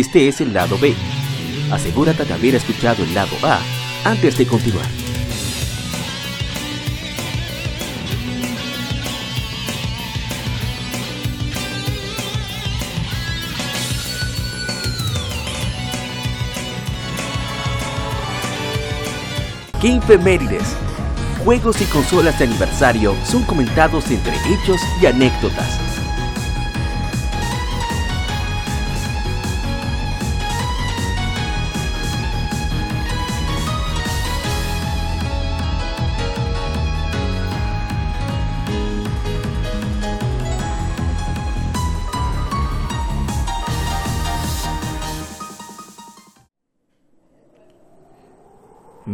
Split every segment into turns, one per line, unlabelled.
Este es el lado B. Asegúrate de haber escuchado el lado A antes de continuar. Gamefemérides. Juegos y consolas de aniversario son comentados entre hechos y anécdotas.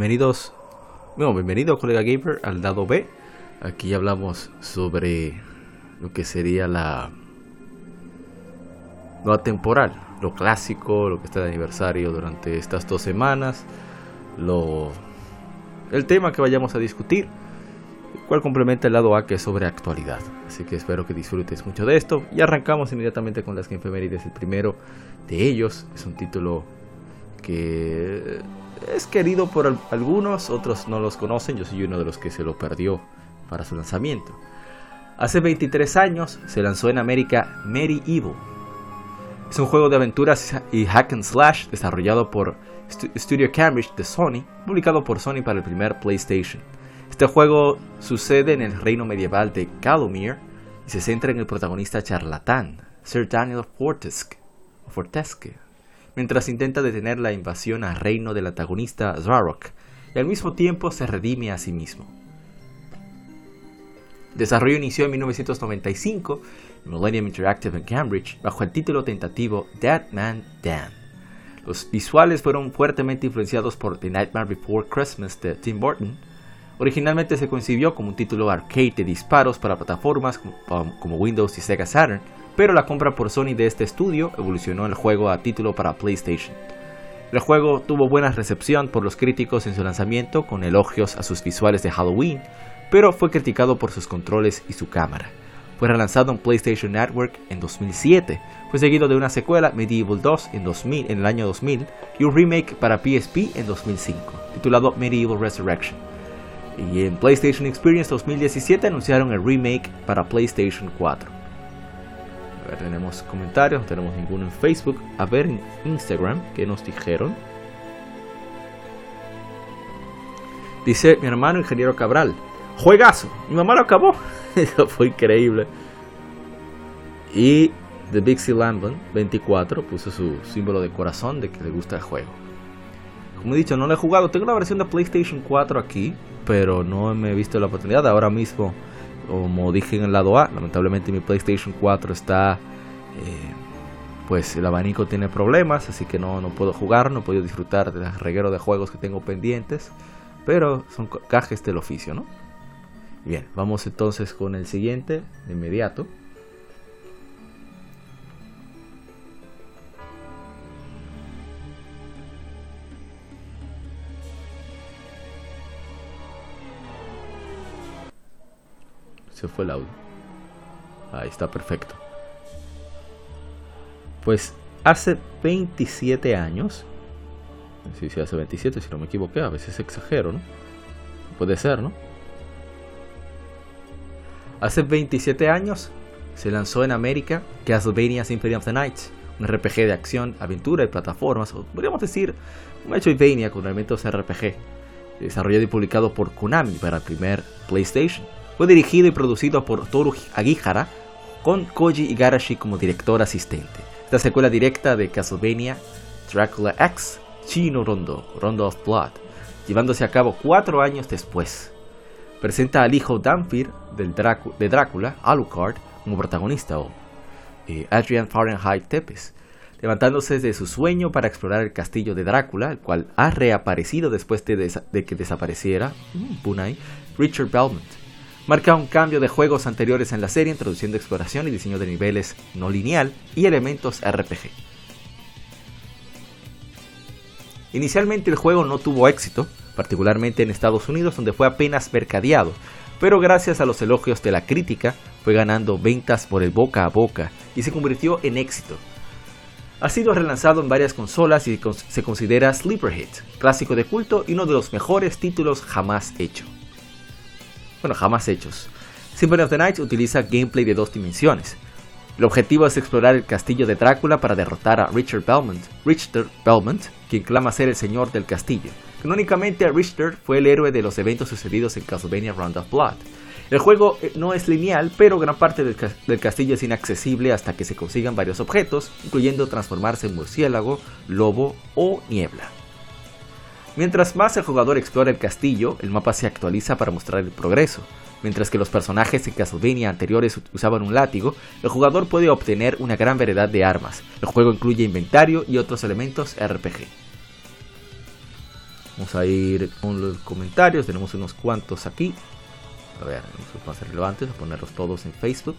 Bienvenidos, bueno, bienvenido colega gamer al lado B. Aquí hablamos sobre lo que sería la nueva temporal, lo clásico, lo que está de aniversario durante estas dos semanas, lo el tema que vayamos a discutir, cual complementa el lado A que es sobre actualidad. Así que espero que disfrutes mucho de esto y arrancamos inmediatamente con las Gamefemérides. El primero de ellos es un título que es querido por algunos, otros no los conocen, yo soy uno de los que se lo perdió para su lanzamiento. Hace 23 años se lanzó en América Mary Evil. Es un juego de aventuras y hack and slash desarrollado por Studio Cambridge de Sony, publicado por Sony para el primer PlayStation. Este juego sucede en el reino medieval de Calomir y se centra en el protagonista charlatán, Sir Daniel Fortesque, Fortesque mientras intenta detener la invasión al reino del antagonista Zarok y al mismo tiempo se redime a sí mismo. El desarrollo inició en 1995 en Millennium Interactive en Cambridge bajo el título tentativo Dead Man Dan. Los visuales fueron fuertemente influenciados por The Nightmare Before Christmas de Tim Burton. Originalmente se concibió como un título arcade de disparos para plataformas como Windows y Sega Saturn, pero la compra por Sony de este estudio evolucionó el juego a título para PlayStation. El juego tuvo buena recepción por los críticos en su lanzamiento, con elogios a sus visuales de Halloween, pero fue criticado por sus controles y su cámara. Fue relanzado en PlayStation Network en 2007, fue seguido de una secuela Medieval 2 en, 2000, en el año 2000 y un remake para PSP en 2005, titulado Medieval Resurrection. Y en PlayStation Experience 2017 anunciaron el remake para PlayStation 4 tenemos comentarios, no tenemos ninguno en Facebook. A ver en Instagram, ¿qué nos dijeron? Dice mi hermano ingeniero Cabral. Juegazo, mi mamá lo acabó. Eso fue increíble. Y The Bixie Lambon 24 puso su símbolo de corazón de que le gusta el juego. Como he dicho, no lo he jugado. Tengo la versión de PlayStation 4 aquí, pero no me he visto la oportunidad. Ahora mismo como dije en el lado A, lamentablemente mi PlayStation 4 está, eh, pues el abanico tiene problemas, así que no, no puedo jugar, no puedo disfrutar del reguero de juegos que tengo pendientes, pero son cajes del oficio, ¿no? Bien, vamos entonces con el siguiente de inmediato. Se fue el audio. Ahí está perfecto. Pues hace 27 años. Si sí, hace 27, si no me equivoqué, a veces exagero, ¿no? Puede ser, ¿no? Hace 27 años se lanzó en América Castlevania Symphony of the Night, un RPG de acción, aventura y plataformas, o podríamos decir un Metroidvania con elementos RPG, desarrollado y publicado por Konami para el primer PlayStation. Fue dirigido y producido por Toru Agihara, con Koji Igarashi como director asistente. Esta secuela directa de Castlevania Dracula X, Chino Rondo, Rondo of Blood, llevándose a cabo cuatro años después. Presenta al hijo Danfir del de Drácula, Alucard, como protagonista, o eh, Adrian Fahrenheit Tepes, levantándose de su sueño para explorar el castillo de Drácula, el cual ha reaparecido después de, que desapareciera mm, Richard Belmont marca un cambio de juegos anteriores en la serie, introduciendo exploración y diseño de niveles no lineal y elementos RPG. Inicialmente el juego no tuvo éxito, particularmente en Estados Unidos donde fue apenas mercadeado, pero gracias a los elogios de la crítica fue ganando ventas por el boca a boca y se convirtió en éxito. Ha sido relanzado en varias consolas y se considera Sleeper Hit, clásico de culto y uno de los mejores títulos jamás hecho. Bueno, jamás hechos. Symphony of the Night utiliza gameplay de dos dimensiones. El objetivo es explorar el castillo de Drácula para derrotar a Richard Belmont, Richard Belmont, quien clama ser el señor del castillo. Canónicamente, Richard fue el héroe de los eventos sucedidos en Castlevania Round of Blood. El juego eh, no es lineal, pero gran parte del, castillo es inaccesible hasta que se consigan varios objetos, incluyendo transformarse en murciélago, lobo o niebla. Mientras más el jugador explora el castillo, el mapa se actualiza para mostrar el progreso. Mientras que los personajes en Castlevania anteriores usaban un látigo, el jugador puede obtener una gran variedad de armas. El juego incluye inventario y otros elementos RPG. Vamos a ir con los comentarios, tenemos unos cuantos aquí. A ver, los más relevantes, a ponerlos todos en Facebook.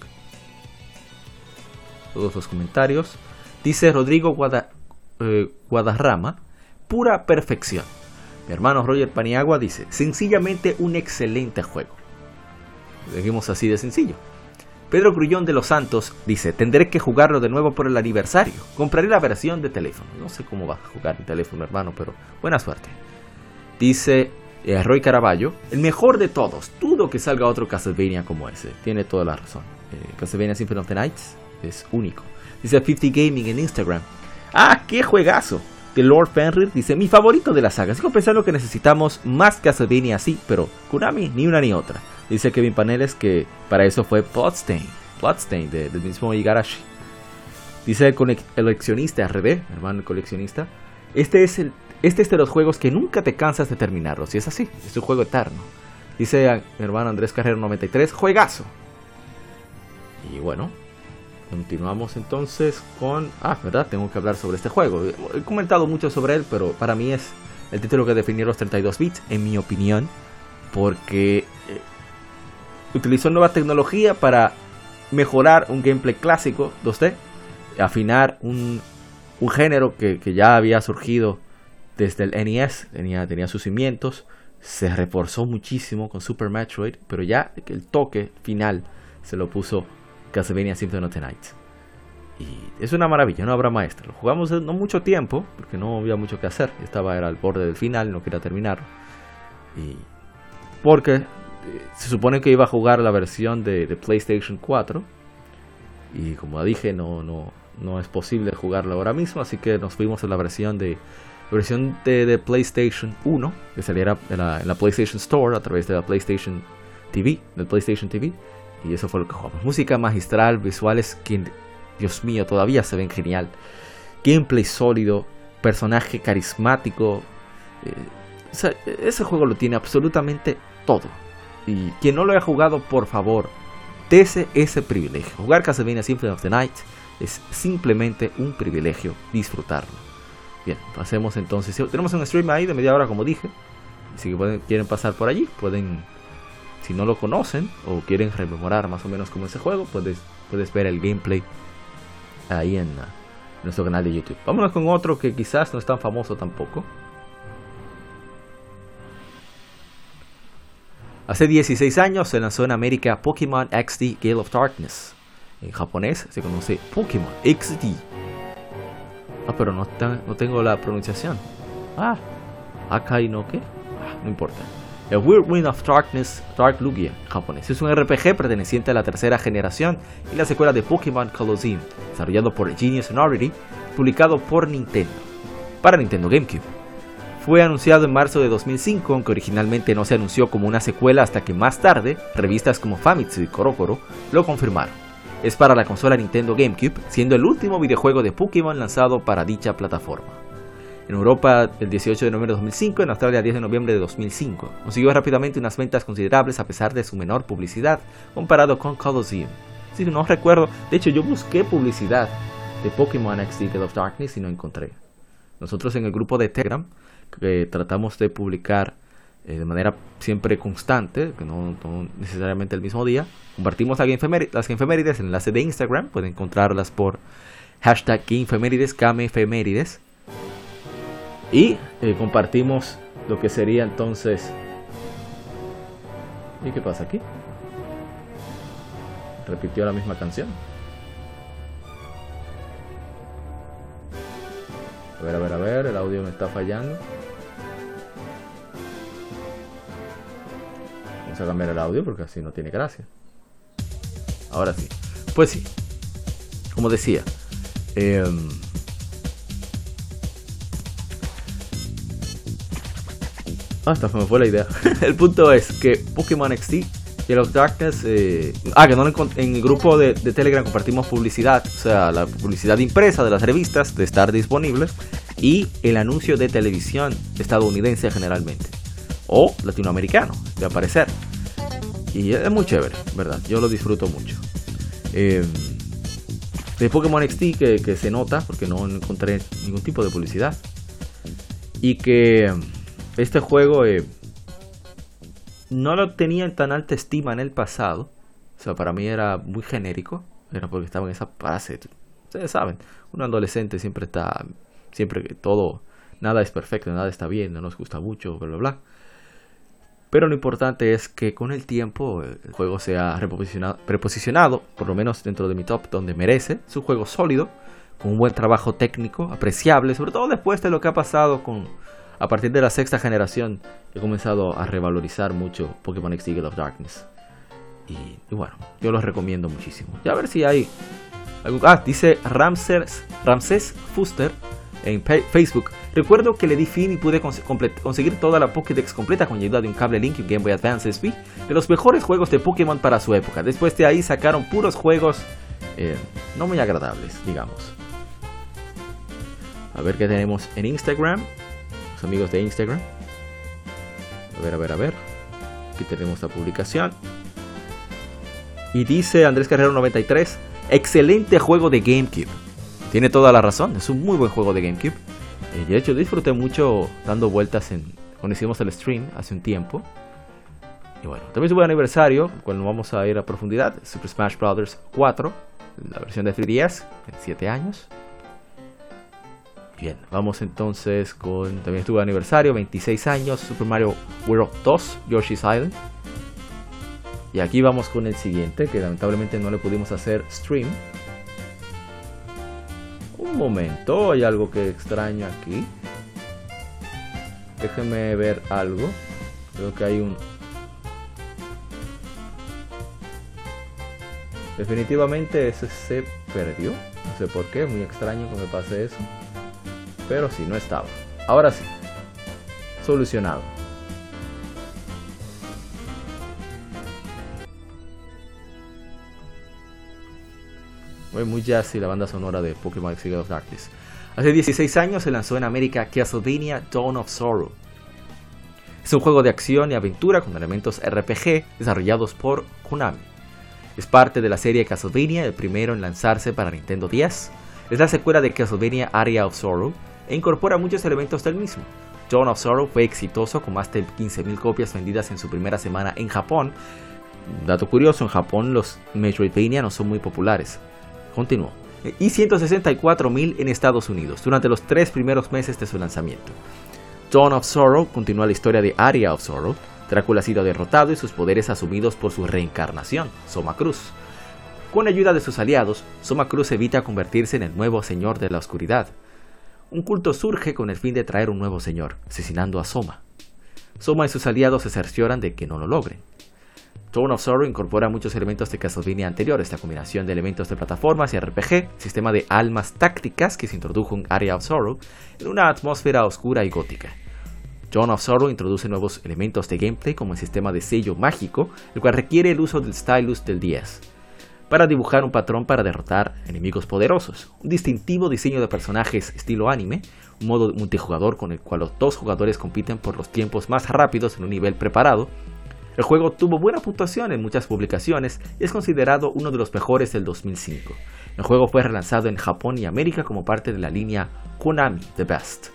Todos los comentarios. Dice Rodrigo eh, Guadarrama, pura perfección. Mi hermano Roger Paniagua dice, sencillamente un excelente juego. Dejemos así de sencillo. Pedro Grullón de los Santos dice, tendré que jugarlo de nuevo por el aniversario. Compraré la versión de teléfono. No sé cómo va a jugar en teléfono, hermano, pero buena suerte. Dice eh, Roy Caraballo, el mejor de todos. Dudo que salga otro Castlevania como ese. Tiene toda la razón. Eh, Castlevania Symphony of the Nights es único. Dice 50 Gaming en Instagram. ¡Ah, qué juegazo! De Lord Fenrir dice, mi favorito de la saga. Sigo pensando que necesitamos más Castlevania así, pero Konami ni una ni otra. Dice Kevin Paneles que para eso fue Bloodstain. Bloodstain del mismo Igarashi. Dice el coleccionista RD, hermano coleccionista. Este es el este es de los juegos que nunca te cansas de terminarlos. Y es así, es un juego eterno. Dice mi hermano Andrés Carrero 93, juegazo. Y bueno, continuamos entonces con... Ah, verdad, tengo que hablar sobre este juego. He comentado mucho sobre él, pero para mí es el título que definió los 32 bits, en mi opinión. Porque eh, utilizó nueva tecnología para mejorar un gameplay clásico 2D. Afinar un, un género que, que ya había surgido desde el NES, tenía, tenía sus cimientos, se reforzó muchísimo con Super Metroid, pero ya el toque final se lo puso Castlevania Symphony of the. Y es una maravilla, no habrá maestra. Lo jugamos no mucho tiempo, porque no había mucho que hacer. Estaba era al borde del final, no quería terminar. Y porque eh, se supone que iba a jugar la versión de, PlayStation 4. Y como dije, no, no, no es posible jugarla ahora mismo. Así que nos fuimos a la versión de versión de, PlayStation 1, que saliera en la, PlayStation Store a través de la PlayStation TV, del PlayStation TV. Y eso fue lo que jugamos. Música magistral, visuales que, Dios mío, todavía se ven genial. Gameplay sólido, personaje carismático. Eh, ese juego lo tiene absolutamente todo. Y quien no lo haya jugado, por favor, dese ese privilegio. Jugar Castlevania Symphony of the Night es simplemente un privilegio disfrutarlo. Bien, pasemos entonces. Tenemos un stream ahí de media hora, como dije. Si quieren pasar por allí, pueden, si no lo conocen o quieren rememorar más o menos como ese juego, puedes, puedes ver el gameplay ahí en, uh, nuestro canal de YouTube. Vámonos con otro que quizás no es tan famoso tampoco. Hace 16 años se lanzó en América Pokémon XD Gale of Darkness. En japonés se conoce Pokémon XD Ah, pero no, no tengo la pronunciación. Ah, Akai no qué. Ah, no importa. Weird Wind of Darkness Dark Lugia japonés. Es un RPG perteneciente a la tercera generación y la secuela de Pokémon Colosseum, desarrollado por Genius Sonority, publicado por Nintendo, para Nintendo GameCube. Fue anunciado en marzo de 2005, aunque originalmente no se anunció como una secuela hasta que más tarde, revistas como Famitsu y Korokoro lo confirmaron es para la consola Nintendo GameCube, siendo el último videojuego de Pokémon lanzado para dicha plataforma. En Europa el 18 de noviembre de 2005, en Australia el 10 de noviembre de 2005. Consiguió rápidamente unas ventas considerables a pesar de su menor publicidad comparado con Colosseum. Si no recuerdo, de hecho yo busqué publicidad de Pokémon XD of Darkness y no encontré. Nosotros en el grupo de Telegram que tratamos de publicar eh, de manera siempre constante, que no, necesariamente el mismo día. Compartimos las Gamefemérides en el enlace de Instagram, pueden encontrarlas por hashtag Gamefemérides. Y eh, compartimos lo que sería entonces... ¿Y qué pasa aquí? Repitió la misma canción. A ver, a ver, a ver, el audio me está fallando. Vamos a cambiar el audio porque así no tiene gracia. Ahora sí. Pues sí. Como decía. Eh, hasta me fue la idea. el punto es que Pokémon XT y of Darkness. Eh, ah, que no en el grupo de, Telegram compartimos publicidad, o sea, la publicidad impresa de las revistas de estar disponible y el anuncio de televisión estadounidense generalmente o latinoamericano de aparecer. Y es muy chévere, ¿verdad? Yo lo disfruto mucho. Eh, de Pokémon XT que, que, se nota, porque no encontré ningún tipo de publicidad. Y que este juego eh, no lo tenía en tan alta estima en el pasado. O sea, para mí era muy genérico. Era porque estaba en esa fase. Ustedes saben, un adolescente siempre está, siempre que todo, nada es perfecto, nada está bien, no nos gusta mucho, bla, bla, bla. Pero lo importante es que con el tiempo el juego se ha reposicionado, por lo menos dentro de mi top, donde merece. Es un juego sólido, con un buen trabajo técnico, apreciable, sobre todo después de lo que ha pasado con, a partir de la sexta generación. He comenzado a revalorizar mucho Pokémon X Eagle of Darkness. Y, bueno, yo los recomiendo muchísimo. Ya a ver si hay... Algo, ah, dice Ramses, Ramses Fuster en Facebook. Recuerdo que le di fin y pude conseguir toda la Pokédex completa con ayuda de un cable Link y Game Boy Advance SP de los mejores juegos de Pokémon para su época. Después de ahí sacaron puros juegos eh, no muy agradables, digamos. A ver qué tenemos en Instagram. Los amigos de Instagram. A ver, a ver, a ver. Aquí tenemos la publicación. Y dice Andrés Carrero 93, excelente juego de GameCube. Tiene toda la razón, es un muy buen juego de GameCube. Eh, de hecho, disfruté mucho dando vueltas en cuando hicimos el stream hace un tiempo. Y bueno, también su buen aniversario, cuando vamos a ir a profundidad, Super Smash Bros. 4, la versión de 3DS, en 7 años. Bien, vamos entonces con, también estuvo aniversario, 26 años, Super Mario World 2, Yoshi's Island. Y aquí vamos con el siguiente, que lamentablemente no le pudimos hacer stream, un momento, hay algo que extraño aquí. Déjenme ver algo. Creo que hay un... Definitivamente ese se perdió. No sé por qué, muy extraño que me pase eso. Pero sí, no estaba. Ahora sí. Solucionado. muy jazzy la banda sonora de Pokémon X of Darkness. Hace 16 años se lanzó en América Castlevania Dawn of Sorrow. Es un juego de acción y aventura con elementos RPG desarrollados por Konami. Es parte de la serie Castlevania, el primero en lanzarse para Nintendo 10. Es la secuela de Castlevania Area of Sorrow e incorpora muchos elementos del mismo. Dawn of Sorrow fue exitoso con más de 15.000 copias vendidas en su primera semana en Japón. Dato curioso, en Japón los Metroidvania no son muy populares continuó, y 164.000 en Estados Unidos durante los tres primeros meses de su lanzamiento. Dawn of Sorrow continúa la historia de Aria of Sorrow. Drácula ha sido derrotado y sus poderes asumidos por su reencarnación, Soma Cruz. Con ayuda de sus aliados, Soma Cruz evita convertirse en el nuevo señor de la oscuridad. Un culto surge con el fin de traer un nuevo señor, asesinando a Soma. Soma y sus aliados se cercioran de que no lo logren. Throne of Sorrow incorpora muchos elementos de Castlevania anteriores, la combinación de elementos de plataformas y RPG, sistema de almas tácticas que se introdujo en Area of Sorrow, en una atmósfera oscura y gótica. Throne of Sorrow introduce nuevos elementos de gameplay como el sistema de sello mágico, el cual requiere el uso del stylus del 10 para dibujar un patrón para derrotar enemigos poderosos, un distintivo diseño de personajes estilo anime, un modo multijugador con el cual los dos jugadores compiten por los tiempos más rápidos en un nivel preparado, el juego tuvo buena puntuación en muchas publicaciones y es considerado uno de los mejores del 2005. El juego fue relanzado en Japón y América como parte de la línea Konami The Best.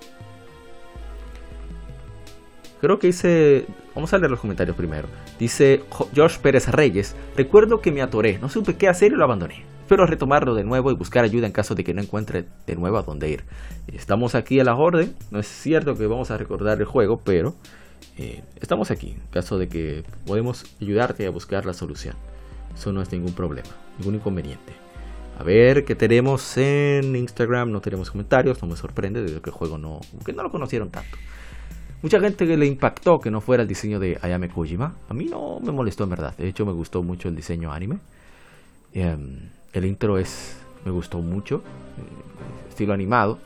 Creo que hice... Vamos a leer los comentarios primero. Dice Josh Pérez Reyes, recuerdo que me atoré, no supe qué hacer y lo abandoné. Espero retomarlo de nuevo y buscar ayuda en caso de que no encuentre de nuevo a dónde ir. Estamos aquí a la orden, no es cierto que vamos a recordar el juego, pero eh, estamos aquí, en caso de que podemos ayudarte a buscar la solución. Eso no es ningún problema, ningún inconveniente. A ver qué tenemos en Instagram. No tenemos comentarios, no me sorprende, desde que el juego no, que no lo conocieron tanto. Mucha gente que le impactó que no fuera el diseño de Ayame Kojima. A mí no me molestó en verdad. De hecho, me gustó mucho el diseño anime. Em, el intro es. me gustó mucho. Eh, estilo animado.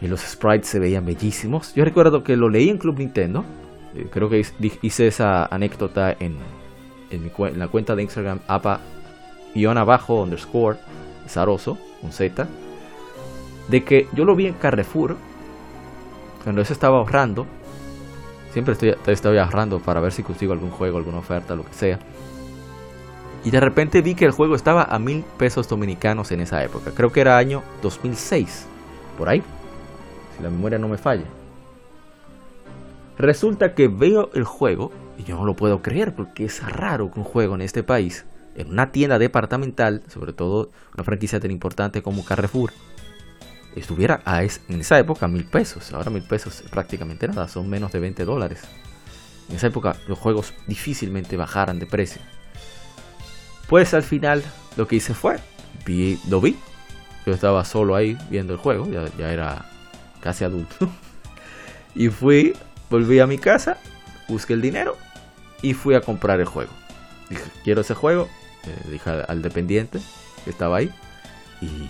Y los sprites se veían bellísimos. Yo recuerdo que lo leí en Club Nintendo. Eh, creo que hice esa anécdota en, en, la cuenta de Instagram apa guion abajo underscore zaroso, un Z. De que yo lo vi en Carrefour cuando eso estaba ahorrando, siempre estoy, estoy ahorrando para ver si consigo algún juego, alguna oferta, lo que sea. Y de repente vi que el juego estaba a mil pesos dominicanos en esa época. Creo que era año 2006, por ahí, si la memoria no me falla. Resulta que veo el juego y yo no lo puedo creer porque es raro que un juego en este país, en una tienda departamental, sobre todo una franquicia tan importante como Carrefour, estuviera a en esa época mil pesos. Ahora mil pesos prácticamente nada, son menos de 20 dólares. En esa época los juegos difícilmente bajaran de precio. Pues al final lo que hice fue, vi, lo vi. Yo estaba solo ahí viendo el juego, ya, era casi adulto. y fui, volví a mi casa, busqué el dinero y fui a comprar el juego. Dije, quiero ese juego. Eh, dije al dependiente que estaba ahí. Y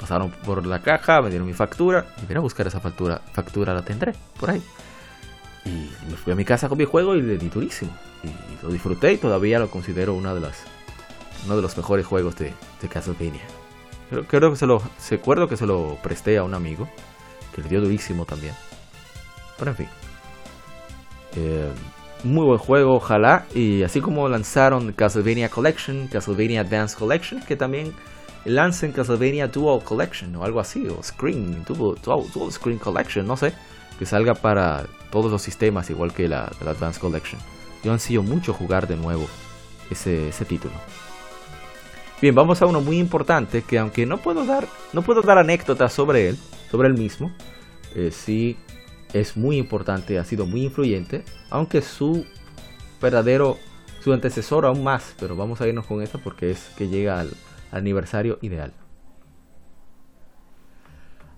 Pasaron por la caja, me dieron mi factura y vine a buscar esa factura. Factura la tendré por ahí. Y me fui a mi casa con mi juego y le di durísimo. Y lo disfruté y todavía lo considero una de las, uno de los mejores juegos de, Castlevania. Creo, creo que se lo, recuerdo que se lo presté a un amigo que le dio durísimo también. Pero en fin. Eh, muy buen juego, ojalá. Y así como lanzaron Castlevania Collection, Castlevania Advance Collection, que también lancen Castlevania Dual Collection o algo así, o Screen, Dual, Dual, Screen Collection, no sé, que salga para todos los sistemas igual que la, la Advanced Collection. Yo ansío mucho jugar de nuevo ese, ese título. Bien, vamos a uno muy importante que aunque no puedo dar, no puedo dar anécdotas sobre él, sobre él mismo, eh, sí es muy importante, ha sido muy influyente, aunque su verdadero, su antecesor aún más, pero vamos a irnos con esto porque es que llega al, aniversario ideal.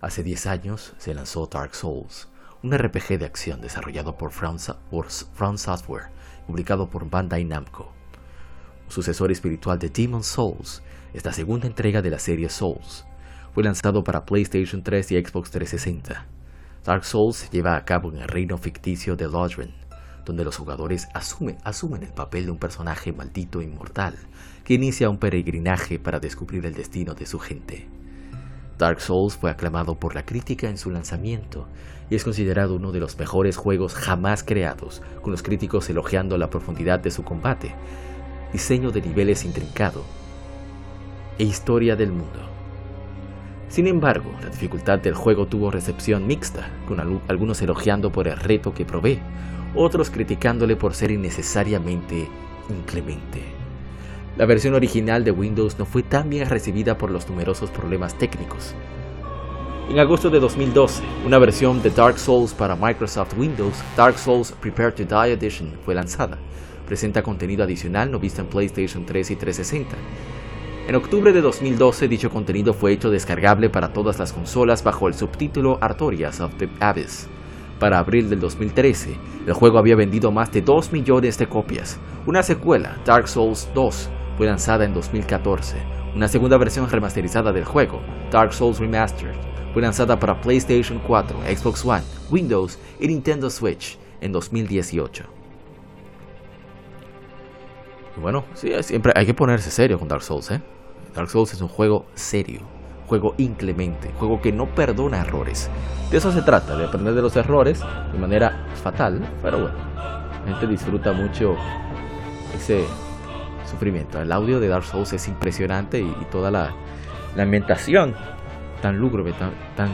Hace 10 años se lanzó Dark Souls, un RPG de acción desarrollado por From, Software, publicado por Bandai Namco. Sucesor espiritual de Demon Souls, esta segunda entrega de la serie Souls, fue lanzado para PlayStation 3 y Xbox 360. Dark Souls se lleva a cabo en el reino ficticio de Lodren, donde los jugadores asumen, asumen el papel de un personaje maldito e inmortal que inicia un peregrinaje para descubrir el destino de su gente. Dark Souls fue aclamado por la crítica en su lanzamiento y es considerado uno de los mejores juegos jamás creados, con los críticos elogiando la profundidad de su combate, diseño de niveles intrincado e historia del mundo. Sin embargo, la dificultad del juego tuvo recepción mixta, con algunos elogiando por el reto que provee, otros criticándole por ser innecesariamente inclemente. La versión original de Windows no fue tan bien recibida por los numerosos problemas técnicos. En agosto de 2012, una versión de Dark Souls para Microsoft Windows, Dark Souls Prepare to Die Edition, fue lanzada. Presenta contenido adicional no visto en PlayStation 3 y 360. En octubre de 2012, dicho contenido fue hecho descargable para todas las consolas bajo el subtítulo Artorias of the Abyss. Para abril del 2013, el juego había vendido más de 2 millones de copias. Una secuela, Dark Souls 2, fue lanzada en 2014. Una segunda versión remasterizada del juego, Dark Souls Remastered, fue lanzada para PlayStation 4, Xbox One, Windows y Nintendo Switch en 2018. Y bueno, sí, siempre hay que ponerse serio con Dark Souls, ¿eh? Dark Souls es un juego serio, juego inclemente, juego que no perdona errores. De eso se trata, de aprender de los errores de manera fatal, pero bueno, la gente disfruta mucho ese sufrimiento. El audio de Dark Souls es impresionante y, toda la, ambientación tan lúgubre, tan, tan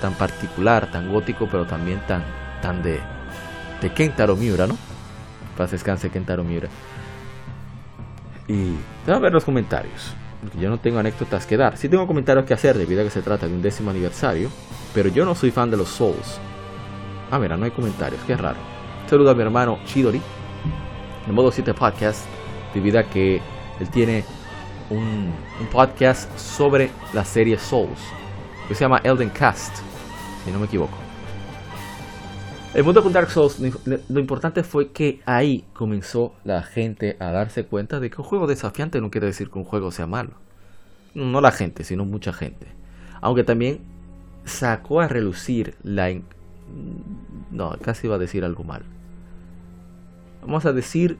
tan particular, tan gótico, pero también tan, tan de, Kentaro Miura, ¿no? Paz descanse Kentaro Miura. Y te a ver los comentarios. Yo no tengo anécdotas que dar. Sí tengo comentarios que hacer debido a que se trata de un décimo aniversario. Pero yo no soy fan de los Souls. Ah, mira, no hay comentarios. Qué raro. Saludo a mi hermano Chidori. En modo 7 podcast debido a que él tiene un, podcast sobre la serie Souls, que se llama Elden Cast, si no me equivoco. El mundo con Dark Souls, lo importante fue que ahí comenzó la gente a darse cuenta de que un juego desafiante no quiere decir que un juego sea malo. No la gente, sino mucha gente. Aunque también sacó a relucir la... No, casi iba a decir algo mal. Vamos a decir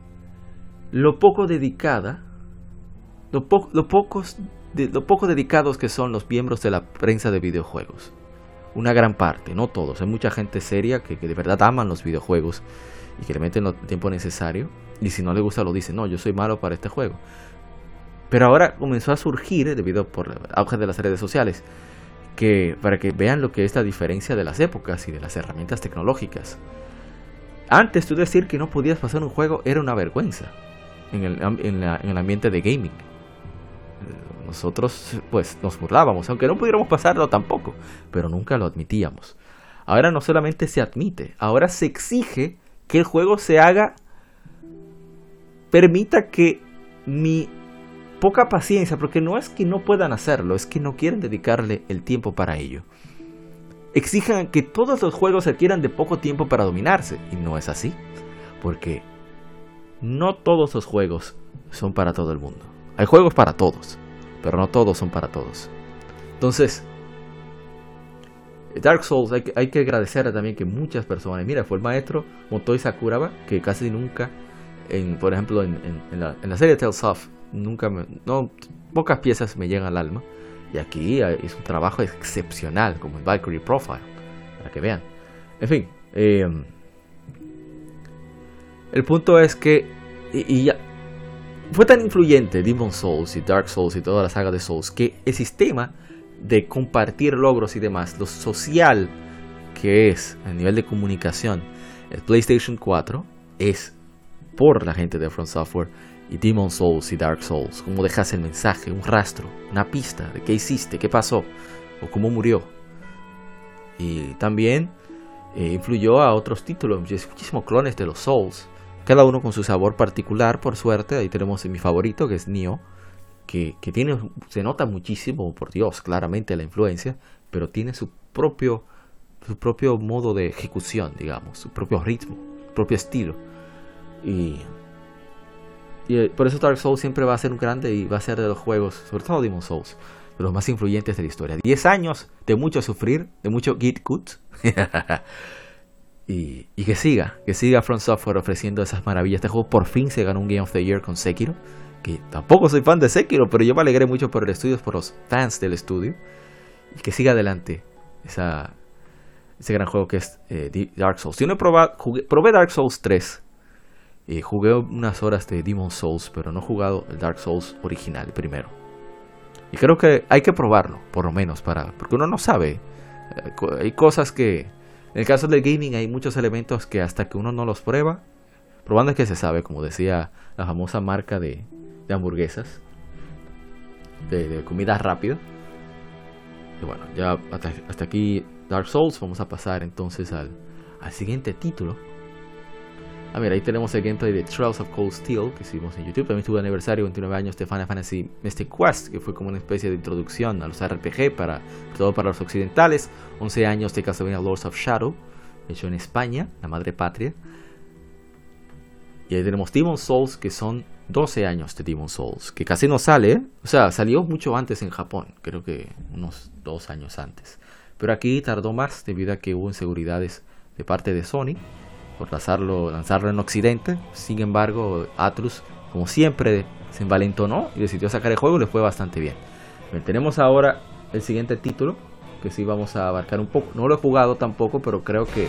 lo poco dedicada, lo, pocos, de, lo poco dedicados que son los miembros de la prensa de videojuegos. Una gran parte, no todos. Hay mucha gente seria que, de verdad aman los videojuegos y que le meten el tiempo necesario. Y si no le gusta, lo dicen, no, yo soy malo para este juego. Pero ahora comenzó a surgir, debido por el auge de las redes sociales, que para que vean lo que es la diferencia de las épocas y de las herramientas tecnológicas. Antes tú decir que no podías pasar un juego era una vergüenza en el, en el ambiente de gaming. Nosotros pues nos burlábamos, aunque no pudiéramos pasarlo tampoco, pero nunca lo admitíamos. Ahora no solamente se admite, ahora se exige que el juego se haga, permita que mi poca paciencia, porque no es que no puedan hacerlo, es que no quieren dedicarle el tiempo para ello. Exijan que todos los juegos se requieran de poco tiempo para dominarse, y no es así, porque no todos los juegos son para todo el mundo. Hay juegos para todos, pero no todos son para todos. Entonces, Dark Souls hay que, hay que agradecer también que muchas personas, mira, fue el maestro Motoi Sakuraba, que casi nunca, en, por ejemplo, en, la, en la, serie Tales of, nunca no, pocas piezas me llegan al alma. Y aquí es un trabajo excepcional, como el Valkyrie Profile, para que vean. En fin, eh, el punto es que y, fue tan influyente Demon Souls y Dark Souls y toda la saga de Souls que el sistema de compartir logros y demás, lo social que es a nivel de comunicación, el PlayStation 4 es por la gente de Front Software y Demon Souls y Dark Souls. Cómo dejas el mensaje, un rastro, una pista de qué hiciste, qué pasó o cómo murió. Y también eh, influyó a otros títulos, muchísimos clones de los Souls. Cada uno con su sabor particular, por suerte. Ahí tenemos mi favorito, que es Nioh. Que, que tiene, se nota muchísimo, por Dios, claramente la influencia, pero tiene su propio, su propio modo de ejecución, digamos, su propio ritmo, su propio estilo. Y y eh, por eso Dark Souls siempre va a ser un grande y va a ser de los juegos, sobre todo Demon Souls, de los más influyentes de la historia. 10 años de mucho sufrir, de mucho git good. y, que siga, que siga Front Software ofreciendo esas maravillas. Este juego por fin se ganó un Game of the Year con Sekiro. Que tampoco soy fan de Sekiro, pero yo me alegré mucho por el estudio, por los fans del estudio. Y que siga adelante esa, ese gran juego que es eh, Dark Souls. Yo no he probado, probé Dark Souls 3 eh, jugué unas horas de Demon Souls, pero no he jugado el Dark Souls original, primero. Y creo que hay que probarlo, por lo menos, para porque uno no sabe. Eh, hay cosas que, en el caso del gaming, hay muchos elementos que hasta que uno no los prueba, probando es que se sabe, como decía la famosa marca de, hamburguesas, de, comida rápida. Y bueno, ya hasta, aquí Dark Souls. Vamos a pasar entonces al, al siguiente título Ah, mira, ahí tenemos el gameplay de Trails of Cold Steel que hicimos en YouTube. También tuvo aniversario 29 años de Final Fantasy Mystic Quest, que fue como una especie de introducción a los RPG, para, todo para los occidentales. 11 años de Castlevania Lords of Shadow, hecho en España, la madre patria. Y ahí tenemos Demon Souls, que son 12 años de Demon Souls, que casi no sale, ¿eh? o sea, salió mucho antes en Japón, creo que unos dos años antes. Pero aquí tardó más debido a que hubo inseguridades de parte de Sony por lanzarlo, lanzarlo en Occidente. Sin embargo, Atlus, como siempre, se envalentonó y decidió sacar el juego y le fue bastante bien. tenemos ahora el siguiente título, que sí vamos a abarcar un poco. No lo he jugado tampoco, pero creo que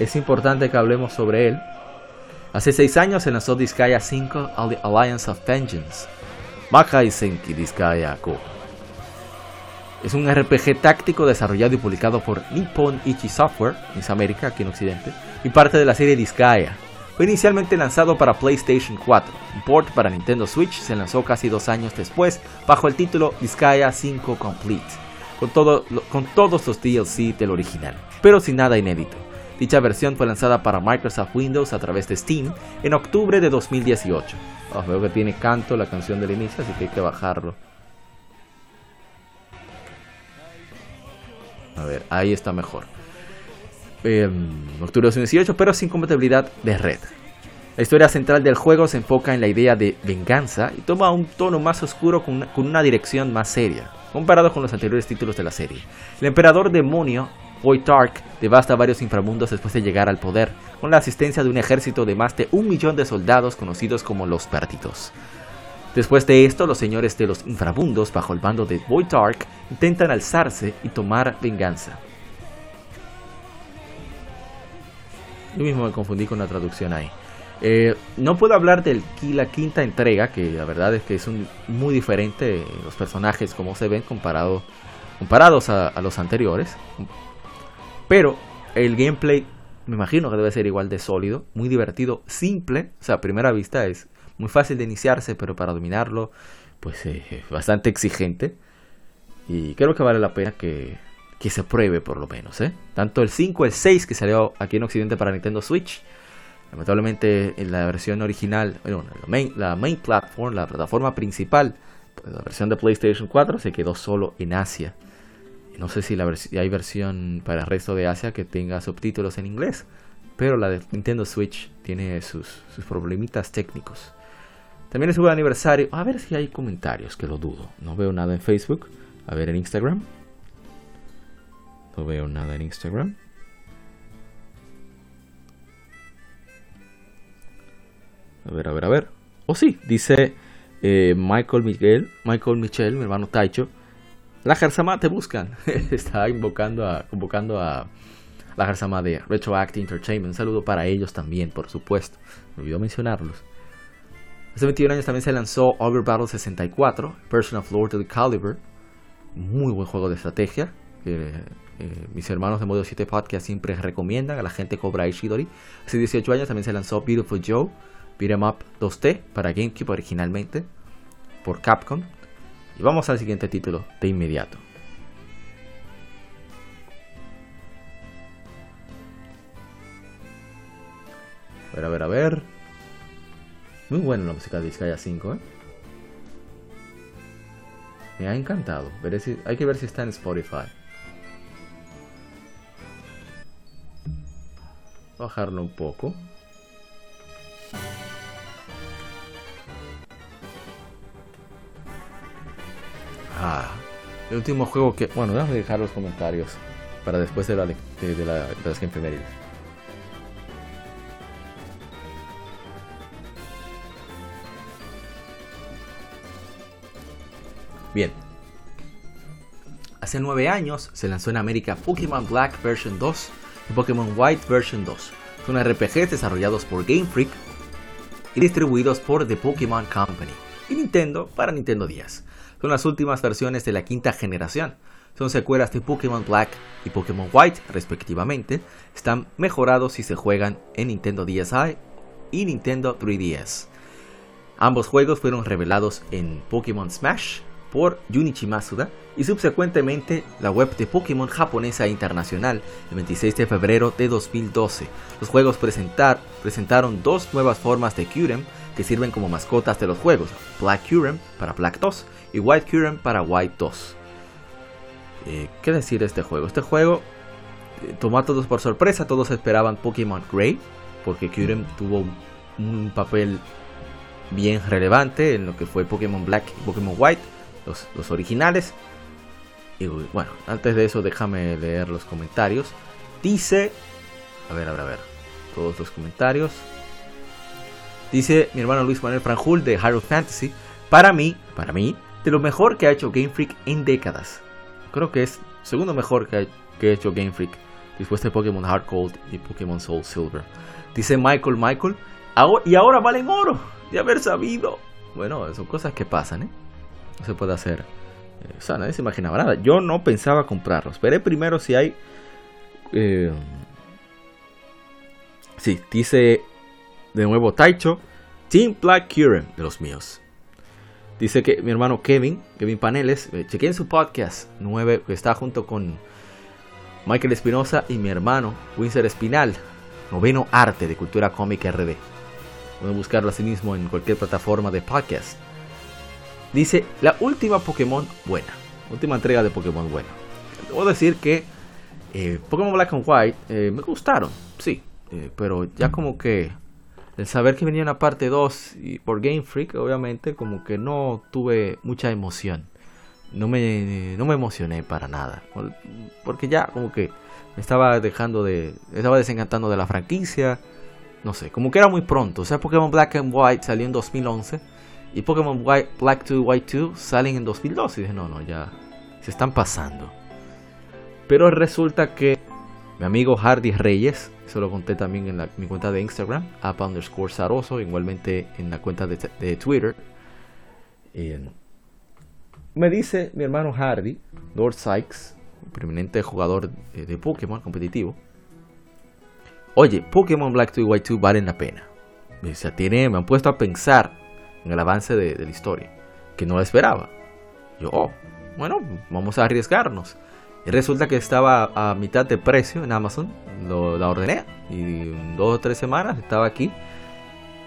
es importante que hablemos sobre él. Hace seis años se lanzó Disgaea 5 Alliance of Vengeance. Makai Senki Disgaea Go es un RPG táctico desarrollado y publicado por Nippon Ichi Software, en América, aquí en Occidente, y parte de la serie Disgaea. Fue inicialmente lanzado para PlayStation 4. Un port para Nintendo Switch se lanzó casi dos años después bajo el título Disgaea 5 Complete, con, todo, con todos los DLC del original, pero sin nada inédito. Dicha versión fue lanzada para Microsoft Windows a través de Steam en octubre de 2018. veo que tiene canto la canción del inicio, así que hay que bajarlo. A ver, ahí está mejor. Eh, octubre de 2018, pero sin compatibilidad de red. La historia central del juego se enfoca en la idea de venganza y toma un tono más oscuro con una, dirección más seria, comparado con los anteriores títulos de la serie. El emperador demonio, Tark, devasta varios inframundos después de llegar al poder, con la asistencia de un ejército de más de un millón de soldados conocidos como los Perdidos. Después de esto, los señores de los inframundos, bajo el mando de Tark, intentan alzarse y tomar venganza. Yo mismo me confundí con la traducción ahí. Eh, no puedo hablar de la quinta entrega, que la verdad es que es muy diferente los personajes como se ven comparado, comparados a, los anteriores. Pero el gameplay me imagino que debe ser igual de sólido, muy divertido, simple. O sea, a primera vista es muy fácil de iniciarse, pero para dominarlo, pues es eh, bastante exigente. Y creo que vale la pena que, que se pruebe por lo menos. ¿eh? Tanto el 5, el 6 que salió aquí en Occidente para Nintendo Switch Lamentablemente en la versión original, bueno, la main, la main platform, la plataforma principal, pues, la versión de PlayStation 4 se quedó solo en Asia. No sé si, hay versión para el resto de Asia que tenga subtítulos en inglés, pero la de Nintendo Switch tiene sus, sus problemitas técnicos. También es un aniversario. A ver si hay comentarios, que lo dudo. No veo nada en Facebook. A ver en Instagram. No veo nada en Instagram. A ver, a ver, a ver. Oh, sí, dice eh, Michael Miguel, Michael Michel, mi hermano Taicho. La Gersama te buscan. Está invocando a, convocando a la Gersama de Retroact Entertainment. Un saludo para ellos también, por supuesto. Me olvidó mencionarlos. Hace 21 años también se lanzó Over Battle 64, Person of Lord of the Caliber. Muy buen juego de estrategia. Eh, mis hermanos de Modo 7 Podcast siempre recomiendan a la gente Cobra Ishidori. Hace 18 años también se lanzó Beautiful Joe Beat'em Up 2D para GameCube originalmente por Capcom. Y vamos al siguiente título de inmediato. A ver, a ver, a ver. Muy buena la música de Disgaea 5, ¿eh? Me ha encantado. hay que ver si está en Spotify. Bajarlo un poco. Ah, el último juego que. Bueno, déjame dejar los comentarios para después de, la, de, de, la, de las Bien. Hace nueve años se lanzó en América Pokémon Black Version 2 y Pokémon White Version 2. Son RPGs desarrollados por Game Freak y distribuidos por The Pokémon Company y Nintendo para Nintendo 10. Son las últimas versiones de la quinta generación. Son secuelas de Pokémon Black y Pokémon White, respectivamente. Están mejorados si se juegan en Nintendo DSi y Nintendo 3DS. Ambos juegos fueron revelados en Pokémon Smash por Junichi Masuda y subsecuentemente la web de Pokémon japonesa internacional el 26 de febrero de 2012. Los juegos presentaron dos nuevas formas de Kyurem que sirven como mascotas de los juegos, Black Kyurem para Black 2 y White Kyurem para White 2. Eh, ¿Qué decir de este juego? Este juego eh, tomó a todos por sorpresa, todos esperaban Pokémon Grey, porque Kyurem tuvo un papel bien relevante en lo que fue Pokémon Black y Pokémon White los, originales. Y bueno, antes de eso déjame leer los comentarios. Dice, a ver, a ver, a ver, todos los comentarios. Dice mi hermano Luis Manuel Franjul de Hyrule Fantasy. Para mí, para mí, de lo mejor que ha hecho Game Freak en décadas. Creo que es segundo mejor que ha, que ha hecho Game Freak después de Pokémon Hard Gold y Pokémon Soul Silver. Dice Michael Michael. Y ahora valen oro de haber sabido. Bueno, son cosas que pasan, ¿eh? No se puede hacer. O sea, nadie se imaginaba nada. Yo no pensaba comprarlos. Veré primero si hay. Eh, sí, dice de nuevo Taicho. Team Black Current de los míos. Dice que mi hermano Kevin, Kevin Paneles, eh, chequeen su podcast 9, que está junto con Michael Espinosa y mi hermano Winsor Espinal, noveno arte de cultura cómica RD. Pueden buscarlo así mismo en cualquier plataforma de podcast. Dice, la última Pokémon buena, última entrega de Pokémon buena. Debo decir que eh, Pokémon Black and White eh, me gustaron, sí, eh, pero ya como que el saber que venía una parte 2 y por Game Freak, obviamente, como que no tuve mucha emoción. No me, no me emocioné para nada. Porque ya como que me estaba dejando de. estaba desencantando de la franquicia. No sé, como que era muy pronto. O sea, Pokémon Black and White salió en 2011. Y Pokémon Black 2 White 2 salen en 2012. Y dije, no, no, ya se están pasando. Pero resulta que mi amigo Hardy Reyes, eso lo conté también en mi cuenta de Instagram, app underscore Saroso, igualmente en la cuenta de, Twitter. me dice mi hermano Hardy, Lord Sykes, un preeminente jugador de, Pokémon competitivo. Oye, Pokémon Black 2 y White 2 valen la pena. Me, tiene, me han puesto a pensar en el avance de, la historia, que no esperaba. Yo, oh, bueno, vamos a arriesgarnos. Y resulta que estaba a mitad de precio en Amazon. Lo, la ordené. Y dos o tres semanas estaba aquí.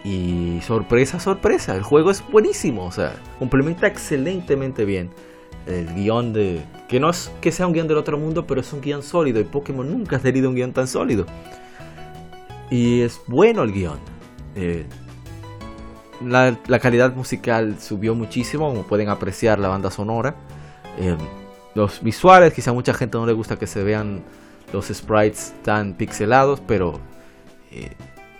Y sorpresa, sorpresa. El juego es buenísimo. O sea, complementa excelentemente bien el guion de. Que no es que sea un guion del otro mundo, pero es un guion sólido. Y Pokémon nunca ha tenido un guion tan sólido. Y es bueno el guion. Eh, la, calidad musical subió muchísimo, como pueden apreciar la banda sonora. Eh, los visuales, quizá a mucha gente no le gusta que se vean los sprites tan pixelados, pero eh,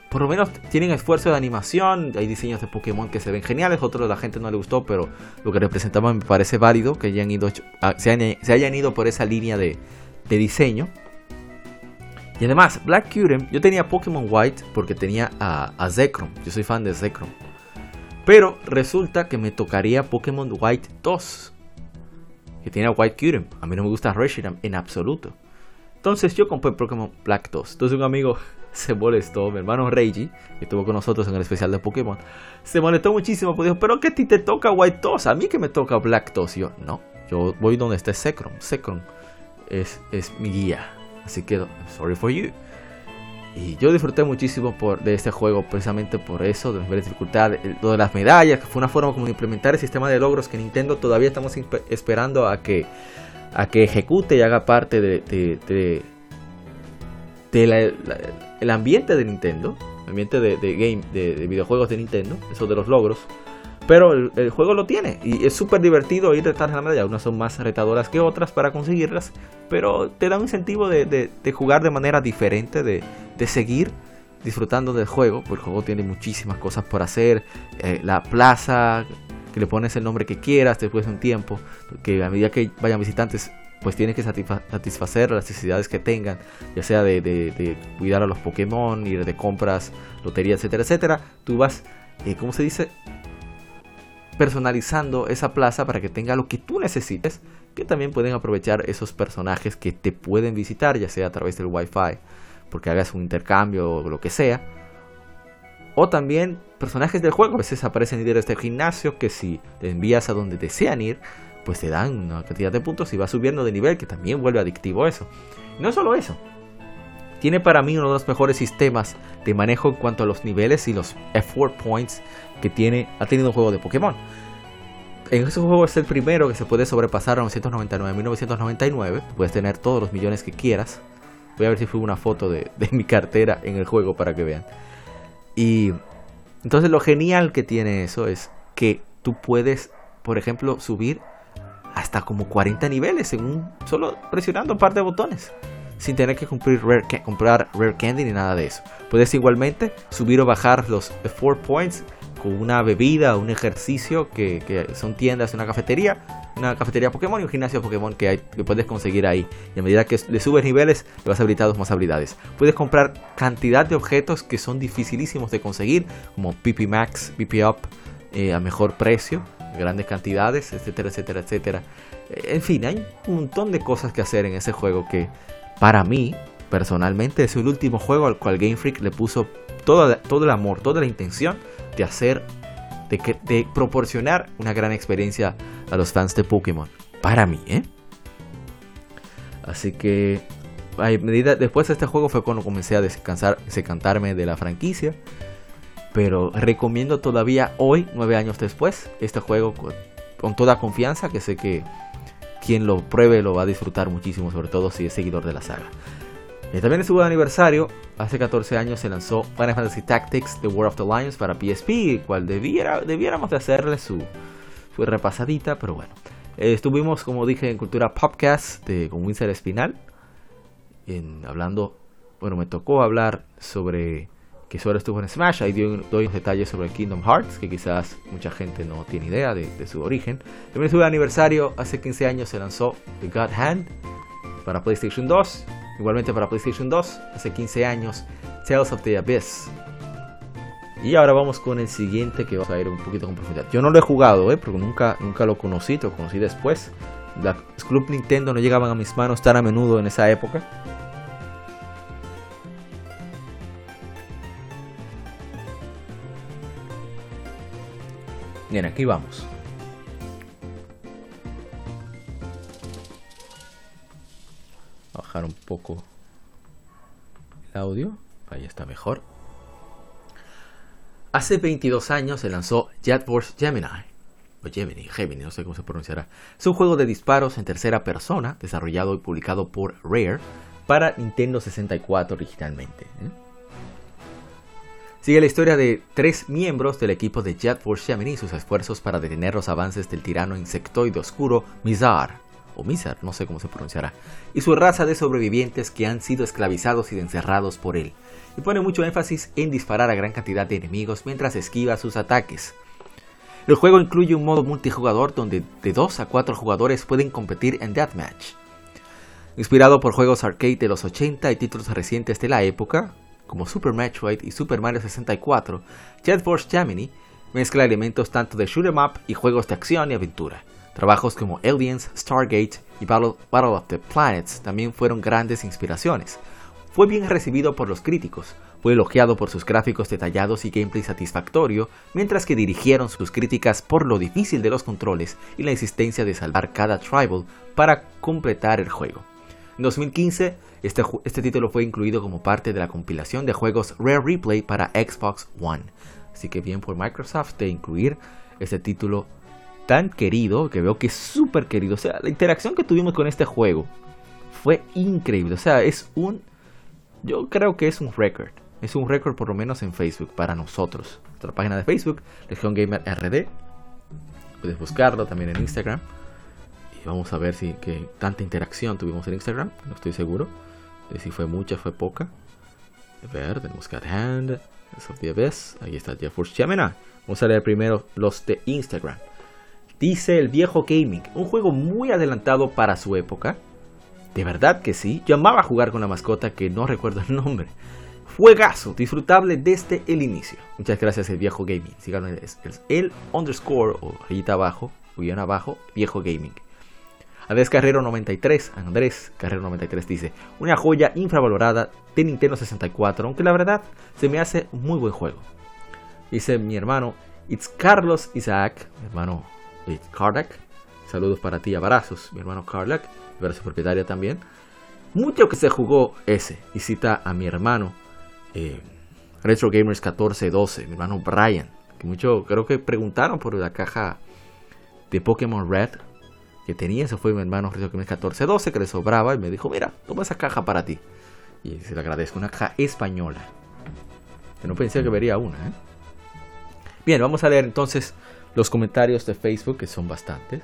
por lo menos tienen esfuerzo de animación. Hay diseños de Pokémon que se ven geniales, otros la gente no le gustó, pero lo que representaban me parece válido que hayan ido, ah, se, hayan, ido por esa línea de, diseño. Y además, Black Curem, yo tenía Pokémon White porque tenía a, a Zekrom, yo soy fan de Zekrom. Pero resulta que me tocaría Pokémon White 2 que tiene a White Kyurem. A mí no me gusta Reshiram en absoluto. Entonces yo compré Pokémon Black 2. Entonces un amigo se molestó, mi hermano Reiji, que estuvo con nosotros en el especial de Pokémon, se molestó muchísimo porque dijo, pero que a ti te toca White 2, a mí que me toca Black 2. Y yo, no, yo voy donde está Zekrom. Zekrom es, es mi guía. Así que, sorry for you. Y yo disfruté muchísimo por, de este juego precisamente por eso, de la dificultad, lo de las medallas, que fue una forma como de implementar el sistema de logros que Nintendo todavía estamos esperando a que, a que ejecute y haga parte de, de, el ambiente de Nintendo, el ambiente de, game, de, videojuegos de Nintendo, eso de los logros. Pero el, juego lo tiene y es súper divertido ir detrás de la medalla. Unas son más retadoras que otras para conseguirlas, pero te da un incentivo de, jugar de manera diferente, de, seguir disfrutando del juego. Porque el juego tiene muchísimas cosas por hacer. Eh, la plaza, que le pones el nombre que quieras después de un tiempo, que a medida que vayan visitantes pues tienes que satisfacer las necesidades que tengan, ya sea de, cuidar a los Pokémon, ir de compras, lotería, etcétera, etcétera. Tú vas, eh, ¿cómo se dice? Personalizando esa plaza para que tenga lo que tú necesites, que también pueden aprovechar esos personajes que te pueden visitar, ya sea a través del Wi-Fi, porque hagas un intercambio o lo que sea. O también personajes del juego, a veces aparecen líderes del gimnasio que si te envías a donde desean ir, pues te dan una cantidad de puntos y va subiendo de nivel, que también vuelve adictivo eso. no solo eso, tiene para mí uno de los mejores sistemas de manejo en cuanto a los niveles y los F4 points que tiene, ha tenido un juego de Pokémon. En ese juego es el primero que se puede sobrepasar a 999 1999. Puedes tener todos los millones que quieras. Voy a ver si fue una foto de, mi cartera en el juego para que vean. Y entonces lo genial que tiene eso es que tú puedes, por ejemplo, subir hasta como 40 niveles en un, solo presionando un par de botones sin tener que cumplir comprar Rare Candy ni nada de eso. Puedes igualmente subir o bajar los 4 points con una bebida un ejercicio que, son tiendas, una cafetería, una cafetería Pokémon y un gimnasio Pokémon que, hay, que puedes conseguir ahí. Y a medida que le subes niveles, le vas habilitando más habilidades. Puedes comprar cantidad de objetos que son dificilísimos de conseguir, como PP Max, PP Up, eh, a mejor precio, grandes cantidades, etcétera, etcétera, etcétera. En fin, hay un montón de cosas que hacer en ese juego que para mí, personalmente, es el último juego al cual Game Freak le puso todo, todo el amor, toda la intención de hacer, de, de proporcionar una gran experiencia a los fans de Pokémon. Para mí, ¿eh? Así que medida, después de este juego fue cuando comencé a descansar, desencantarme de la franquicia. Pero recomiendo todavía hoy, nueve años después, este juego con, toda confianza, que sé que quien lo pruebe lo va a disfrutar muchísimo, sobre todo si es seguidor de la saga. Y también estuvo de aniversario, hace 14 años se lanzó Final Fantasy Tactics The War of the Lions para PSP, cual debiera, debiéramos de hacerle su, su repasadita, pero bueno. Eh, estuvimos, como dije, en Cultura Podcast de, con Winsor Espinal, en, hablando, bueno, me tocó hablar sobre que solo estuvo en Smash. Ahí doy, doy detalles sobre Kingdom Hearts, que quizás mucha gente no tiene idea de, su origen. También estuvo de aniversario, hace 15 años se lanzó The God Hand para PlayStation 2. Igualmente para PlayStation 2, hace 15 años, Tales of the Abyss. Y ahora vamos con el siguiente que vamos a ir un poquito con profundidad. Yo no lo he jugado, ¿eh? porque nunca, nunca lo conocí, lo conocí después. Las Club Nintendo no llegaban a mis manos tan a menudo en esa época. Bien, aquí vamos. Un poco el audio. Ahí está mejor. Hace 22 años se lanzó Jet Force Gemini. O Gemini, Gemini, no sé cómo se pronunciará. Es un juego de disparos en tercera persona, desarrollado y publicado por Rare para Nintendo 64 originalmente. ¿eh? Sigue la historia de tres miembros del equipo de Jet Force Gemini y sus esfuerzos para detener los avances del tirano insectoide oscuro Mizar, o Mizar, no sé cómo se pronunciará, y su raza de sobrevivientes que han sido esclavizados y encerrados por él. Y pone mucho énfasis en disparar a gran cantidad de enemigos mientras esquiva sus ataques. El juego incluye un modo multijugador donde de 2 a 4 jugadores pueden competir en Deathmatch. Inspirado por juegos arcade de los 80 y títulos recientes de la época, como Super Metroid y Super Mario 64, Jet Force Gemini mezcla elementos tanto de shoot'em up y juegos de acción y aventura. Trabajos como Aliens, Stargate y Battle, of the Planets también fueron grandes inspiraciones. Fue bien recibido por los críticos, fue elogiado por sus gráficos detallados y gameplay satisfactorio, mientras que dirigieron sus críticas por lo difícil de los controles y la insistencia de salvar cada tribal para completar el juego. En 2015, este, este, título fue incluido como parte de la compilación de juegos Rare Replay para Xbox One. Así que bien por Microsoft de incluir este título tan querido, que veo que es súper querido. O sea, la interacción que tuvimos con este juego fue increíble. O sea, es un... Yo creo que es un récord. Es un récord por lo menos en Facebook para nosotros. Nuestra página de Facebook, Legion Gamer RD. Puedes buscarlo también en Instagram. Vamos a ver si que tanta interacción tuvimos en Instagram. No estoy seguro de si fue mucha, fue poca. A ver, tenemos Cat Hand. Ahí está Jeffers Gemini. Vamos a leer primero los de Instagram. Dice el viejo gaming, un juego muy adelantado para su época. De verdad que sí. Yo amaba jugar con la mascota que no recuerdo el nombre. Juegazo, disfrutable desde el inicio. Muchas gracias el viejo gaming. Síganme el underscore o rayita abajo, guion abajo, viejo gaming. Andrés Carrero 93, Andrés Carrero 93 dice, una joya infravalorada de Nintendo 64, aunque la verdad se me hace muy buen juego. Dice mi hermano, it's Carlos Isaac, mi hermano eh, saludos para ti, abrazos, mi hermano Carlac, ver su propietaria también. Mucho que se jugó ese, y cita a mi hermano eh, Retro Gamers 1412, mi hermano Brian, que mucho creo que preguntaron por la caja de Pokémon Red que tenía, ese fue mi hermano que me 1412 que le sobraba y me dijo, mira, toma esa caja para ti. Y se le agradezco, una caja española. Que no pensé que vería una. ¿eh? Bien, vamos a leer entonces los comentarios de Facebook, que son bastantes.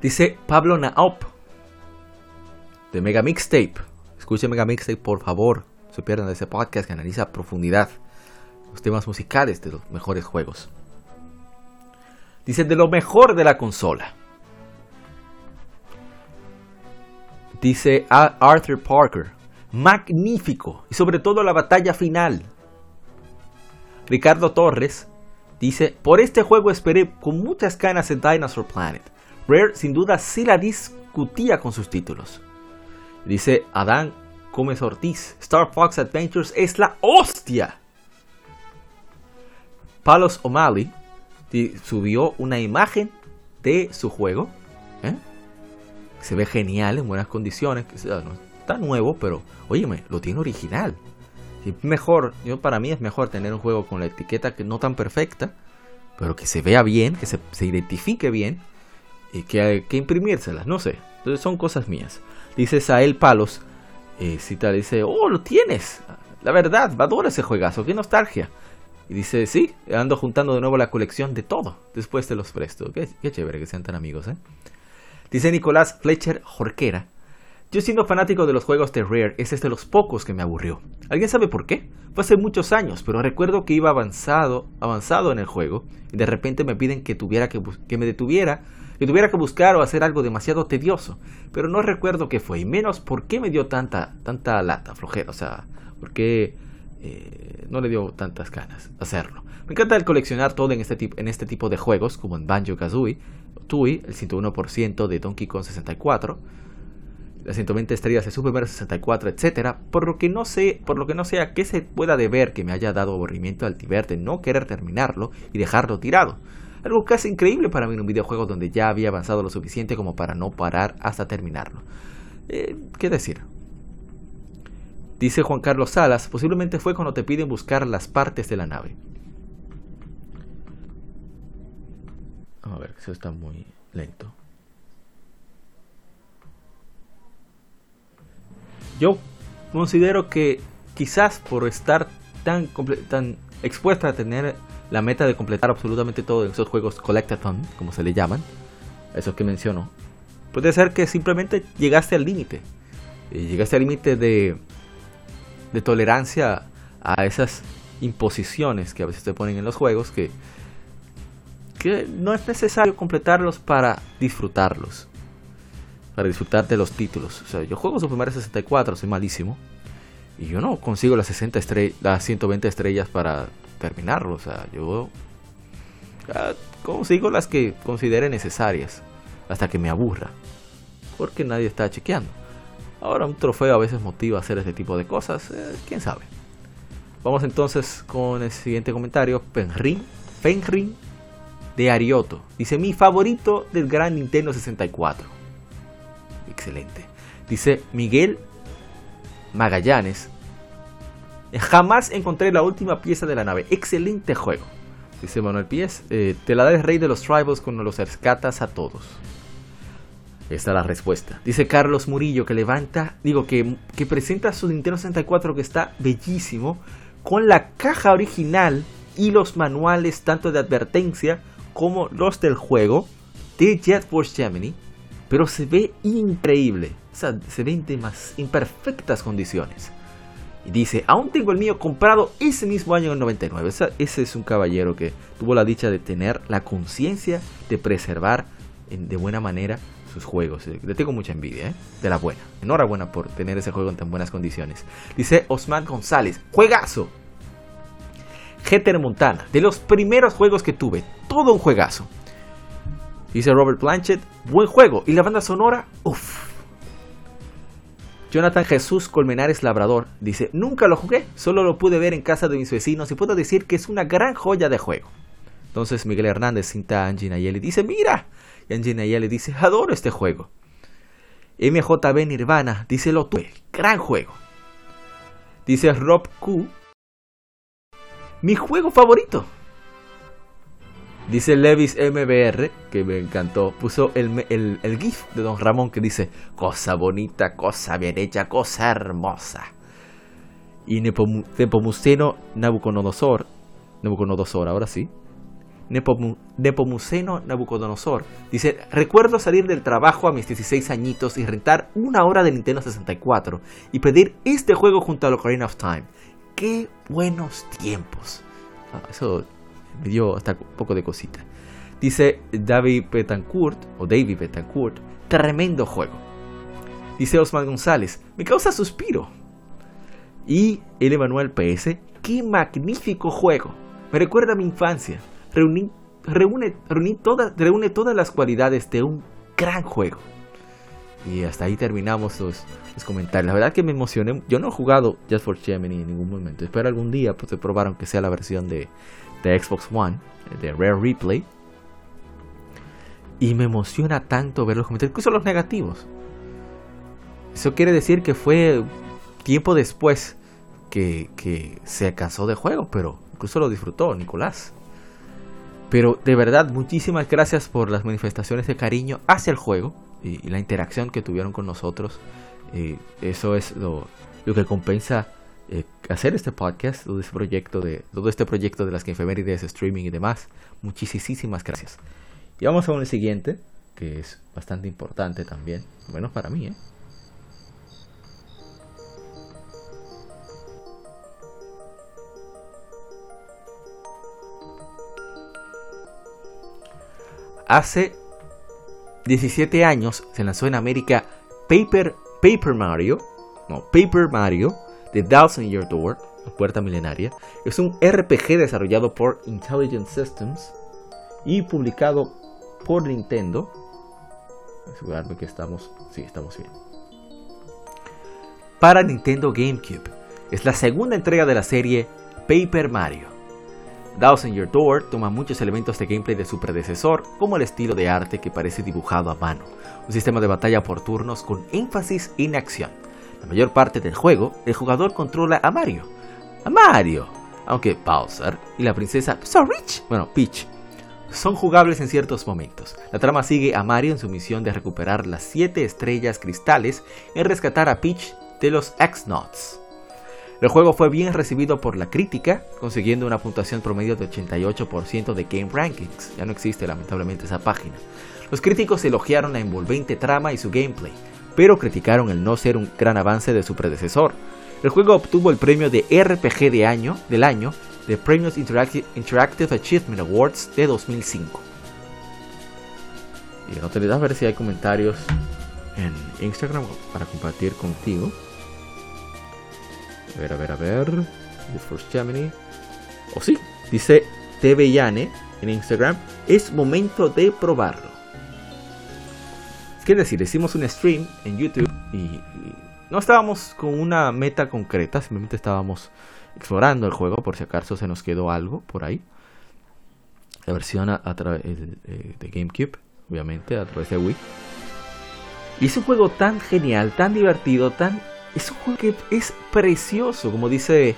Dice Pablo Naop de Mega Mixtape. Escuche Mega Mixtape, por favor. No se pierdan de ese podcast que analiza a profundidad los temas musicales de los mejores juegos. Dice, de lo mejor de la consola. Dice Arthur Parker, magnífico. Y sobre todo la batalla final. Ricardo Torres dice, por este juego esperé con muchas ganas en Dinosaur Planet. Rare sin duda sí la discutía con sus títulos. Dice Adán Gómez Ortiz, Star Fox Adventures es la hostia. Palos O'Malley subió una imagen de su juego ¿eh? Se ve genial, en buenas condiciones. Está nuevo, pero, óyeme, lo tiene original. Mejor, yo para mí es mejor tener un juego con la etiqueta que no tan perfecta, pero que se vea bien, que se, identifique bien, y que, que imprimírselas, no sé. Entonces son cosas mías. Dice Sael Palos, eh, cita, dice, oh, lo tienes. La verdad, adoro ese juegazo, qué nostalgia. Y dice, sí, ando juntando de nuevo la colección de todo. Después te los presto. Qué, qué chévere que sean tan amigos, ¿eh? Dice Nicolás Fletcher Jorquera. Yo siendo fanático de los juegos de Rare, ese es de los pocos que me aburrió. ¿Alguien sabe por qué? Fue hace muchos años, pero recuerdo que iba avanzado, avanzado en el juego y de repente me piden que tuviera que, que me detuviera, que tuviera que buscar o hacer algo demasiado tedioso, pero no recuerdo qué fue y menos por qué me dio tanta tanta lata, flojera, o sea, por qué eh, no le dio tantas ganas hacerlo. Me encanta el coleccionar todo en este, en este tipo de juegos, como en Banjo Kazooie, Tui, el 101% de Donkey Kong 64, las 120 estrellas de Super Mario 64, etc. Por lo que no sé, por lo que no sé a qué se pueda deber que me haya dado aburrimiento al de no querer terminarlo y dejarlo tirado. Algo casi increíble para mí en un videojuego donde ya había avanzado lo suficiente como para no parar hasta terminarlo. Eh, ¿Qué decir? Dice Juan Carlos Salas, posiblemente fue cuando te piden buscar las partes de la nave. A ver, eso está muy lento. Yo considero que quizás por estar tan, tan expuesta a tener la meta de completar absolutamente todo en esos juegos Collectathon, como se le llaman, esos que menciono, puede ser que simplemente llegaste al límite. Llegaste al límite de, de tolerancia a esas imposiciones que a veces te ponen en los juegos que, que no es necesario completarlos para disfrutarlos para disfrutar de los títulos. O sea, yo juego Super Mario 64, soy malísimo. Y yo no consigo las, 60 las 120 estrellas para terminarlo. O sea, yo consigo las que considere necesarias. Hasta que me aburra. Porque nadie está chequeando. Ahora un trofeo a veces motiva a hacer este tipo de cosas. Eh, ¿Quién sabe? Vamos entonces con el siguiente comentario. Penrin, Penrin de Arioto. Dice mi favorito del gran Nintendo 64 excelente. Dice Miguel Magallanes. Jamás encontré la última pieza de la nave. Excelente juego. Dice Manuel Pies. Eh, te la da el rey de los tribals cuando los rescatas a todos. Esta es la respuesta. Dice Carlos Murillo que levanta, digo que, que presenta su Nintendo 64 que está bellísimo con la caja original y los manuales tanto de advertencia como los del juego de Jet Force Gemini pero se ve increíble. O sea, se ve en más imperfectas condiciones. Y dice, aún tengo el mío comprado ese mismo año en el 99. ese es un caballero que tuvo la dicha de tener la conciencia de preservar de buena manera sus juegos. Eh, le tengo mucha envidia, ¿eh? De la buena. Enhorabuena por tener ese juego en tan buenas condiciones. Dice Osman González, juegazo. Jeter Montana, de los primeros juegos que tuve, todo un juegazo. Dice Robert Blanchett, buen juego. Y la banda sonora, uff. Jonathan Jesús Colmenares Labrador dice, nunca lo jugué, solo lo pude ver en casa de mis vecinos y puedo decir que es una gran joya de juego. Entonces Miguel Hernández cinta a Angie Nayeli y dice, mira. Y Angie Nayeli dice, adoro este juego. MJB Nirvana dice, lo tuve, gran juego. Dice Rob Q, mi juego favorito. Dice Levis MBR, que me encantó, puso el, GIF de Don Ramón que dice, cosa bonita, cosa bien hecha, cosa hermosa. Y Nepomuceno Nabucodonosor, Nabucodonosor, ahora sí. Nepomuceno Nabucodonosor dice, recuerdo salir del trabajo a mis 16 añitos y rentar una hora de Nintendo 64 y pedir este juego junto a Ocarina of Time. ¡Qué buenos tiempos! Ah, eso me dio hasta poco de cosita. Dice David Betancourt, o David Betancourt, tremendo juego. Dice Osman González, me causa suspiro. Y el Emanuel PS, qué magnífico juego. Me recuerda a mi infancia. reúne, reúne todas las cualidades de un gran juego. Y hasta ahí terminamos los, comentarios. La verdad que me emocioné. Yo no he jugado Just for Gemini en ningún momento. Espero algún día pues, probar aunque sea la versión de, de Xbox One, de Rare Replay. Y me emociona tanto ver los comentarios, incluso los negativos. Eso quiere decir que fue tiempo después que, que se cansó de juego, pero incluso lo disfrutó Nicolás. Pero de verdad, muchísimas gracias por las manifestaciones de cariño hacia el juego y, la interacción que tuvieron con nosotros. Eh, eso es lo que compensa eh, hacer este podcast, todo este proyecto de, todo este proyecto de las que efemérides, streaming y demás. Muchísimas gracias. Y vamos a un siguiente, que es bastante importante también, menos para mí, ¿eh? Hace 17 años se lanzó en América Paper, Paper Mario, no, Paper Mario, The Thousand Year Door, la puerta milenaria. Es un RPG desarrollado por Intelligent Systems y publicado por Nintendo. Asegurarme que estamos, sí, estamos bien. Para Nintendo GameCube. Es la segunda entrega de la serie Paper Mario. Thousand Year Door toma muchos elementos de gameplay de su predecesor, como el estilo de arte que parece dibujado a mano, un sistema de batalla por turnos con énfasis en acción. La mayor parte del juego, el jugador controla a Mario. ¡A Mario! Aunque Bowser y la princesa So Rich, bueno, Peach, son jugables en ciertos momentos. La trama sigue a Mario en su misión de recuperar las 7 estrellas cristales y rescatar a Peach de los X-Nots. El juego fue bien recibido por la crítica, consiguiendo una puntuación promedio de 88% de Game Rankings. Ya no existe lamentablemente esa página. Los críticos elogiaron la envolvente trama y su gameplay, pero criticaron el no ser un gran avance de su predecesor. El juego obtuvo el premio de RPG de año, del año de Premios Interactive, Achievement Awards de 2005. Y no te a ver si hay comentarios en Instagram para compartir contigo. A ver, a ver, a ver. The Force Gemini. O oh, sí, dice TV Yane en Instagram. Es momento de probarlo. Es decir, hicimos un stream en YouTube y, no estábamos con una meta concreta, simplemente estábamos explorando el juego por si acaso se nos quedó algo por ahí. La versión a, través de, de GameCube, obviamente, a través de Wii. Y es un juego tan genial, tan divertido, tan es un juego que es precioso, como dice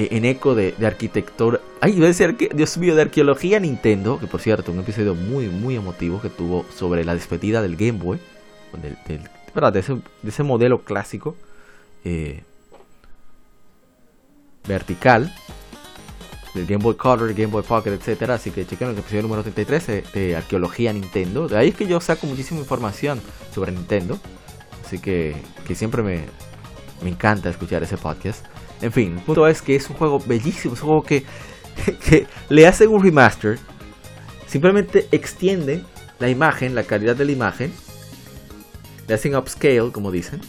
eh, en eco de, arquitectura. Ay, voy a decir, Dios mío, de arqueología Nintendo, que por cierto, un episodio muy, muy emotivo que tuvo sobre la despedida del Game Boy, De, ese, modelo clásico eh, vertical del Game Boy Color, Game Boy Pocket, etcétera. Así que chequen el episodio número 33 de, arqueología Nintendo. De ahí es que yo saco muchísima información sobre Nintendo. Así que, que siempre me, me encanta escuchar ese podcast. En fin, el punto es que es un juego bellísimo, es un juego que, que le hacen un remaster, simplemente extiende la imagen, la calidad de la imagen, le hacen upscale, como dicen,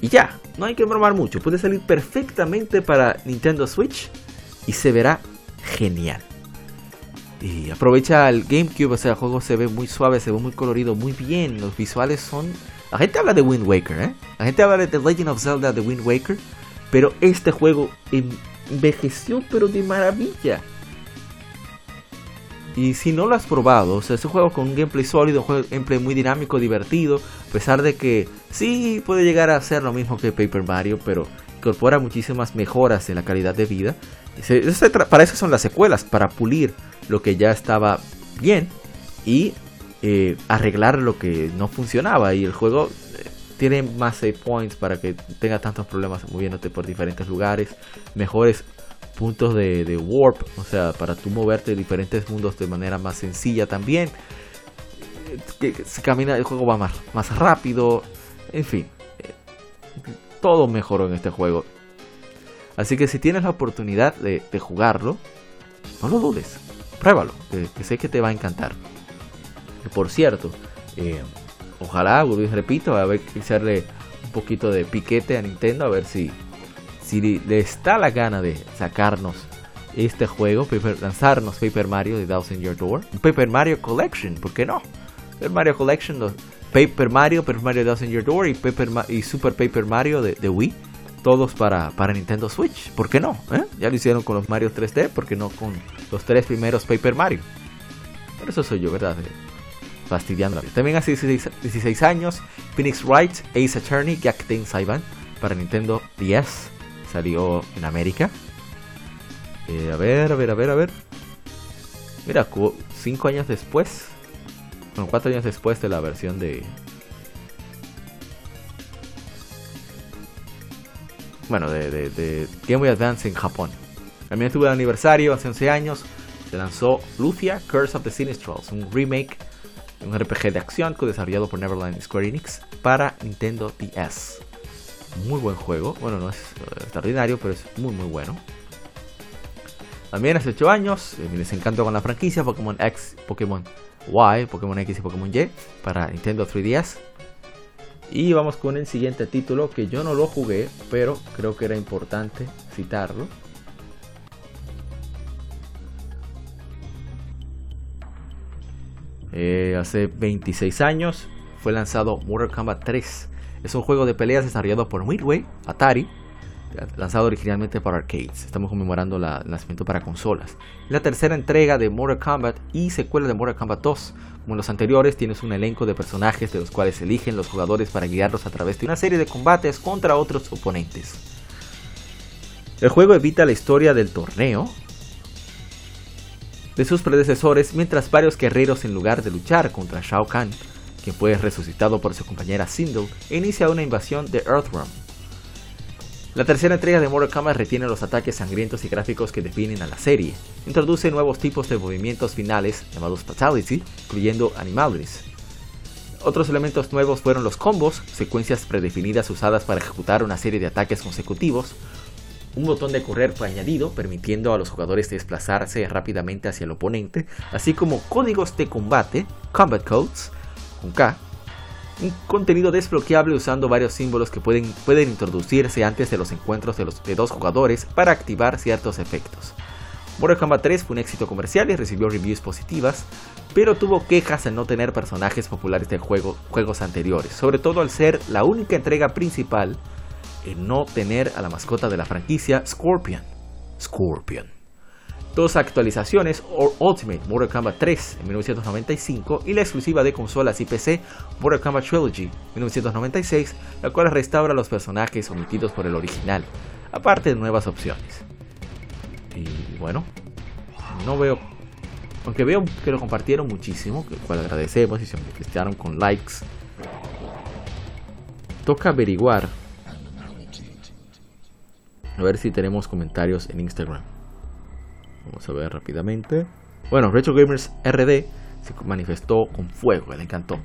y ya, no hay que bromar mucho, puede salir perfectamente para Nintendo Switch y se verá genial. Y aprovecha el GameCube, o sea, el juego se ve muy suave, se ve muy colorido, muy bien, los visuales son la gente habla de Wind Waker, ¿eh? La gente habla de The Legend of Zelda de Wind Waker. Pero este juego envejeció, pero de maravilla. Y si no lo has probado, o sea, es un juego con un gameplay sólido, un gameplay muy dinámico, divertido, a pesar de que sí puede llegar a ser lo mismo que Paper Mario, pero incorpora muchísimas mejoras en la calidad de vida. Para eso son las secuelas, para pulir lo que ya estaba bien y eh, arreglar lo que no funcionaba y el juego tiene más save points para que tenga tantos problemas moviéndote por diferentes lugares, mejores puntos de, warp, o sea, para tú moverte en diferentes mundos de manera más sencilla también. Eh, que si camina el juego va más, rápido, en fin, todo mejoró en este juego. Así que si tienes la oportunidad de, jugarlo, no lo dudes, pruébalo, que sé que te va a encantar por cierto, eh, ojalá, repito, a ver que echarle un poquito de piquete a Nintendo, a ver si, si le está la gana de sacarnos este juego, lanzarnos Paper Mario de Thousand Year Door, Paper Mario Collection, ¿por qué no? Paper Mario Collection, Paper Mario, Paper Mario Thousand Year Door y, Paper y Super Paper Mario de, Wii, todos para, para, Nintendo Switch, ¿por qué no? ¿Eh? Ya lo hicieron con los Mario 3D, ¿por qué no con los tres primeros Paper Mario? Por eso soy yo, ¿verdad? Fastidiando. También hace 16, años, Phoenix Wright Ace Attorney Ten Saiban para Nintendo DS salió en América. Eh, a ver, a ver, a ver, a ver. Mira, 5 años después. Bueno, 4 años después de la versión de. Bueno, de Game Boy Advance en Japón. También tuvo el aniversario hace 11 años. Se lanzó Lufia Curse of the Sinistrals, un remake un RPG de acción desarrollado por Neverland Square Enix para Nintendo DS. Muy buen juego, bueno, no es extraordinario, pero es muy muy bueno. También hace 8 años, eh, mi desencanto con la franquicia Pokémon X, Pokémon Y, Pokémon X y Pokémon Y para Nintendo 3DS. Y vamos con el siguiente título que yo no lo jugué, pero creo que era importante citarlo. Eh, hace 26 años fue lanzado Mortal Kombat 3. Es un juego de peleas desarrollado por Midway, Atari, lanzado originalmente para arcades. Estamos conmemorando el nacimiento para consolas. La tercera entrega de Mortal Kombat y secuela de Mortal Kombat 2. Como en los anteriores, tienes un elenco de personajes de los cuales eligen los jugadores para guiarlos a través de una serie de combates contra otros oponentes. El juego evita la historia del torneo, de sus predecesores, mientras varios guerreros en lugar de luchar contra Shao Kahn, quien fue resucitado por su compañera Sindel, inicia una invasión de Earthrealm. La tercera entrega de Mortal Kombat retiene los ataques sangrientos y gráficos que definen a la serie. Introduce nuevos tipos de movimientos finales, llamados Fatality, incluyendo Animalis. Otros elementos nuevos fueron los combos, secuencias predefinidas usadas para ejecutar una serie de ataques consecutivos, un botón de correr fue añadido, permitiendo a los jugadores desplazarse rápidamente hacia el oponente, así como códigos de combate, Combat Codes, con K, un contenido desbloqueable usando varios símbolos que pueden, pueden introducirse antes de los encuentros de, los, de dos jugadores para activar ciertos efectos. Mortal Kombat 3 fue un éxito comercial y recibió reviews positivas, pero tuvo quejas en no tener personajes populares de juego, juegos anteriores, sobre todo al ser la única entrega principal en no tener a la mascota de la franquicia Scorpion. Scorpion. Dos actualizaciones, Ultimate Mortal Kombat 3 en 1995 y la exclusiva de consolas y PC Mortal Kombat Trilogy 1996, la cual restaura los personajes omitidos por el original, aparte de nuevas opciones. Y bueno, no veo, aunque veo que lo compartieron muchísimo, que cual agradecemos y se manifestaron con likes. Toca averiguar a ver si tenemos comentarios en Instagram. Vamos a ver rápidamente. Bueno, Retro Gamers RD se manifestó con fuego, le encantó.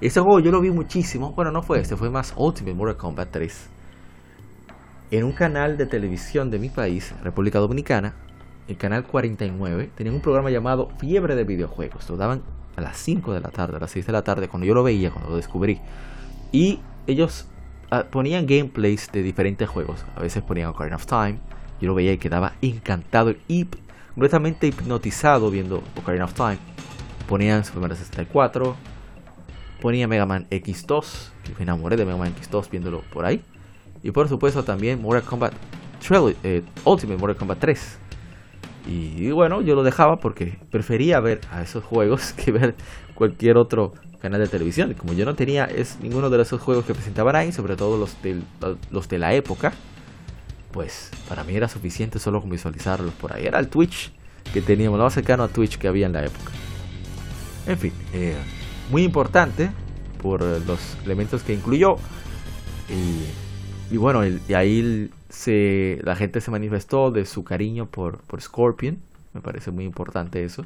Este juego yo lo vi muchísimo. Bueno, no fue este, fue más Ultimate Mortal Kombat 3. En un canal de televisión de mi país, República Dominicana, el canal 49, tenían un programa llamado Fiebre de Videojuegos. Lo daban a las 5 de la tarde, a las 6 de la tarde, cuando yo lo veía, cuando lo descubrí. Y ellos ponían gameplays de diferentes juegos. A veces ponían Ocarina of Time. Yo lo veía y quedaba encantado y completamente hipnotizado viendo Ocarina of Time. Ponían Super Mario 64. Ponía Mega Man X2. Que me enamoré de Mega Man X2 viéndolo por ahí. Y por supuesto también Mortal Kombat eh, Ultimate Mortal Kombat 3. y, bueno, yo lo dejaba porque prefería ver a esos juegos que ver cualquier otro canal de televisión. Como yo no tenía es ninguno de esos juegos que presentaban ahí, sobre todo los de, los de la época, pues para mí era suficiente solo con visualizarlos por ahí. Era el Twitch que teníamos, lo más cercano a Twitch que había en la época. En fin, eh, muy importante por los elementos que incluyó. Y, bueno, y ahí se, la gente se manifestó de su cariño por, por Scorpion. Me parece muy importante eso.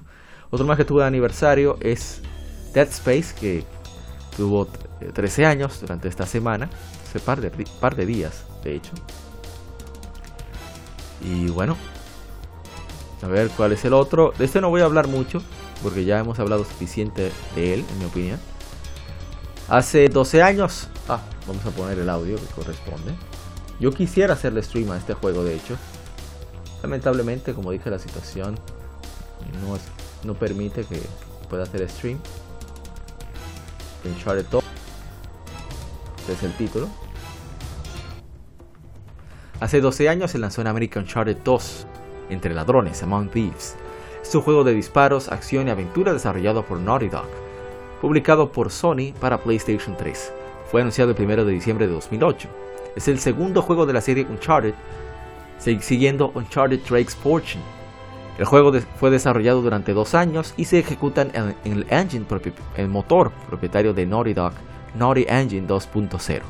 Otro más que tuvo de aniversario es Dead Space, que tuvo 13 años durante esta semana, hace par de, par de días, de hecho. Y bueno, a ver cuál es el otro. De este no voy a hablar mucho, porque ya hemos hablado suficiente de él, en mi opinión. Hace 12 años, ah, vamos a poner el audio que corresponde. Yo quisiera hacerle stream a este juego, de hecho. Lamentablemente, como dije, la situación no, no permite que pueda hacer stream. Uncharted 2. Este es el título. Hace 12 años se lanzó en América Uncharted 2, Entre Ladrones, Among Thieves. Es un juego de disparos, acción y aventura desarrollado por Naughty Dog. publicado por Sony para PlayStation 3. Fue anunciado el 1 de diciembre de 2008. Es el segundo juego de la serie Uncharted, siguiendo Uncharted Drake's Fortune. El juego fue desarrollado durante dos años y se ejecuta en, el motor propietario de Naughty Dog, Naughty Engine 2.0.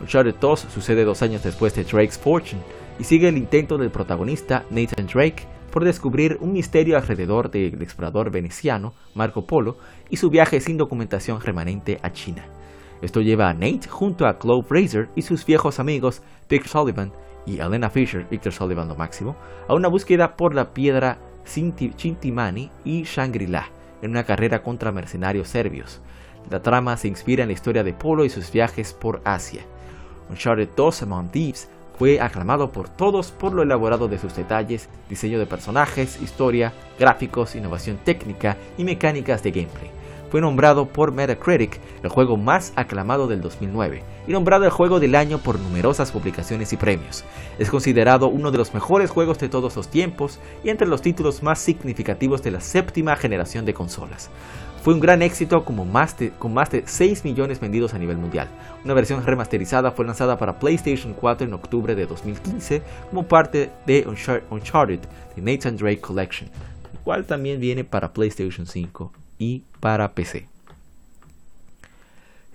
Uncharted 2 sucede dos años después de Drake's Fortune y sigue el intento del protagonista Nathan Drake por descubrir un misterio alrededor del explorador veneciano Marco Polo y su viaje sin documentación remanente a China. Esto lleva a Nate junto a Chloe Fraser y sus viejos amigos Victor Sullivan y Elena Fisher, Victor Sullivan lo máximo, a una búsqueda por la piedra Chintimani y Shangri-La en una carrera contra mercenarios serbios. La trama se inspira en la historia de Polo y sus viajes por Asia. Uncharted 2 Among Thieves fue aclamado por todos por lo elaborado de sus detalles, diseño de personajes, historia, gráficos, innovación técnica y mecánicas de gameplay. Fue nombrado por Metacritic el juego más aclamado del 2009 y nombrado el juego del año por numerosas publicaciones y premios. Es considerado uno de los mejores juegos de todos los tiempos y entre los títulos más significativos de la séptima generación de consolas. Fue un gran éxito con más de 6 millones vendidos a nivel mundial. Una versión remasterizada fue lanzada para PlayStation 4 en octubre de 2015 como parte de Uncharted The Nathan Drake Collection, el cual también viene para PlayStation 5 y para PC.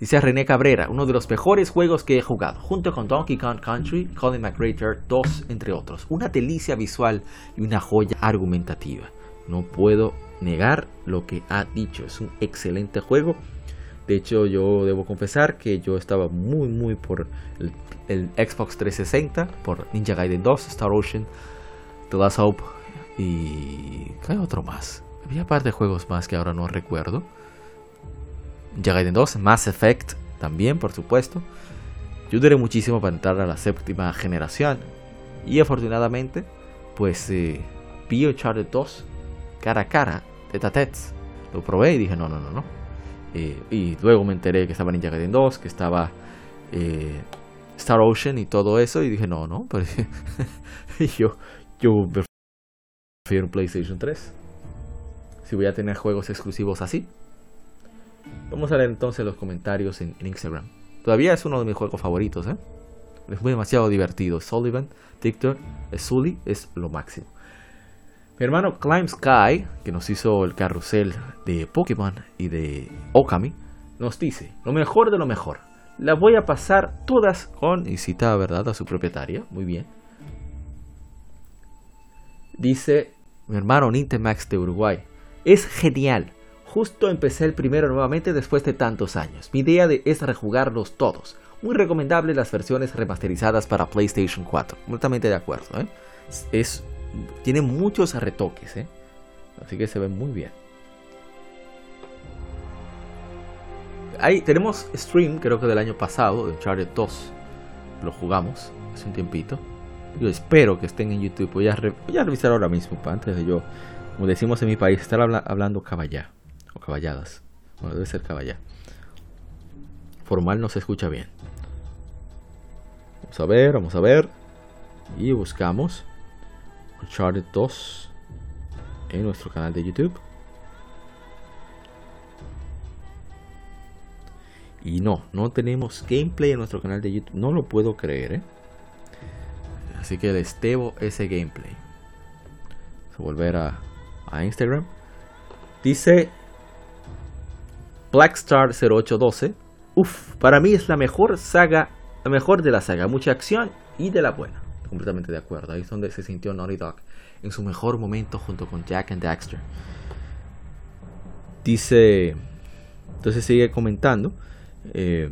Dice René Cabrera, uno de los mejores juegos que he jugado, junto con Donkey Kong Country, Colin McGregor 2, entre otros. Una delicia visual y una joya argumentativa. No puedo negar lo que ha dicho. Es un excelente juego. De hecho, yo debo confesar que yo estaba muy, muy por el, Xbox 360, por Ninja Gaiden 2, Star Ocean, The Last Hope y. ¿Qué otro más? Había un par de juegos más que ahora no recuerdo. Ninja Gaiden 2, Mass Effect también, por supuesto. Yo duré muchísimo para entrar a la séptima generación. Y afortunadamente, pues eh, vi Uncharted 2 cara a cara, tete a tete. Lo probé y dije, no, no, no, no. Eh, y luego me enteré que estaba Ninja Gaiden 2, que estaba eh, Star Ocean y todo eso. Y dije, no, no. Pero yo, yo prefiero un PlayStation 3. Si voy a tener juegos exclusivos así. Vamos a leer entonces los comentarios en, Instagram. Todavía es uno de mis juegos favoritos, ¿eh? Es muy demasiado divertido. Sullivan, Victor, Sully es lo máximo. Mi hermano Climb Sky, que nos hizo el carrusel de Pokémon y de Okami, nos dice, lo mejor de lo mejor. La voy a pasar todas con, y cita verdad a su propietaria, muy bien. Dice mi hermano Nintemax de Uruguay, es genial. Justo empecé el primero nuevamente después de tantos años. Mi idea de es rejugarlos todos. Muy recomendable las versiones remasterizadas para PlayStation 4. Completamente de acuerdo. ¿eh? Es tiene muchos retoques, ¿eh? así que se ve muy bien. Ahí tenemos stream, creo que del año pasado, de Uncharted 2. Lo jugamos hace un tiempito. Yo espero que estén en YouTube. Voy a, revisar ahora mismo, antes de yo, como decimos en mi país, estar hablando caballá o caballadas. Bueno, debe ser caballá. Formal no se escucha bien. Vamos a ver, vamos a ver. Y buscamos. Uncharted 2 en nuestro canal de YouTube. Y no, no tenemos gameplay en nuestro canal de YouTube. No lo puedo creer, ¿eh? Así que les ese gameplay. Vamos a volver a, a Instagram. Dice Blackstar 0812. Uf, para mí es la mejor saga, la mejor de la saga. Mucha acción y de la buena completamente de acuerdo. Ahí es donde se sintió Naughty Dog en su mejor momento junto con Jack and Daxter. Dice, entonces sigue comentando. Eh,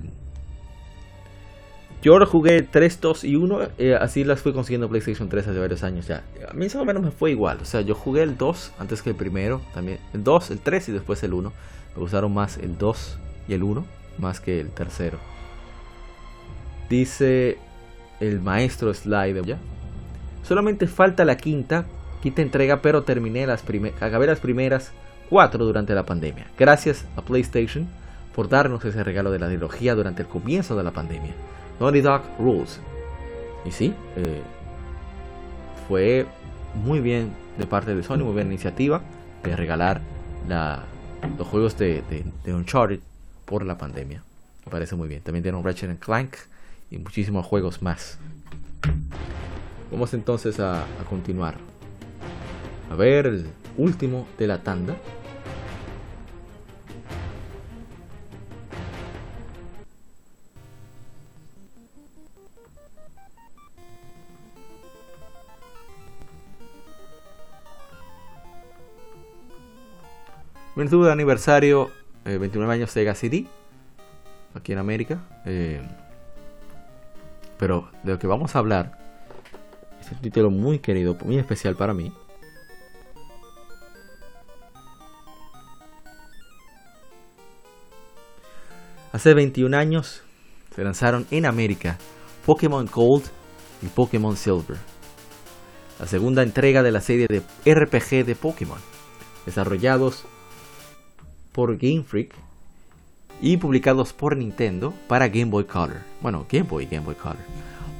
yo lo jugué 3, 2 y 1, eh, así las fui consiguiendo PlayStation 3 hace varios años ya. A mí más o menos me fue igual, o sea, yo jugué el 2 antes que el primero, también el 2, el 3 y después el 1. Me gustaron más el 2 y el 1 más que el tercero. Dice el maestro Slider. ¿ya? Solamente falta la quinta, quinta entrega, pero terminé las primeras, acabé las primeras cuatro durante la pandemia. Gracias a PlayStation por darnos ese regalo de la trilogía durante el comienzo de la pandemia. Naughty Dog Rules. Y sí, eh, fue muy bien de parte de Sony, muy buena iniciativa de regalar la, los juegos de, Uncharted por la pandemia. Me parece muy bien. También tienen Ratchet Clank y muchísimos juegos más. Vamos entonces a, a continuar. A ver el último de la tanda. Virtud de aniversario, 29 eh, años Sega CD, aquí en América. Eh, pero de lo que vamos a hablar es un título muy querido, muy especial para mí. Hace 21 años se lanzaron en América Pokémon Gold y Pokémon Silver, la segunda entrega de la serie de RPG de Pokémon, desarrollados por Game Freak y publicados por Nintendo para Game Boy Color. Bueno, Game Boy y Game Boy Color.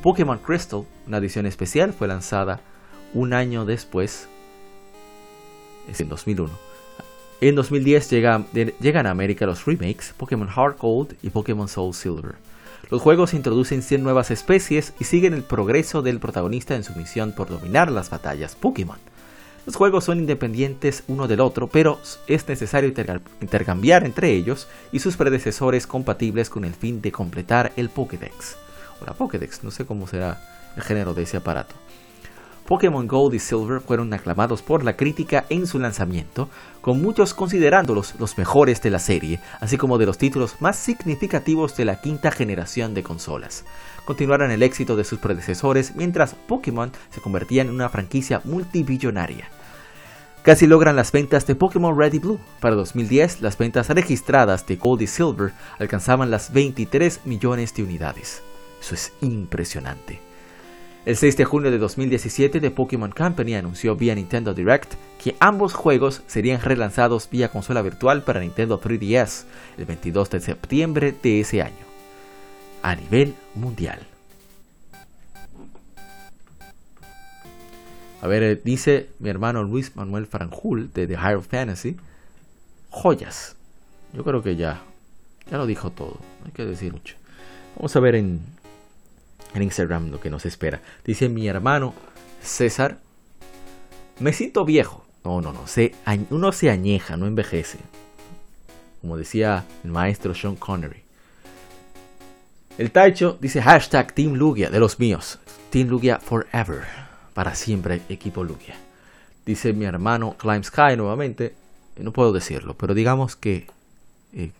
Pokémon Crystal, una edición especial, fue lanzada un año después, es en 2001. En 2010 llegan a América los remakes Pokémon Heart Gold y Pokémon Soul Silver. Los juegos introducen 100 nuevas especies y siguen el progreso del protagonista en su misión por dominar las batallas Pokémon. Los juegos son independientes uno del otro, pero es necesario intercambiar entre ellos y sus predecesores compatibles con el fin de completar el Pokédex. O la Pokédex, no sé cómo será el género de ese aparato. Pokémon Gold y Silver fueron aclamados por la crítica en su lanzamiento, con muchos considerándolos los mejores de la serie, así como de los títulos más significativos de la quinta generación de consolas. Continuaron el éxito de sus predecesores mientras Pokémon se convertía en una franquicia multibillonaria. Casi logran las ventas de Pokémon Red y Blue. Para 2010, las ventas registradas de Gold y Silver alcanzaban las 23 millones de unidades. Eso es impresionante. El 6 de junio de 2017, The Pokémon Company anunció vía Nintendo Direct que ambos juegos serían relanzados vía consola virtual para Nintendo 3DS el 22 de septiembre de ese año, a nivel mundial. A ver, eh, dice mi hermano Luis Manuel Franjul de The Higher Fantasy, joyas. Yo creo que ya, ya lo dijo todo, no hay que decir mucho. Vamos a ver en en Instagram lo que nos espera. Dice mi hermano César, me siento viejo. No, no, no, se, uno se añeja, no envejece. Como decía el maestro Sean Connery. El Taicho dice hashtag Team Lugia, de los míos. Team Lugia forever. Para siempre, equipo Lugia. Dice mi hermano Climb Sky nuevamente. No puedo decirlo, pero digamos que eh,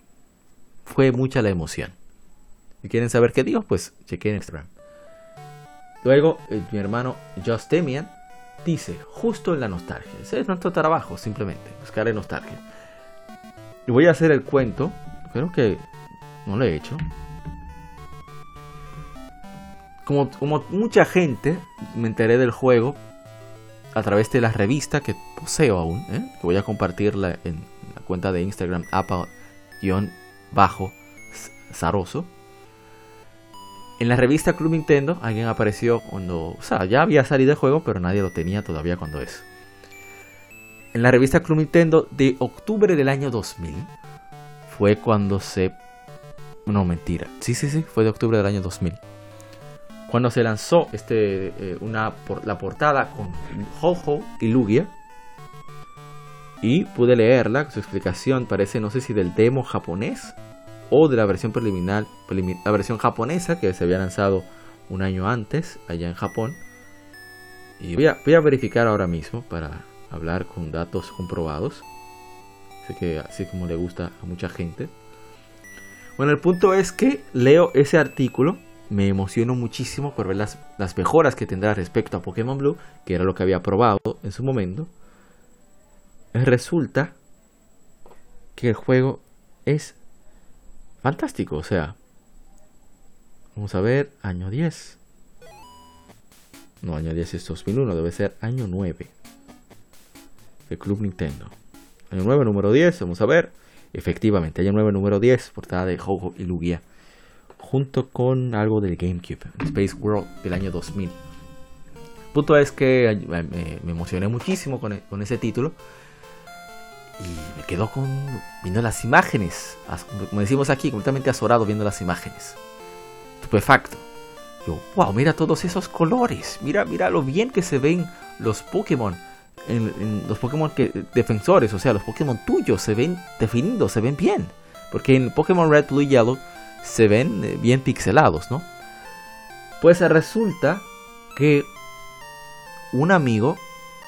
fue mucha la emoción. Si quieren saber qué digo, pues chequen Instagram. Luego, eh, mi hermano Justemian dice, justo en la nostalgia. Ese es nuestro trabajo, simplemente, buscar en nostalgia. Y voy a hacer el cuento, creo que no lo he hecho. Como, como mucha gente, me enteré del juego a través de la revista que poseo aún, ¿eh? que voy a compartirla en la cuenta de Instagram, apa-zaroso. En la revista Club Nintendo alguien apareció cuando, o sea, ya había salido el juego, pero nadie lo tenía todavía cuando es. En la revista Club Nintendo de octubre del año 2000 fue cuando se... No, mentira. Sí, sí, sí, fue de octubre del año 2000. Cuando se lanzó este, eh, una, la portada con Ho-Ho y Lugia. Y pude leerla, su explicación parece, no sé si del demo japonés o de la versión preliminar, la versión japonesa que se había lanzado un año antes allá en Japón. Y voy a, voy a verificar ahora mismo para hablar con datos comprobados. Sé que así como le gusta a mucha gente. Bueno, el punto es que leo ese artículo, me emociono muchísimo por ver las, las mejoras que tendrá respecto a Pokémon Blue, que era lo que había probado en su momento. Resulta que el juego es fantástico, o sea. Vamos a ver, año 10. No, año 10 es 2001, debe ser año 9. El Club Nintendo. Año 9, número 10, vamos a ver. Efectivamente, año 9, número 10, portada de Jojo y Lugia. Junto con algo del GameCube, Space World del año 2000. El punto es que me, emocioné muchísimo con, e, con ese título. Y me quedo con viendo las imágenes, como decimos aquí, completamente azorado viendo las imágenes. Estupefacto. Yo, wow, mira todos esos colores, mira, mira lo bien que se ven los Pokémon. Los Pokémon que, defensores, o sea, los Pokémon tuyos se ven definidos, se ven bien. Porque en Pokémon Red, Blue y Yellow se ven eh, bien pixelados, ¿no? Pues resulta que un amigo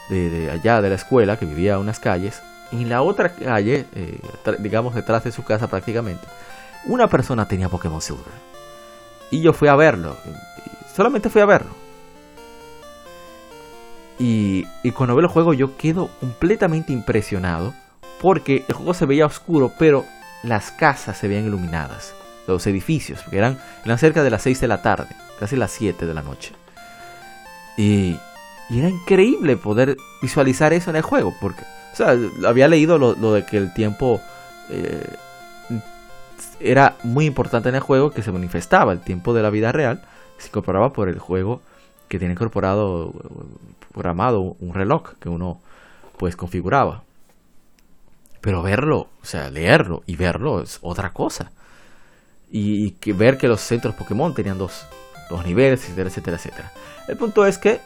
de, allá de la escuela, que vivía a unas calles, en la otra calle, eh, digamos detrás de su casa prácticamente, una persona tenía Pokémon Silver. Y yo fui a verlo. Solamente fui a verlo. Y, y cuando veo el juego yo quedo completamente impresionado. Porque el juego se veía oscuro, pero las casas se veían iluminadas. Los edificios, porque eran, eran cerca de las 6 de la tarde, casi las 7 de la noche. Y, y era increíble poder visualizar eso en el juego, porque, sea, había leído lo, de que el tiempo eh, era muy importante en el juego, que se manifestaba el tiempo de la vida real, se incorporaba por el juego que tiene incorporado, programado un reloj que uno pues configuraba. Pero verlo, o sea, leerlo y verlo es otra cosa. Y, ver que los centros Pokémon tenían dos, dos niveles, etcétera, etcétera, etcétera. El punto es que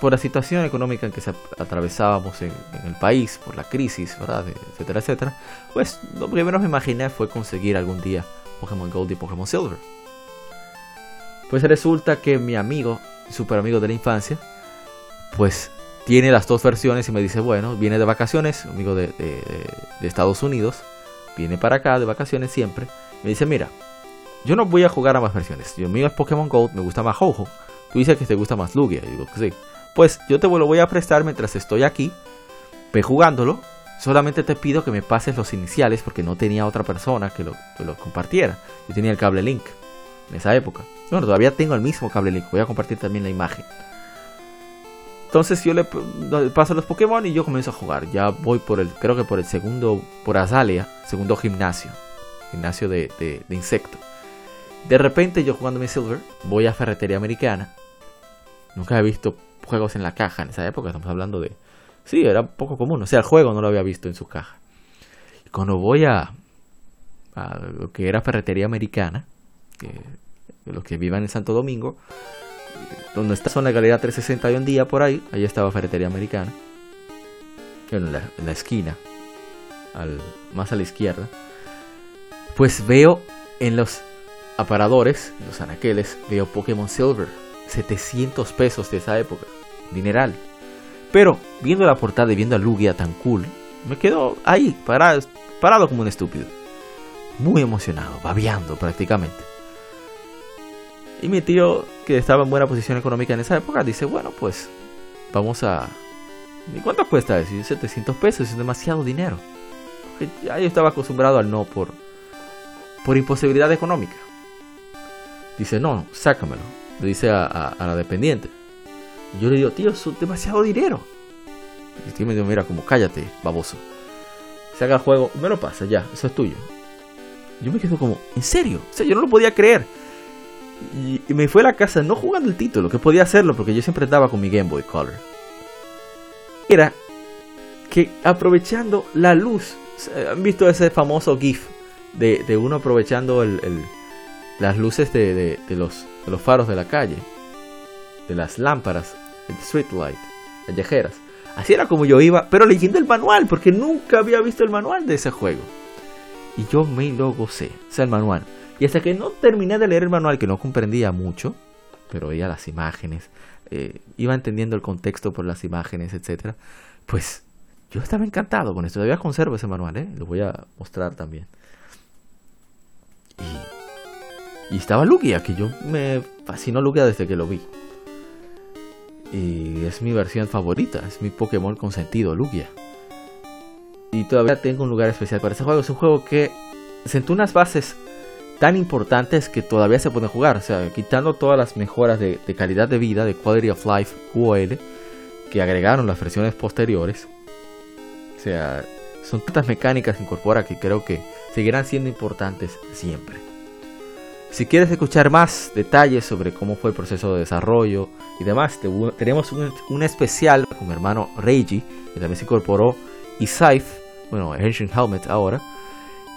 por la situación económica en que se atravesábamos en, el país, por la crisis, ¿verdad? etcétera, etcétera, pues lo primero que me imaginé fue conseguir algún día Pokémon Gold y Pokémon Silver. Pues resulta que mi amigo, super amigo de la infancia, pues tiene las dos versiones y me dice, bueno, viene de vacaciones, amigo de, Estados Unidos, viene para acá de vacaciones siempre, me dice, mira, yo no voy a jugar a más versiones, yo mío es Pokémon Gold, me gusta más Ho-Ho, tú dices que te gusta más Lugia, y digo sí pues yo te lo voy a prestar mientras estoy aquí, ve jugándolo. Solamente te pido que me pases los iniciales porque no tenía otra persona que lo compartiera. Yo tenía el cable link en esa época. Bueno, todavía tengo el mismo cable link. Voy a compartir también la imagen. Entonces yo le paso los Pokémon y yo comienzo a jugar. Ya voy por el, creo que por el segundo, por Azalea, segundo gimnasio. Gimnasio de, de, de insecto. De repente yo jugando mi Silver, voy a Ferretería Americana. Nunca he visto juegos en la caja en esa época. Estamos hablando de. Sí, era poco común. O sea, el juego no lo había visto en su caja. Y cuando voy a, a lo que era ferretería americana, los que vivan en Santo Domingo, donde está zona de Galería 360 hoy en día, por ahí, ahí estaba ferretería americana. En la, en la esquina, más a la izquierda. Pues veo en los aparadores, en los anaqueles, veo Pokémon Silver 700 pesos de esa época. Dineral. Pero viendo la portada y viendo a Lugia tan cool, me quedo ahí, parado, parado como un estúpido. Muy emocionado, babeando prácticamente. Y mi tío, que estaba en buena posición económica en esa época, dice, bueno, pues vamos a... ¿Y cuánto cuesta eso? 700 pesos, es demasiado dinero. ya yo estaba acostumbrado al no por, por imposibilidad económica. Dice, no, sácamelo le dice a, la dependiente. Yo le digo, tío, es demasiado dinero. Y el tío me dijo, mira, como cállate, baboso. Se haga el juego, me lo pasa, ya, eso es tuyo. Yo me quedo como, ¿en serio? O sea, yo no lo podía creer. Y, me fue a la casa no jugando el título, que podía hacerlo porque yo siempre estaba con mi Game Boy Color. Era que aprovechando la luz, ¿han visto ese famoso GIF de, uno aprovechando el, las luces de, los, los faros de la calle, de las lámparas, el street light, callejeras. Así era como yo iba, pero leyendo el manual, porque nunca había visto el manual de ese juego. Y yo me lo gocé, o sea, el manual. Y hasta que no terminé de leer el manual, que no comprendía mucho, pero veía las imágenes, eh, iba entendiendo el contexto por las imágenes, etc. Pues yo estaba encantado con esto. Todavía conservo ese manual, ¿eh? lo voy a mostrar también. Y y estaba Lugia, que yo me fascinó Lugia desde que lo vi. Y es mi versión favorita, es mi Pokémon consentido, Lugia. Y todavía tengo un lugar especial para ese juego. Es un juego que sentó unas bases tan importantes que todavía se pueden jugar. O sea, quitando todas las mejoras de, calidad de vida, de Quality of Life QOL, que agregaron las versiones posteriores. O sea, son tantas mecánicas que incorpora que creo que seguirán siendo importantes siempre. Si quieres escuchar más detalles sobre cómo fue el proceso de desarrollo y demás, tenemos un, especial con mi hermano Reiji, que también se incorporó, y Saif bueno, Ancient Helmet ahora,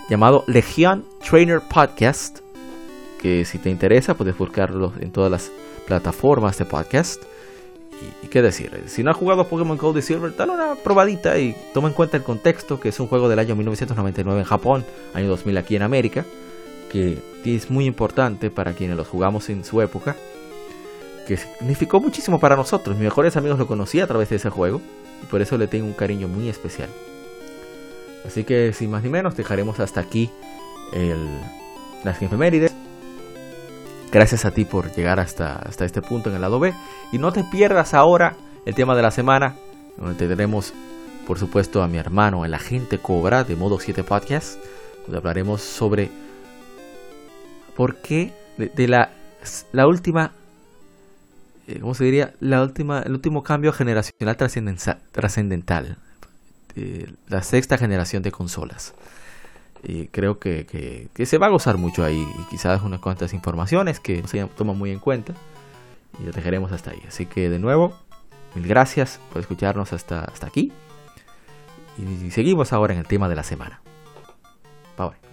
llamado Legion Trainer Podcast, que si te interesa puedes buscarlo en todas las plataformas de podcast. Y, qué decir, si no has jugado Pokémon Gold y Silver, dale una probadita y toma en cuenta el contexto, que es un juego del año 1999 en Japón, año 2000 aquí en América, que es muy importante para quienes los jugamos en su época, que significó muchísimo para nosotros. Mis mejores amigos lo conocí a través de ese juego y por eso le tengo un cariño muy especial. Así que sin más ni menos dejaremos hasta aquí el, las efemérides. Gracias a ti por llegar hasta, hasta este punto en el lado B. Y no te pierdas ahora el tema de la semana, donde tendremos, por supuesto, a mi hermano, el agente Cobra de Modo 7 Podcast, donde hablaremos sobre por qué de, la, la última eh, ¿cómo se diría? La última, el último cambio generacional trascendental la sexta generación de consolas. Creo que, se va a gozar mucho ahí y quizás unas cuantas informaciones que se toman muy en cuenta y lo dejaremos hasta ahí. Así que de nuevo, mil gracias por escucharnos hasta, hasta aquí y seguimos ahora en el tema de la semana. Bye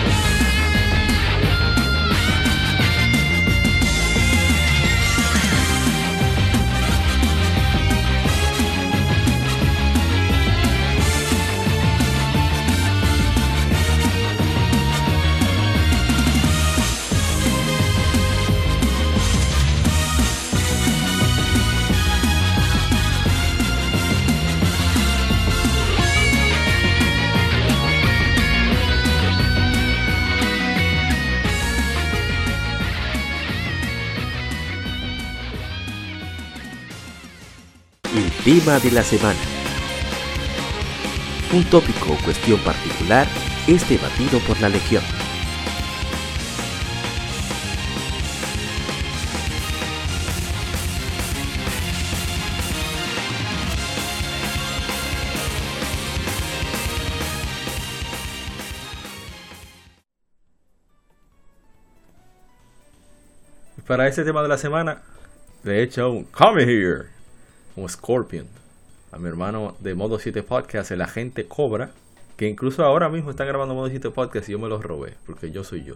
Tema de la semana. Un tópico o cuestión particular es debatido por la Legión.
Para ese tema de la semana, de hecho, come here como Scorpion, a mi hermano de Modo 7 Podcast, el agente Cobra, que incluso ahora mismo está grabando Modo 7 Podcast y yo me los robé, porque yo soy yo.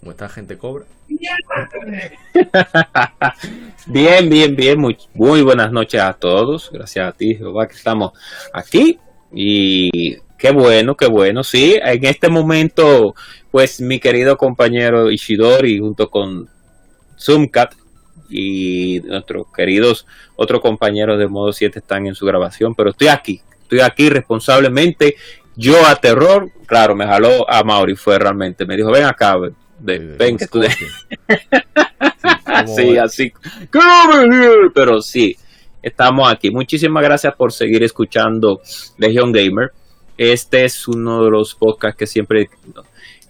¿Cómo está, agente Cobra?
bien, bien, bien. Muy, muy buenas noches a todos. Gracias a ti, Jehová, que estamos aquí. Y qué bueno, qué bueno. Sí, en este momento, pues mi querido compañero Ishidori, junto con Zoomcat, y nuestros queridos otros compañeros de Modo 7 están en su grabación, pero estoy aquí, estoy aquí responsablemente. Yo a terror, claro, me jaló a Mauri, fue realmente, me dijo, ven acá, ven, que tú... sí, así, pero sí, estamos aquí. Muchísimas gracias por seguir escuchando Legion Gamer. Este es uno de los podcasts que siempre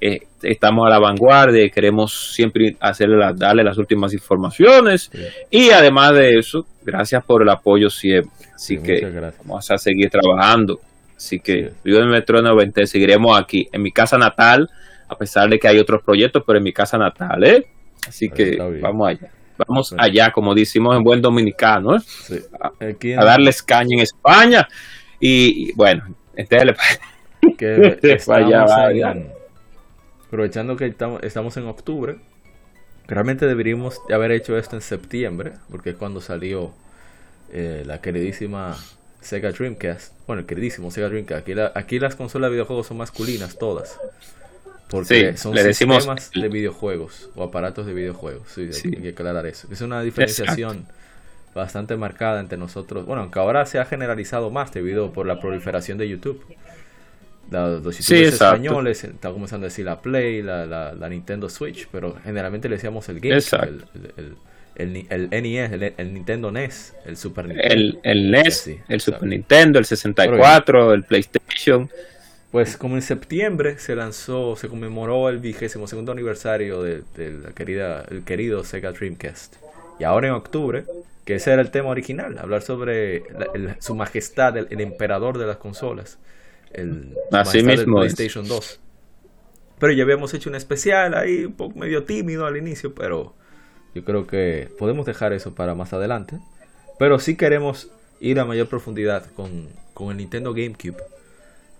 eh, estamos a la vanguardia y queremos siempre hacerle darle las últimas informaciones. Y además de eso, gracias por el apoyo siempre. Así que vamos a seguir trabajando. Así que yo en Metro 90 seguiremos aquí, en mi casa natal, a pesar de que hay otros proyectos, pero en mi casa natal, ¿eh? Así que vamos allá. Vamos allá, como decimos en buen dominicano, ¿eh? a, darles caña en España. Y, bueno, entonces
que vaya, vaya aprovechando que estamos, en octubre, Realmente deberíamos haber hecho esto en septiembre, porque es cuando salió eh, la queridísima Sega Dreamcast. Bueno, el queridísimo Sega Dreamcast. Aquí, aquí las consolas de videojuegos son masculinas todas. Porque son
le decimos
sistemas de videojuegos o aparatos de videojuegos. Sí, hay, que aclarar eso. Es una diferenciación bastante marcada entre nosotros. Bueno, aunque ahora se ha generalizado más debido por la proliferación de YouTube los youtubers españoles están comenzando a decir la Play, la, la, Nintendo Switch, pero generalmente le decíamos el Game, el, el, el, NES, el, Nintendo NES, el Super
Nintendo. El, NES, el Super Nintendo, el 64, el PlayStation.
Pues como en septiembre se lanzó, se conmemoró el vigésimo segundo aniversario de, la querida, el querido Sega Dreamcast. Y ahora en octubre, que ese era el tema original, hablar sobre su majestad, el emperador de las consolas el
Así mismo
PlayStation 2. Pero ya habíamos hecho un especial ahí, un poco medio tímido al inicio, pero yo creo que podemos dejar eso para más adelante. Pero si queremos ir a mayor profundidad con, con el Nintendo GameCube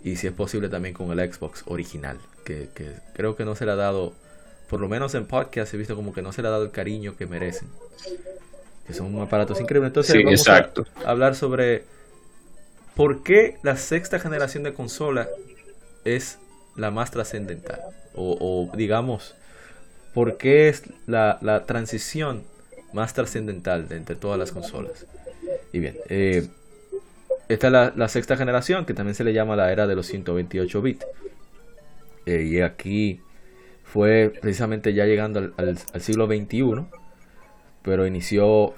y si es posible también con el Xbox original, que, que, creo que no se le ha dado, por lo menos en podcast he visto como que no se le ha dado el cariño que merecen, que son aparatos increíbles. Entonces vamos a hablar sobre ¿Por qué la sexta generación de consola es la más trascendental? O, digamos, ¿por qué es la, transición más trascendental de entre todas las consolas? Y bien, eh, esta es la, sexta generación, que también se le llama la era de los 128 bits. Eh, y aquí fue precisamente ya llegando al, al siglo XXI, pero inició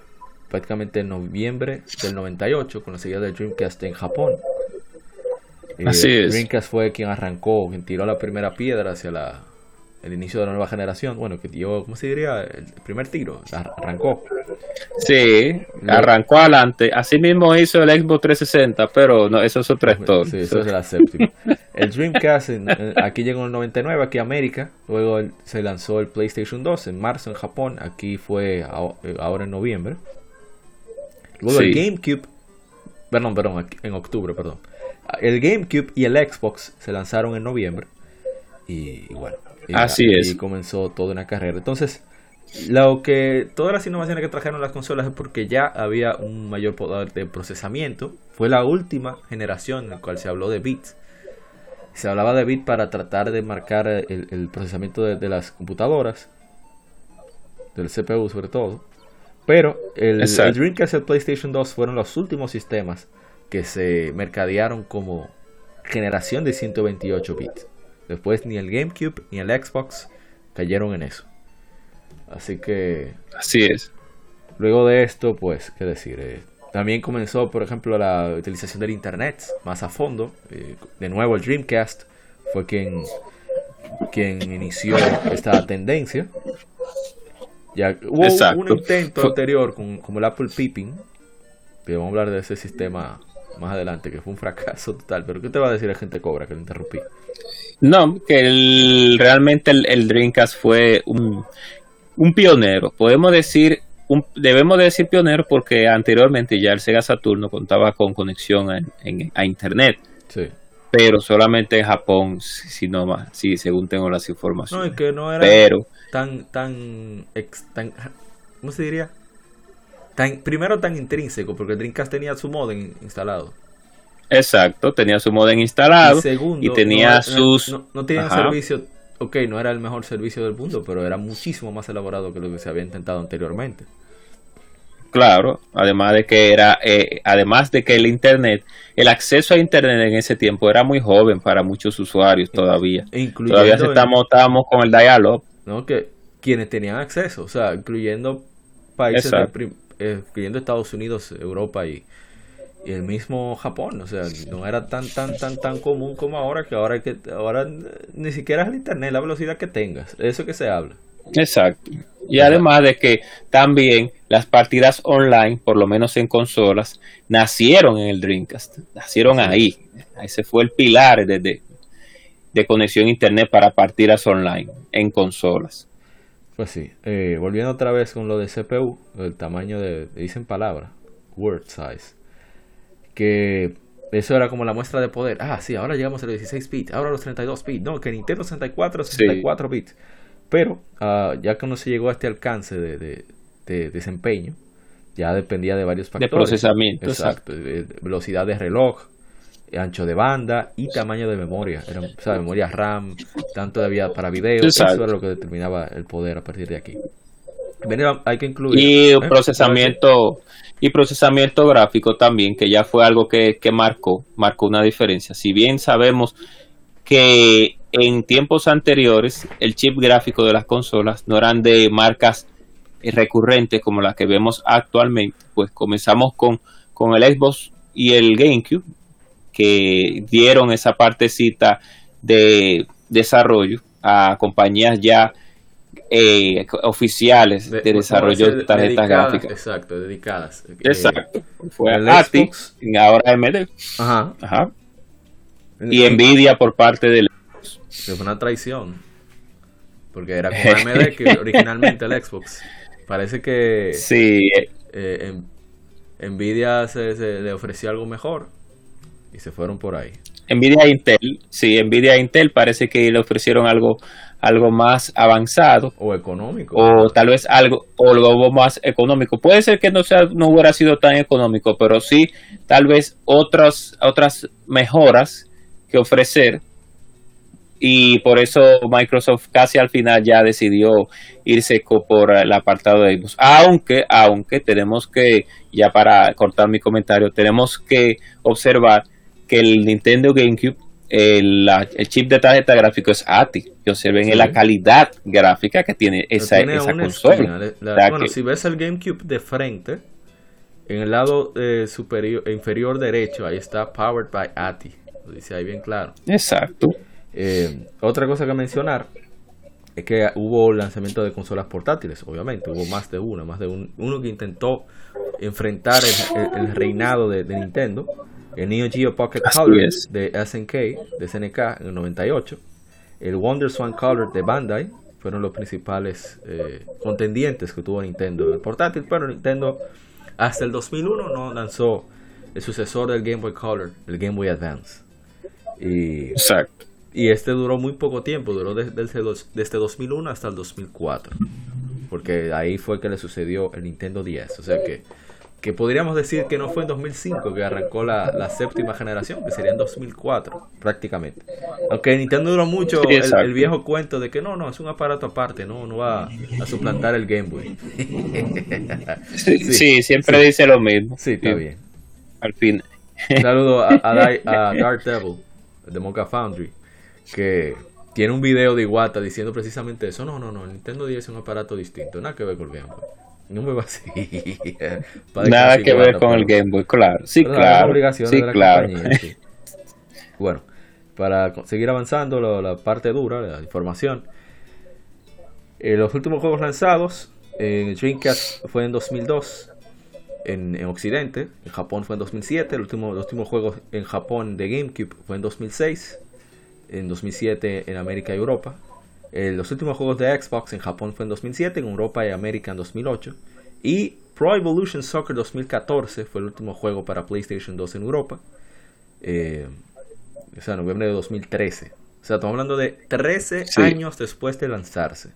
prácticamente en noviembre del 98 con la seguida de Dreamcast en Japón.
Eh, Así es.
Dreamcast fue quien arrancó, quien tiró la primera piedra hacia la, el inicio de la nueva generación. Bueno, que dio, ¿cómo se diría? El primer tiro, arrancó.
Sí, arrancó adelante. Así mismo hizo el Xbox 360, pero no, eso es otra historia.
Sí, eso es la séptima. El Dreamcast aquí llegó en el 99, aquí a América. Luego se lanzó el PlayStation 2 en marzo en Japón. Aquí fue eh, ahora en noviembre. Luego el GameCube, perdón, perdón, en octubre, perdón. El GameCube y el Xbox se lanzaron en noviembre. Y, bueno, y,
así
y comenzó toda una carrera. Entonces, lo que todas las innovaciones que trajeron las consolas es porque ya había un mayor poder de procesamiento. Fue la última generación en la cual se habló de bits. Se hablaba de bits para tratar de marcar el, procesamiento de, las computadoras, del CPU sobre todo. Pero el, Dreamcast y el PlayStation 2 fueron los últimos sistemas que se mercadearon como generación de 128 bits. Después ni el GameCube ni el Xbox cayeron en eso. Así que...
Así es.
Luego de esto, pues, qué decir. Eh, también comenzó, por ejemplo, la utilización del Internet más a fondo. Eh, de nuevo, el Dreamcast fue quien, quien inició esta tendencia. Ya hubo un intento anterior con, como el Apple Pipping, que vamos a hablar de ese sistema más adelante, que fue un fracaso total. Pero ¿qué te va a decir la gente Cobra que lo interrumpí?
No, que el, realmente el, Dreamcast fue un, un pionero. Podemos decir, un, debemos decir pionero porque anteriormente ya el Sega Saturno contaba con conexión en, a Internet.
Sí
pero solamente en Japón, si no más, sí, según tengo las informaciones.
No, es que no era
pero,
tan, tan, tan, ¿cómo se diría? Tan, primero tan intrínseco, porque el Dreamcast tenía su modem instalado.
Exacto, tenía su modem instalado y, segundo, y tenía sus...
No, tenía un servicio, ok, no era el mejor servicio del mundo, pero era muchísimo más elaborado que lo que se había intentado anteriormente.
Claro, además de que era, eh, además de que el internet, el acceso a internet en ese tiempo era muy joven para muchos usuarios todavía. todavía estamos, estábamos con el dial-up.
No, que quienes tenían acceso, o sea, incluyendo países, eh, incluyendo Estados Unidos, Europa y, el mismo Japón, o sea, no era tan tan tan tan común como ahora que ahora que ahora ni siquiera es el internet la velocidad que tengas, eso que se habla.
Exacto. Y además de que también las partidas online, por lo menos en consolas, nacieron en el Dreamcast, nacieron ahí. Ese fue el pilar de, de, conexión internet para partidas online en consolas.
Pues sí, eh, volviendo otra vez con lo de CPU, el tamaño de, dicen palabra, word size, que eso era como la muestra de poder. Ah, sí, ahora llegamos a los 16 bits, ahora los 32 bits, no, que Nintendo 64, 64 bits. Pero ah, ya que no se llegó a este alcance de, desempeño, ya dependía de varios factores.
De procesamiento.
Exacto. velocidad de reloj, ancho de banda y tamaño de memoria. Era, o sea, memoria RAM, tanto de para video. Eso era lo que determinaba el poder a partir de aquí. hay que incluir.
Y ¿eh? procesamiento y procesamiento gráfico también, que ya fue algo que, que marcó, marcó una diferencia. Si bien sabemos que en tiempos anteriores el chip gráfico de las consolas no eran de marcas recurrentes como las que vemos actualmente, pues comenzamos con, con el Xbox y el GameCube, que dieron esa partecita de desarrollo a compañías ya eh, oficiales de, desarrollo de tarjetas gráficas.
Exacto, dedicadas. Eh,
exacto. Fue ATI y ahora AMD. Ajá. Ajá. Y Nvidia por parte del
fue una traición. Porque era con AMD que originalmente el Xbox. Parece que
sí.
Eh, Nvidia se, le ofreció algo mejor y se fueron por ahí.
Nvidia Intel, sí, Nvidia Intel parece que le ofrecieron algo algo más avanzado
o económico
o tal vez algo o algo más económico puede ser que no sea no hubiera sido tan económico pero sí tal vez otras otras mejoras que ofrecer y por eso Microsoft casi al final ya decidió irse por el apartado de Xbox. Aunque, aunque tenemos que, ya para cortar mi comentario, tenemos que observar que el Nintendo GameCube, el, chip de tarjeta gráfico es ATI. Y observen en la calidad gráfica que tiene esa, esa consola.
bueno, si ves el GameCube de frente, en el lado eh, superior, inferior derecho, ahí está Powered by ATI. Lo dice ahí bien claro.
Exacto.
Eh, otra cosa que mencionar es que hubo lanzamiento de consolas portátiles, obviamente, hubo más de una, más de uno que intentó enfrentar el, reinado de, Nintendo, el Neo Geo Pocket Color de SNK, de SNK en el 98, el Wonder Swan Color de Bandai, fueron los principales eh, contendientes que tuvo Nintendo en el portátil, pero Nintendo hasta el 2001 no lanzó el sucesor del Game Boy Color, el Game Boy Advance. Y
Exacto.
Y este duró muy poco tiempo, duró desde, desde 2001 hasta el 2004. Porque ahí fue que le sucedió el Nintendo 10. O sea que, que podríamos decir que no fue en 2005 que arrancó la, séptima generación, que sería en 2004 prácticamente. Aunque Nintendo duró mucho el, viejo cuento de que no, no, es un aparato aparte, no, no va a suplantar el Game Boy.
sí, siempre dice lo mismo.
Sí, está bien.
Al fin.
Un saludo a, a, a Dark Devil de Mocha Foundry que tiene un video de Iwata diciendo precisamente eso. No, no, no, el Nintendo 10 es un aparato distinto, nada que ver con el Game Boy. No me va así.
nada que ver con el Game Boy, claro. Sí, claro. Sí, claro.
Bueno, para seguir avanzando la, parte dura, la información. Eh, los últimos juegos lanzados en Dreamcast fue en 2002 en, en, Occidente, en Japón fue en 2007, el último, los últimos juegos en Japón de GameCube fue en 2006 en 2007 en América y Europa. Eh, los últimos juegos de Xbox en Japón fue en 2007, en Europa y América en 2008. Y Pro Evolution Soccer 2014 fue el último juego para PlayStation 2 en Europa. Eh, o sea, noviembre de 2013. O sea, estamos hablando de 13 años después de lanzarse.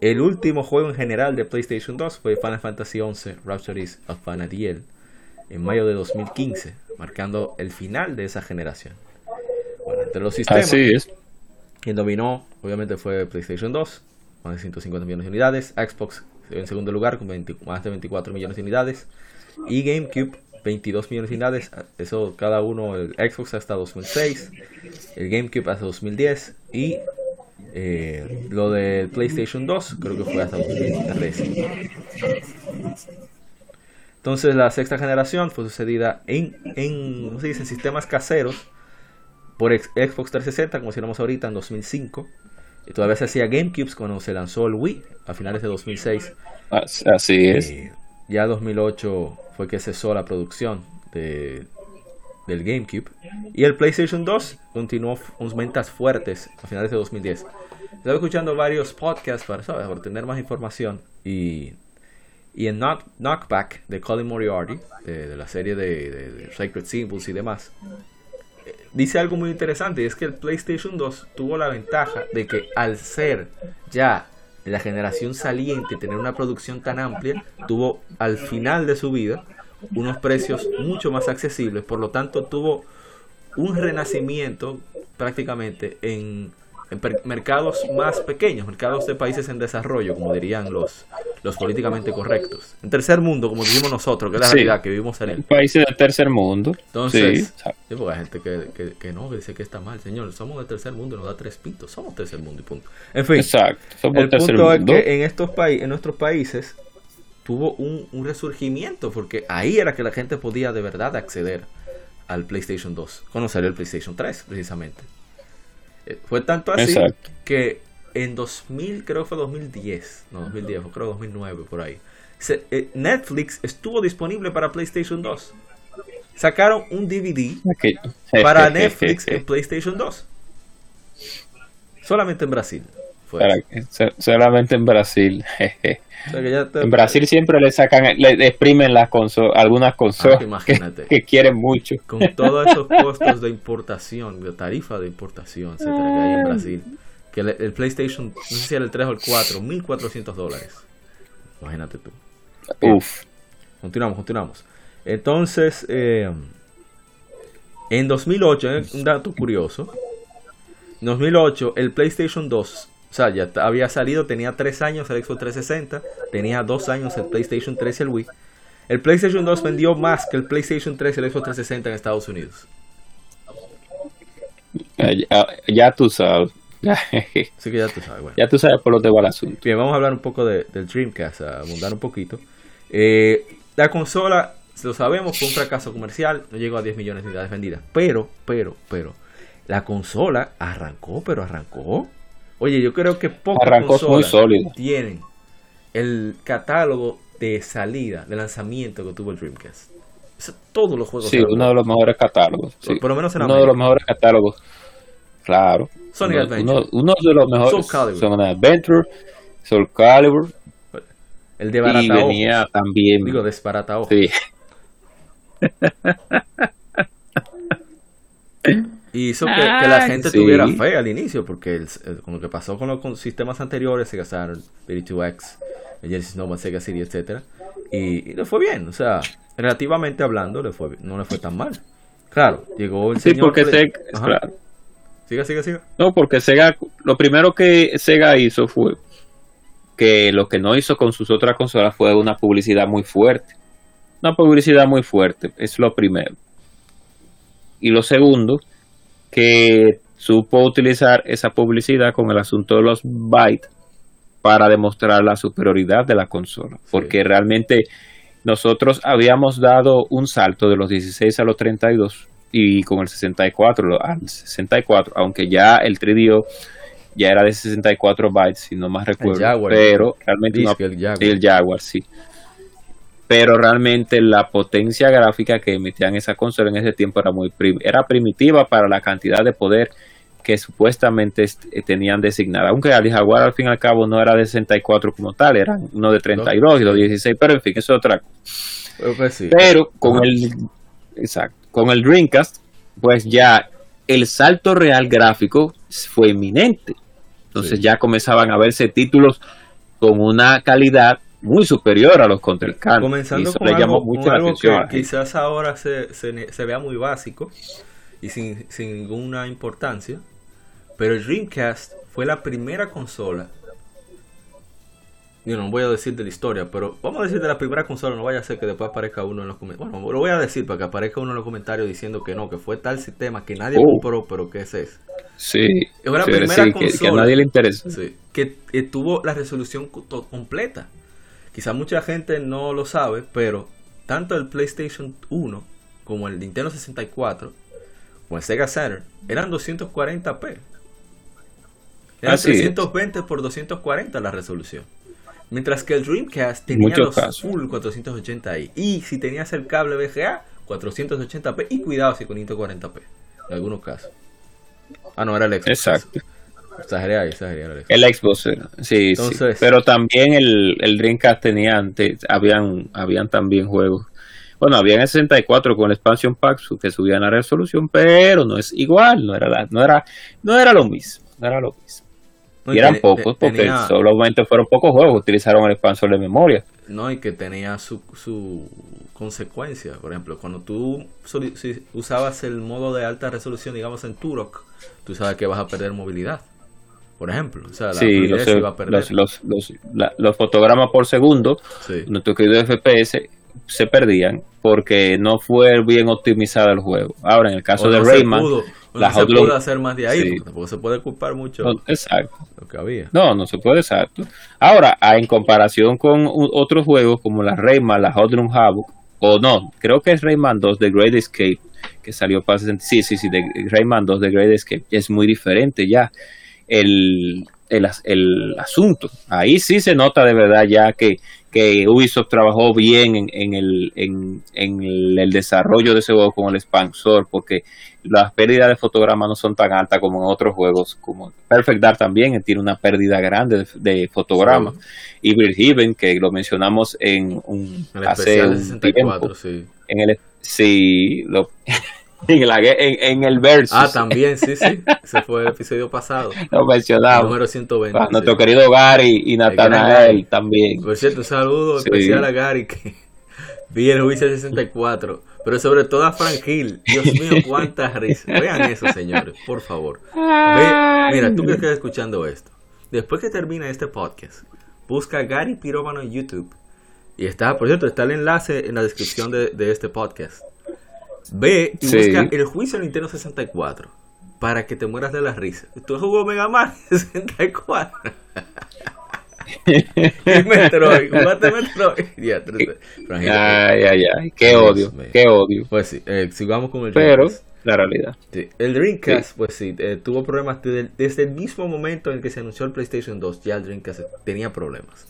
El último juego en general de PlayStation 2 fue Final Fantasy XI Rhapsodies of Fanadiel en mayo de 2015, marcando el final de esa generación entre los sistemas.
Así es.
Quien dominó, obviamente, fue PlayStation 2, más de 150 millones de unidades. Xbox en segundo lugar, con más de 24 millones de unidades. Y GameCube, 22 millones de unidades. Eso cada uno, el Xbox hasta 2006, el GameCube hasta 2010. Y eh, lo de PlayStation 2, creo que fue hasta 2013. Entonces, la sexta generación fue sucedida en, en, ¿cómo se dice? en sistemas caseros por Xbox 360, como decíamos ahorita, en 2005. Y todavía se hacía GameCubes cuando se lanzó el Wii a finales de 2006.
Así es.
ya 2008 fue que cesó la producción de, del GameCube. Y el PlayStation 2 continuó unas ventas fuertes a finales de 2010. Estaba escuchando varios podcasts para, para tener más información. Y, y en Knockback de Colin Moriarty, de, la serie de, de Sacred Symbols y demás, dice algo muy interesante y es que el PlayStation 2 tuvo la ventaja de que al ser ya la generación saliente, tener una producción tan amplia, tuvo al final de su vida unos precios mucho más accesibles, por lo tanto tuvo un renacimiento prácticamente en en mercados más pequeños, mercados de países en desarrollo, como dirían los, los políticamente correctos. En tercer mundo, como decimos nosotros, que es la realidad que vivimos en él.
Países del tercer mundo.
Entonces, sí, hay gente que, que, no, que dice que está mal. Señor, somos del tercer mundo nos da tres pintos. Somos tercer mundo y punto. En fin,
Exacto,
el punto es que en, estos países en nuestros países tuvo un, un resurgimiento, porque ahí era que la gente podía de verdad acceder al PlayStation 2, conocer el PlayStation 3 precisamente. Eh, fue tanto así que en 2000, creo que fue 2010, no 2010, creo 2009 por ahí. Eh, Netflix estuvo disponible para PlayStation 2. Sacaron un DVD para Netflix en PlayStation 2. Solamente en Brasil.
Solamente en Brasil. en Brasil siempre le sacan, le exprimen las consolas, algunas consolas ah, que, quieren mucho.
Con todos esos costos de importación, de tarifa de importación, se trae ahí en Brasil. Que el, PlayStation, no sé si era el 3 o el 4, 1400 dólares. Imagínate tú.
Uf.
Continuamos, continuamos. Entonces, eh, en 2008, eh, un dato curioso. En 2008, el PlayStation 2 o sea, ya había salido, tenía 3 años el Xbox 360, tenía 2 años el PlayStation 3 y el Wii. El PlayStation 2 vendió más que el PlayStation 3 y el Xbox 360 en Estados Unidos.
Ya, tú sabes.
sí que ya tú sabes. Bueno.
Ya tú sabes por lo que va el asunto.
Bien, vamos a hablar un poco del Dreamcast, a abundar un poquito. Eh, la consola, lo sabemos, fue un fracaso comercial, no llegó a 10 millones de unidades vendidas. Pero, pero, pero, la consola arrancó, pero arrancó Oye, yo creo que pocas consolas tienen el catálogo de salida, de lanzamiento que tuvo el Dreamcast. todos los juegos.
Sí, uno de los mejores catálogos.
Por, lo menos en
Uno de los mejores catálogos. Claro.
Sonic
uno,
Adventure.
Uno, de los mejores.
Soul Calibur.
Son Adventure, Soul Calibur.
El de Barata
Y venía también.
Digo, desbaratado.
Sí.
Y hizo que, la gente tuviera fe al inicio, porque con lo que pasó con los sistemas anteriores, Sega Saturn, 32X, Genesis Nova, Sega CD, etcétera, y, le fue bien, o sea, relativamente hablando, le fue no le fue tan mal. Claro, llegó el
sí, porque Sega,
Siga, siga, siga.
No, porque Sega, lo primero que Sega hizo fue que lo que no hizo con sus otras consolas fue una publicidad muy fuerte. Una publicidad muy fuerte, es lo primero. Y lo segundo, que supo utilizar esa publicidad con el asunto de los bytes para demostrar la superioridad de la consola. Porque realmente nosotros habíamos dado un salto de los 16 a los 32 y con el 64 al 64, aunque ya el 3DO ya era de 64 bytes, si no más recuerdo, pero realmente el Jaguar, sí pero realmente la potencia gráfica que emitían esa consola en ese tiempo era muy era primitiva para la cantidad de poder que supuestamente eh, tenían designada. Aunque el Jaguar al fin y al cabo no era de 64 como tal, era uno de 32 y los 16, pero en fin, eso es otra cosa. Pues pero con el exacto, con el Dreamcast, pues ya el salto real gráfico fue inminente. Entonces ya comenzaban a verse títulos con una calidad muy superior a los contrincantes.
Comenzando con, algo, mucho que quizás ahora se, se, vea muy básico y sin, sin ninguna importancia, pero el Dreamcast fue la primera consola yo no voy a decir de la historia, pero vamos a decir de la primera consola, no vaya a ser que después aparezca uno en los comentarios. Bueno, lo voy a decir para que aparezca uno en los comentarios diciendo que no, que fue tal sistema que nadie oh. compró, pero que ese es.
Sí. Es la primera consola que, a nadie le interesa.
que tuvo la resolución completa. Quizá mucha gente no lo sabe, pero tanto el PlayStation 1 como el Nintendo 64 o el Sega Saturn eran 240p. Eran 320 por 240 la resolución. Mientras que el Dreamcast tenía los full 480i. Y si tenías el cable VGA, 480p. Y cuidado si con 140p. En algunos casos. Ah, no, era el Xbox.
Exacto. El Xbox, sí, sí. Pero también el, el Dreamcast tenía antes, habían, habían también juegos Bueno, había en el 64 con el expansion pack que subían la resolución, pero no es igual, no era, no era, no era lo mismo, no era lo mismo. y eran pocos, porque solamente fueron pocos juegos utilizaron el expansor de memoria.
No, y que tenía su, su consecuencia. Por ejemplo, cuando tú si usabas el modo de alta resolución, digamos en Turok, tú sabes que vas a perder movilidad. Por ejemplo, o sea, la
sí, los, iba a perder. Los, los, los, fotogramas por segundo, sí. nuestro querido FPS, se perdían porque no fue bien optimizado el juego. Ahora, en el caso de Rayman,
la se puede hacer más de ahí, tampoco se puede culpar mucho
exacto.
lo que había.
No, no se puede, exacto. Ahora, en comparación con otros juegos como la Rayman, la Hot Run Havoc, o no, creo que es Rayman 2 The Great Escape, que salió para sí, sí, sí, de Rayman 2 The Great Escape, es muy diferente ya el, el, el, asunto. Ahí sí se nota de verdad ya que, que Ubisoft trabajó bien en, en, el, en, en el, desarrollo de ese juego con el expansor, porque las pérdidas de fotogramas no son tan altas como en otros juegos, como Perfect Dark también tiene una pérdida grande de, fotogramas. Y Bridgehaven, que lo mencionamos en un, hace un tiempo, sí. en el sí, lo, en, el verso.
Ah, también, sí, sí. Ese fue el episodio pasado.
Lo mencionamos.
número 120.
nuestro querido Gary y Natanael también.
Por cierto, un saludo especial a Gary que vi el juicio 64. Pero sobre todo a Frank Hill. Dios mío, cuántas risas. Vean eso, señores, por favor. mira, tú que estás escuchando esto. Después que termine este podcast, busca Gary Pirómano en YouTube. Y está, por cierto, está el enlace en la descripción de, de este podcast. Ve y busca el juicio Nintendo 64 para que te mueras de la risa. Tú jugó Mega Man 64. Metroid, jugaste Metroid.
ay, ay, ay, qué odio, qué odio.
Pues sí, eh, sigamos con el
Pero, la realidad.
El Dreamcast, pues sí, eh, tuvo problemas desde, el mismo momento en que se anunció el PlayStation 2, ya el Dreamcast tenía problemas.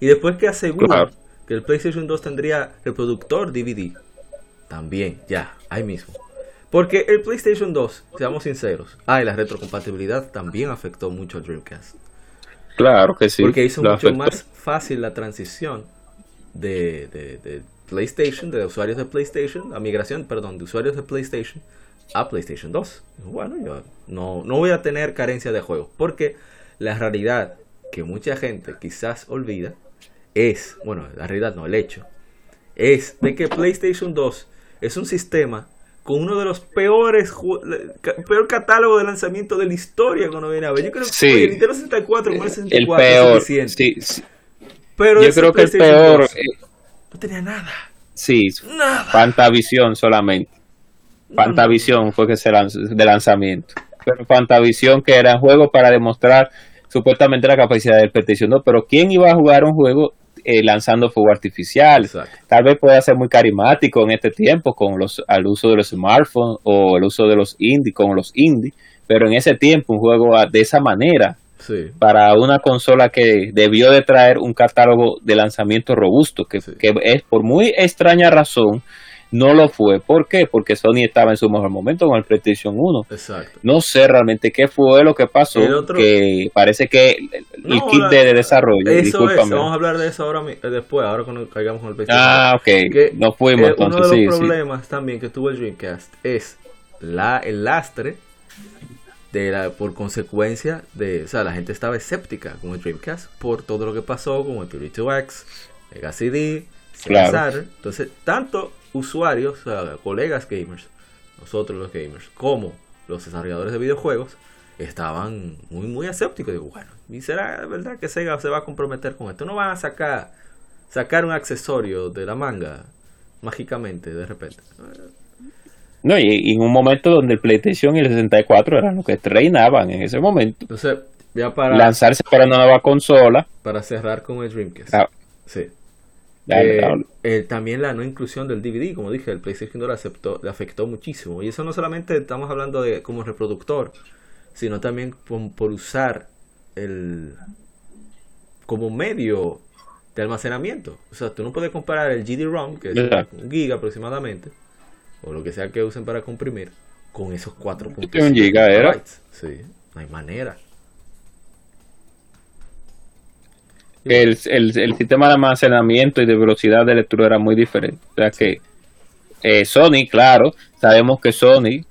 Y después que aseguró que el PlayStation 2 tendría reproductor DVD, también, ya, ahí mismo. Porque el PlayStation 2, seamos sinceros, ah, y la retrocompatibilidad también afectó mucho al Dreamcast.
Claro que sí.
Porque hizo mucho más fácil la transición de, de, PlayStation, de usuarios de PlayStation, la migración, perdón, de usuarios de PlayStation a PlayStation 2. Bueno, yo no, no voy a tener carencia de juegos. Porque la realidad que mucha gente quizás olvida es, bueno, la realidad no, el hecho, es de que PlayStation 2 es un sistema con uno de los peores peor catálogo de lanzamiento de la historia cuando viene a ver. Yo creo que el Nintendo 64 con el 64
el peor, Sí, sí. Pero yo creo que el peor eh,
no tenía nada.
Sí, nada. Fantavision solamente. Fantavision fue que se lanzó de lanzamiento. Pero Fantavision que era un juego para demostrar supuestamente la capacidad del PlayStation 2, pero ¿quién iba a jugar un juego eh, lanzando fuego artificial. Tal vez pueda ser muy carismático en este tiempo con los al uso de los smartphones o el uso de los indie con los indie, pero en ese tiempo un juego de esa manera para una consola que debió de traer un catálogo de lanzamiento robusto, que, que es por muy extraña razón no lo fue. ¿Por qué? Porque Sony estaba en su mejor momento con el PlayStation 1.
Exacto.
No sé realmente qué fue lo que pasó, que parece que el, kit de, desarrollo,
eso vamos a hablar de eso ahora después, ahora cuando caigamos con el PlayStation
Ah, ok, no fuimos
eh, Uno de los problemas también que tuvo el Dreamcast es la, el lastre de la, por consecuencia de, o sea, la gente estaba escéptica con el Dreamcast por todo lo que pasó con el 32X, Mega CD, claro. Entonces, tanto usuarios, colegas gamers, nosotros los gamers, como los desarrolladores de videojuegos, estaban muy, muy escépticos. Digo, bueno, ¿y será verdad que Sega se va a comprometer con esto? No van a sacar, sacar un accesorio de la manga mágicamente de repente.
No, y, en un momento donde el PlayStation y el 64 eran los que reinaban en ese momento.
Entonces, ya para
lanzarse para una nueva consola.
Para cerrar con el Dreamcast. Ah. Sí. Eh, eh, también la no inclusión del DVD, como dije, el PlayStation 2 aceptó, le afectó muchísimo. Y eso no solamente estamos hablando de como reproductor, sino también por, usar el como medio de almacenamiento. O sea, tú no puedes comparar el GD-ROM, que es un giga aproximadamente, o lo que sea que usen para comprimir, con esos 4.5
giga era.
Sí, no hay manera.
El, el, sistema de almacenamiento y de velocidad de lectura era muy diferente. O sea que eh, Sony, claro, sabemos que Sony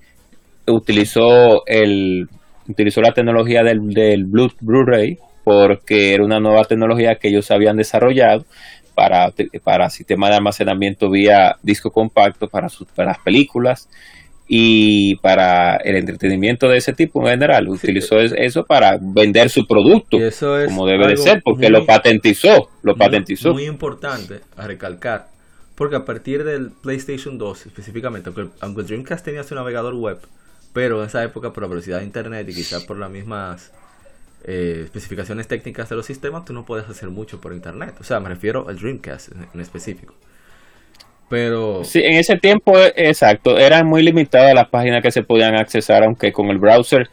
utilizó el utilizó la tecnología del, del Blu-ray porque era una nueva tecnología que ellos habían desarrollado para, para sistema de almacenamiento vía disco compacto para, sus, para las películas y para el entretenimiento de ese tipo en general. Utilizó eso para vender su producto, como debe de ser, porque lo patentizó. Lo
muy,
patentizó.
Muy importante a recalcar, porque a partir del PlayStation 2 específicamente, aunque, aunque el Dreamcast tenía su navegador web, pero en esa época por la velocidad de internet y quizás por las mismas eh, especificaciones técnicas de los sistemas, tú no puedes hacer mucho por internet. O sea, me refiero al Dreamcast en específico. Pero...
Sí, en ese tiempo, exacto, eran muy limitadas las páginas que se podían accesar, aunque con el browser,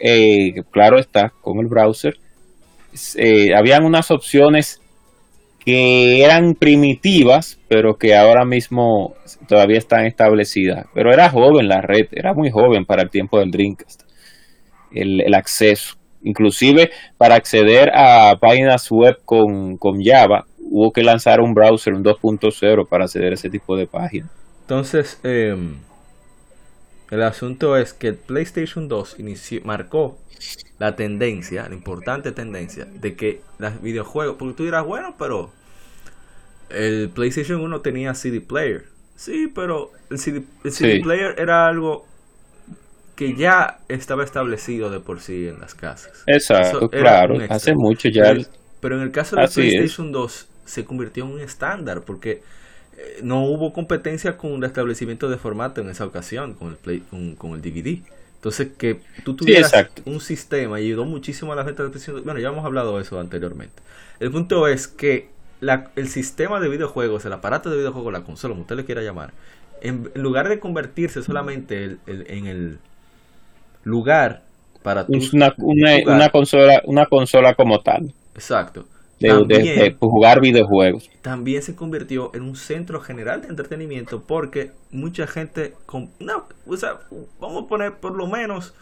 eh, claro está, con el browser, eh, habían unas opciones que eran primitivas, pero que ahora mismo todavía están establecidas. Pero era joven la red, era muy joven para el tiempo del Dreamcast, el, el acceso. Inclusive para acceder a páginas web con, con Java, hubo que lanzar un browser, un 2.0 para acceder a ese tipo de páginas.
Entonces, eh, el asunto es que el PlayStation 2 inició, marcó la tendencia, la importante tendencia, de que los videojuegos, porque tú dirás, bueno, pero el PlayStation 1 tenía CD Player. Sí, pero el CD, el CD
Sí.
Player era algo que ya estaba establecido de por sí en las casas.
Exacto, claro, hace mucho ya.
Pero, pero en el caso del
es.
PlayStation 2 se convirtió en un estándar porque eh, no hubo competencia con el establecimiento de formato en esa ocasión con el, Play, con, con el DVD. Entonces que tú tuvieras un sistema y ayudó muchísimo a la gente 2. Bueno, ya hemos hablado de eso anteriormente. El punto es que la- el sistema de videojuegos, el aparato de videojuegos, la consola, como usted le quiera llamar, en, en lugar de convertirse solamente el- el- en el lugar para
Es una, una consola, una consola como tal,
Exacto.
De,
También-
de jugar videojuegos.
también se convirtió en un centro general de entretenimiento porque mucha gente con no, o sea, vamos a poner por lo menos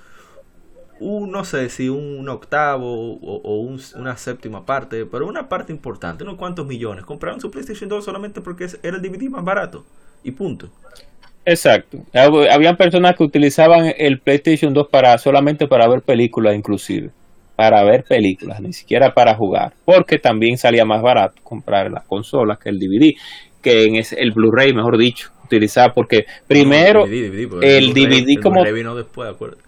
un no sé si un octavo o, o un- una séptima parte, pero una parte importante, unos cuantos millones, compraron su PlayStation 2 solamente porque era el DVD más barato y punto.
Exacto. Hab- Habían personas que utilizaban el PlayStation 2 para solamente para ver películas, inclusive. Para ver películas, ni siquiera para jugar. Porque también salía más barato comprar la consola que el DVD, que en ese- el Blu-ray, mejor dicho, utilizar porque primero
DVD, DVD, porque
el DVD
el
como
Blu-ray vino después, acuérdate.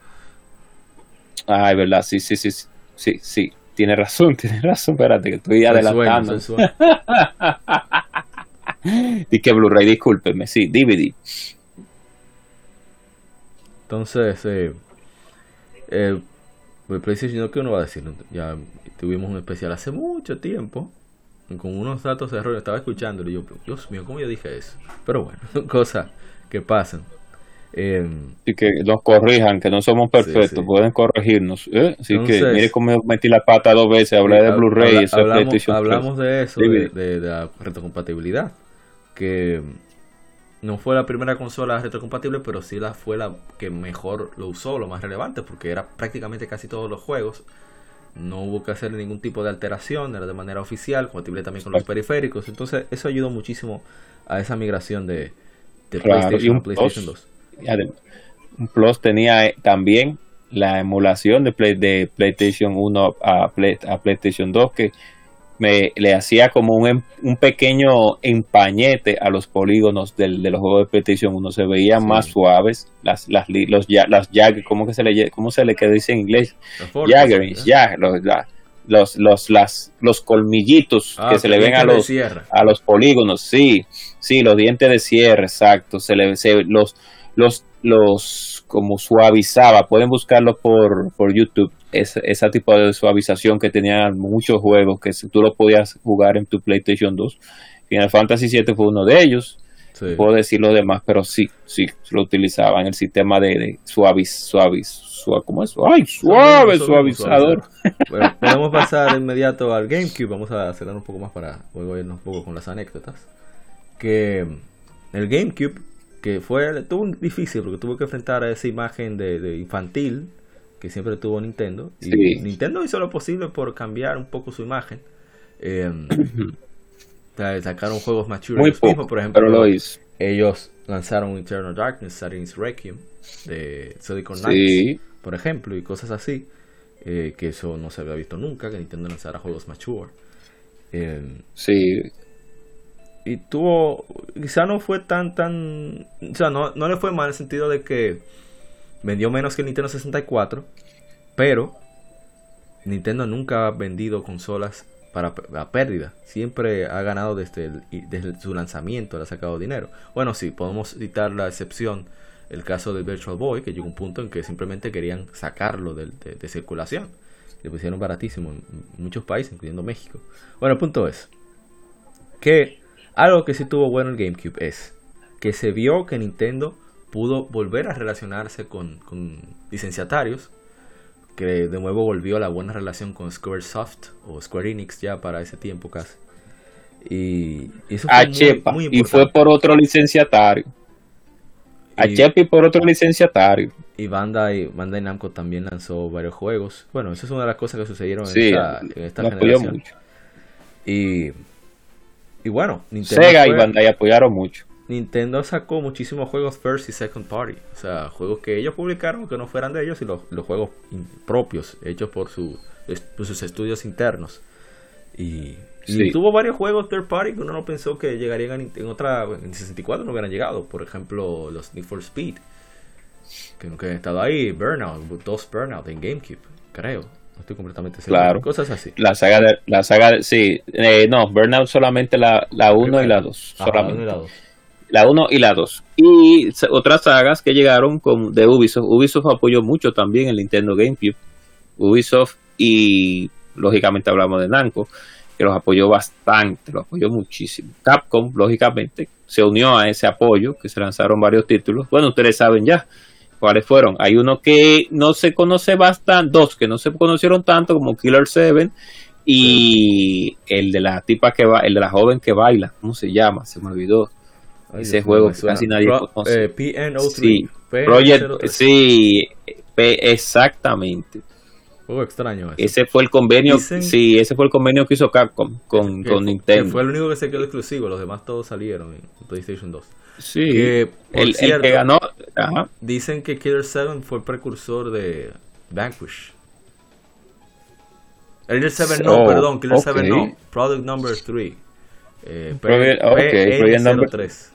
Ah, es verdad, sí, sí, sí, sí, sí, sí, tiene razón, tiene razón, espérate, que estoy adelantando.
sueño.
Y que Blu-ray, discúlpeme, sí, DVD.
Entonces, eh, eh, el PlayStation, ¿no? ¿qué uno va a decir? Ya tuvimos un especial hace mucho tiempo con unos datos de error. Estaba escuchándolo y yo, Dios mío, ¿cómo yo dije eso? Pero bueno, son cosas que pasan. Eh,
Y que nos corrijan, que no somos perfectos,
Sí, sí.
pueden corregirnos. ¿eh? Así que mire cómo metí la pata dos veces, hablé de Blu-ray
habla- hablamos, hablamos de eso, de, de- de la retrocompatibilidad. Que no fue la primera consola retrocompatible, pero sí la fue la que mejor lo usó, lo más relevante, porque era prácticamente casi todos los juegos. No hubo que hacer ningún tipo de alteración, era de manera oficial, compatible también con los periféricos. Entonces, eso ayudó muchísimo a esa migración de, de
Claro,
PlayStation a PlayStation
plus.
2.
Y adem- un Plus tenía eh, también la emulación de, Play- de PlayStation 1 a, Play- a PlayStation 2 que me le hacía como un, em- un pequeño empañete a los polígonos del, de los juegos de PlayStation 1 se veían
Sí.
más suaves las las los las jag cómo que se le cómo se le que dice en inglés jaggerings ya los, la- los los las los colmillitos
Ah,
que se le ven a los a los polígonos, sí, sí, los dientes de cierre, exacto, se le se, los los los como suavizaba, pueden buscarlo por, por YouTube, ese, ese tipo de suavización que tenían muchos juegos que tú lo podías jugar en tu PlayStation 2. Final Fantasy 7 fue uno de ellos,
Sí.
puedo decir los demás, pero sí, sí, lo utilizaban el sistema de, de suaviz, suaviz, suave, ¿cómo es? ¡Ay, suave, suavizador!
Bueno, podemos pasar de inmediato al GameCube. Vamos a acelerar un poco más para luego irnos un poco con las anécdotas. Que el GameCube, que fue tuvo difícil porque tuvo que enfrentar a esa imagen de, de infantil que siempre tuvo Nintendo. Y. Nintendo hizo lo posible por cambiar un poco su imagen. Eh, sa- sacaron juegos más chulos
Muy
mismos,
poco,
por ejemplo.
pero lo hizo.
ellos lanzaron Eternal Darkness, Saturn's Requiem de Silicon Knights, por ejemplo, y cosas así, eh, que eso no se había visto nunca, que Nintendo lanzara juegos mature.
Eh, sí.
Y tuvo, quizá no fue tan, tan, o sea, no, no le fue mal en el sentido de que vendió menos que el Nintendo 64, pero Nintendo nunca ha vendido consolas para la pérdida. Siempre ha ganado desde, desde su lanzamiento, le ha sacado dinero. Bueno, sí, podemos citar la excepción, el caso del Virtual Boy, que llegó un punto en que simplemente querían sacarlo de, circulación. Le pusieron baratísimo en muchos países, incluyendo México. Bueno, el punto es que algo que sí tuvo bueno el GameCube es que se vio que Nintendo pudo volver a relacionarse con, con licenciatarios que de nuevo volvió a la buena relación con Squaresoft o Square Enix ya para ese tiempo casi. Y, eso
fue muy, y fue por otro licenciatario. A y por otro licenciatario.
Y Bandai, Bandai Namco también lanzó varios juegos. Bueno, eso es una de las cosas que sucedieron en esta, en esta generación. Y, y bueno,
Sega y Bandai apoyaron mucho.
Nintendo sacó muchísimos juegos first y second party. O sea, juegos que ellos publicaron que no fueran de ellos y los, juegos propios, hechos por, su, sus estudios internos. Y, tuvo varios juegos third party que uno no pensó que llegarían en, otra. En 64 no hubieran llegado. Por ejemplo, los Need for Speed. Que nunca han estado ahí. Burnout, dos Burnout en GameCube, creo. No estoy completamente
seguro. Claro. Cosas así. La saga de. La saga sí. Eh, no, Burnout solamente la 1 y la 2. Solamente. La 2 la 1 y la 2. Y otras sagas que llegaron con, de Ubisoft. Ubisoft apoyó mucho también el Nintendo GameCube. Ubisoft y lógicamente hablamos de Namco, que los apoyó bastante, los apoyó muchísimo. Capcom, lógicamente, se unió a ese apoyo, que se lanzaron varios títulos. Bueno, ustedes saben ya cuáles fueron. Hay uno que no se conoce bastante, dos que no se conocieron tanto como Killer 7 y el de la tipa que va, el de la joven que baila, ¿cómo se llama? Se me olvidó ese juego casi nadie conoce.
Eh, PNO3.
Sí, Project, sí, exactamente.
Juego extraño
ese. fue el convenio, sí, ese fue el convenio que hizo Capcom con, con Nintendo.
fue el único que se quedó exclusivo, los demás todos salieron en PlayStation 2.
Sí, el, que ganó.
Dicen que Killer 7 fue el precursor de Vanquish. Killer 7 no, perdón, Killer 7 no. Product Number 3.
Eh, Project, 3.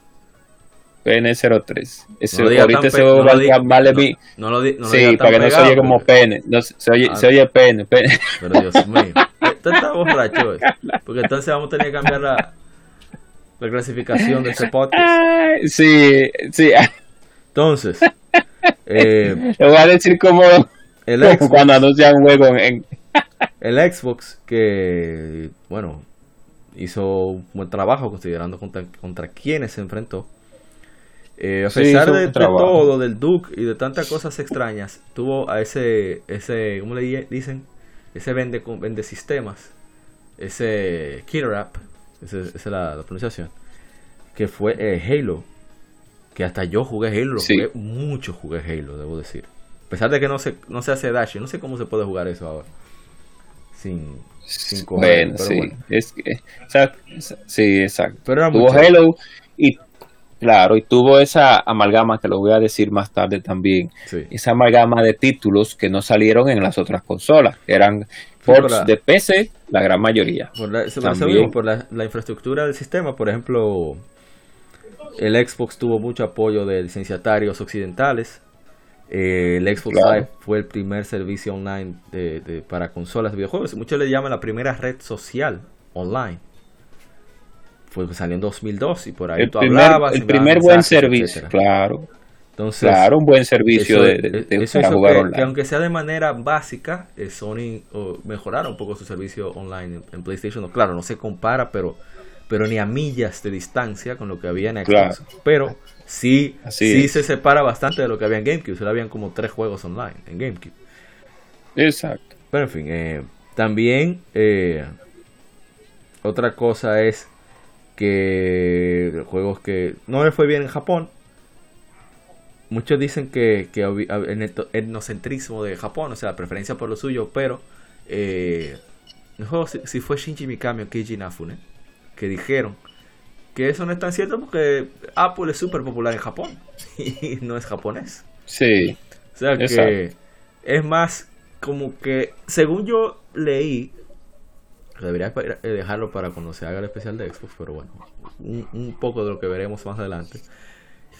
PN03. Ese, no ahorita ese
juego
vale, vale mi... No, lo, no Sí, para que no se oye como PN. No, se, oye, ah, se oye PN, PN.
Pero Dios mío. Esto está borracho hoy. Porque entonces vamos a tener que cambiar la, la clasificación de este podcast.
Sí, sí.
Entonces. Eh,
Le voy a decir como el Xbox, cuando anuncian un juego en...
el Xbox que, bueno, hizo un buen trabajo considerando contra, contra quienes se enfrentó eh, a pesar de, todo, del Duke y de tantas cosas extrañas, tuvo a ese, ese ¿cómo le dicen? Ese vende, vende sistemas, ese killer app, esa es la, pronunciación, que fue eh, Halo, que hasta yo jugué Halo, jugué mucho, jugué Halo, debo decir. A pesar de que no se, no se hace dash, no sé cómo se puede jugar eso ahora. Sin, sin
bueno, sí, Es que, sí, exacto. Pero Tuvo Halo y Claro, y tuvo esa amalgama que lo voy a decir más tarde también. Esa amalgama de títulos que no salieron en las otras consolas. Eran ports de PC, la gran mayoría.
Por, la, por la, infraestructura del sistema, por ejemplo, el Xbox tuvo mucho apoyo de licenciatarios occidentales. Eh, el Xbox Live fue el primer servicio online de, para consolas de videojuegos. Muchos le llaman la primera red social online fue salió en 2002 y por ahí
el tú primer, hablabas. El primer buen servicio, claro. Entonces, claro, un buen servicio de,
para jugar online. Que aunque sea de manera básica, eh, Sony mejoraron un poco su servicio online en, PlayStation. claro, no se compara, pero pero ni a millas de distancia con lo que había en Xbox. Pero sí, sí se separa bastante de lo que había en GameCube. Solo habían como tres juegos online en GameCube.
Exacto.
Pero en fin, eh, también eh, otra cosa es que juegos que no le fue bien en Japón. Muchos dicen que, que el etnocentrismo de Japón, o sea, preferencia por lo suyo, pero eh, si, fue Shinji Mikami o Keiji Nafune, que dijeron que eso no es tan cierto porque Apple es súper popular en Japón y no es japonés.
Sí.
O sea que es más como que, según yo leí, debería dejarlo para cuando se haga el especial de Xbox, pero bueno, un, poco de lo que veremos más adelante.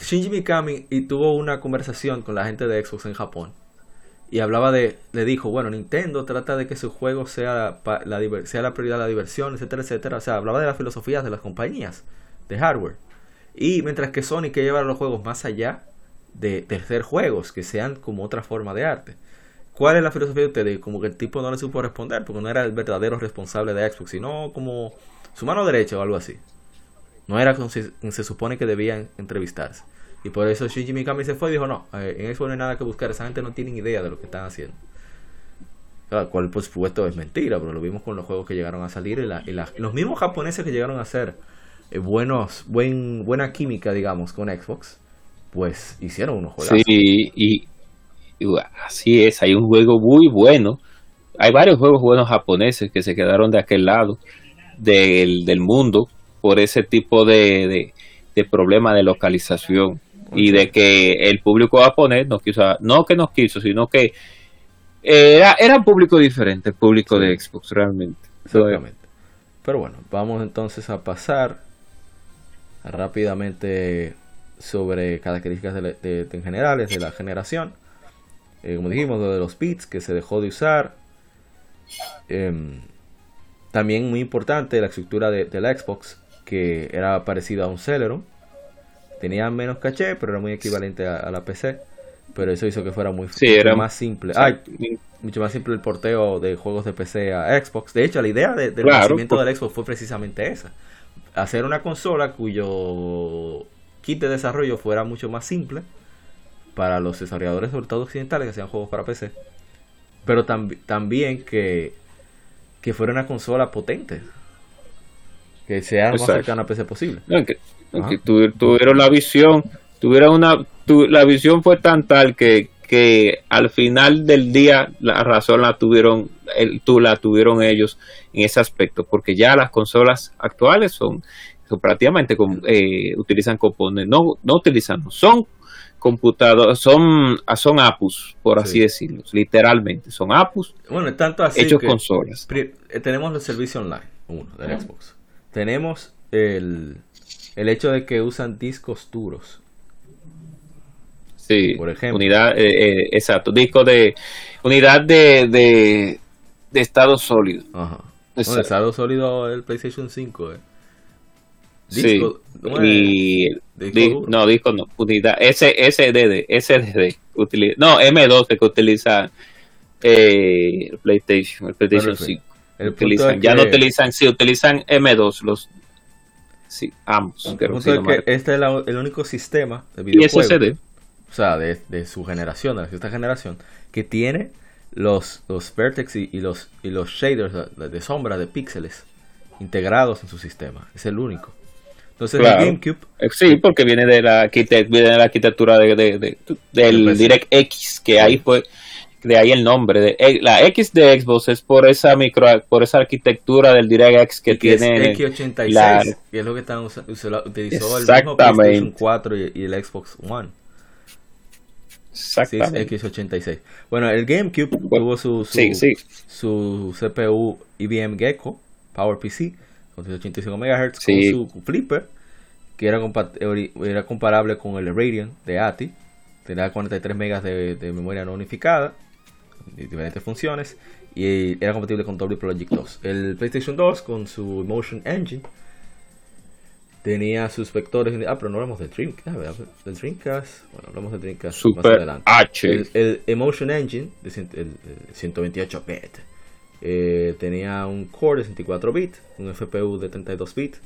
Shinji Mikami y tuvo una conversación con la gente de Xbox en Japón y hablaba de, le dijo, bueno, Nintendo trata de que su juego sea la, sea la prioridad de la diversión, etcétera, etcétera. O sea, hablaba de las filosofías de las compañías de hardware. Y mientras que Sony que llevar los juegos más allá de, de ser juegos, que sean como otra forma de arte. ¿Cuál es la filosofía de ustedes? Como que el tipo no le supo responder porque no era el verdadero responsable de Xbox, sino como su mano derecha o algo así. No era como se, se supone que debían entrevistarse. Y por eso Shinji Mikami se fue y dijo, no, eh, en Xbox no hay nada que buscar, esa gente no tiene idea de lo que están haciendo. cual por supuesto es mentira, pero lo vimos con los juegos que llegaron a salir y, los mismos japoneses que llegaron a hacer eh, buenos, buen, buena química, digamos, con Xbox, pues hicieron unos juegos.
Sí, y, así es, hay un juego muy bueno. Hay varios juegos buenos japoneses que se quedaron de aquel lado del, del mundo por ese tipo de, de, problema de localización y de que el público japonés no quiso, no que nos quiso, sino que era, era un público diferente, el público de Xbox realmente.
Exactamente. Pero bueno, vamos entonces a pasar rápidamente sobre características de, en generales de la generación. Eh, como dijimos, lo de los bits que se dejó de usar. Em, también muy importante la estructura de, la Xbox, que era parecida a un Celeron. Tenía menos caché, pero era muy equivalente a, la PC. Pero eso hizo que fuera muy más simple. mucho más simple el porteo de juegos de PC a Xbox. De hecho, la idea del nacimiento del Xbox fue precisamente esa. Hacer una consola cuyo kit de desarrollo fuera mucho más simple para los desarrolladores, sobre todo occidentales, que hacían juegos para PC. Pero también que, que fuera una consola potente. Que sea lo más cercana a PC posible.
que, tuvieron la visión, tuvieron una, la visión fue tan tal que, que al final del día la razón la tuvieron, el, tú la tuvieron ellos en ese aspecto, porque ya las consolas actuales son prácticamente eh, utilizan componentes, no, no utilizan, son computadores, son, son APUs, por así decirlo, literalmente, son APUs
bueno, tanto así
hechos consolas.
Eh, tenemos el servicio online, uno, del Xbox. Tenemos el, el hecho de que usan discos duros.
Sí, por ejemplo. Unidad, eh, exacto, disco de, unidad de, de, de estado sólido.
Ajá. estado sólido el PlayStation 5, eh
sí. y no, disco no, unidad S, SDD, SDD, no, M2 que utiliza eh, PlayStation, el PlayStation 5. Ya no utilizan, sí, utilizan M2 los sí, ambos.
El punto es que este es el único sistema de videojuegos, o sea, de, de, su generación, de esta generación, que tiene los, los vertex y, los, y los shaders de, de sombra de píxeles integrados en su sistema. Es el único. Entonces el GameCube.
Eh, sí, porque viene de la, viene de la arquitectura de, de, del DirectX, que ahí fue, de ahí el nombre. De, eh, la X de Xbox es por esa micro, por esa arquitectura del DirectX que, tiene.
X86, la, y es lo que están, utilizó el mismo PlayStation 4 y, el Xbox One.
Exactamente.
X86. Bueno, el GameCube tuvo su, su, su CPU IBM Gecko, PowerPC 85 MHz con su flipper, que era, era comparable con el Radeon de ATI. Tenía 43 megas de, memoria no unificada, diferentes funciones, y era compatible con WP Logic 2. El PlayStation 2 con su Emotion Engine tenía sus vectores. Ah, pero no hablamos del Dreamcast. Del Dreamcast. Bueno, hablamos del Dreamcast
más adelante.
El, el, Emotion Engine, de, el, 128 bit, eh, tenía un core de 64 bits, un FPU de 32 bits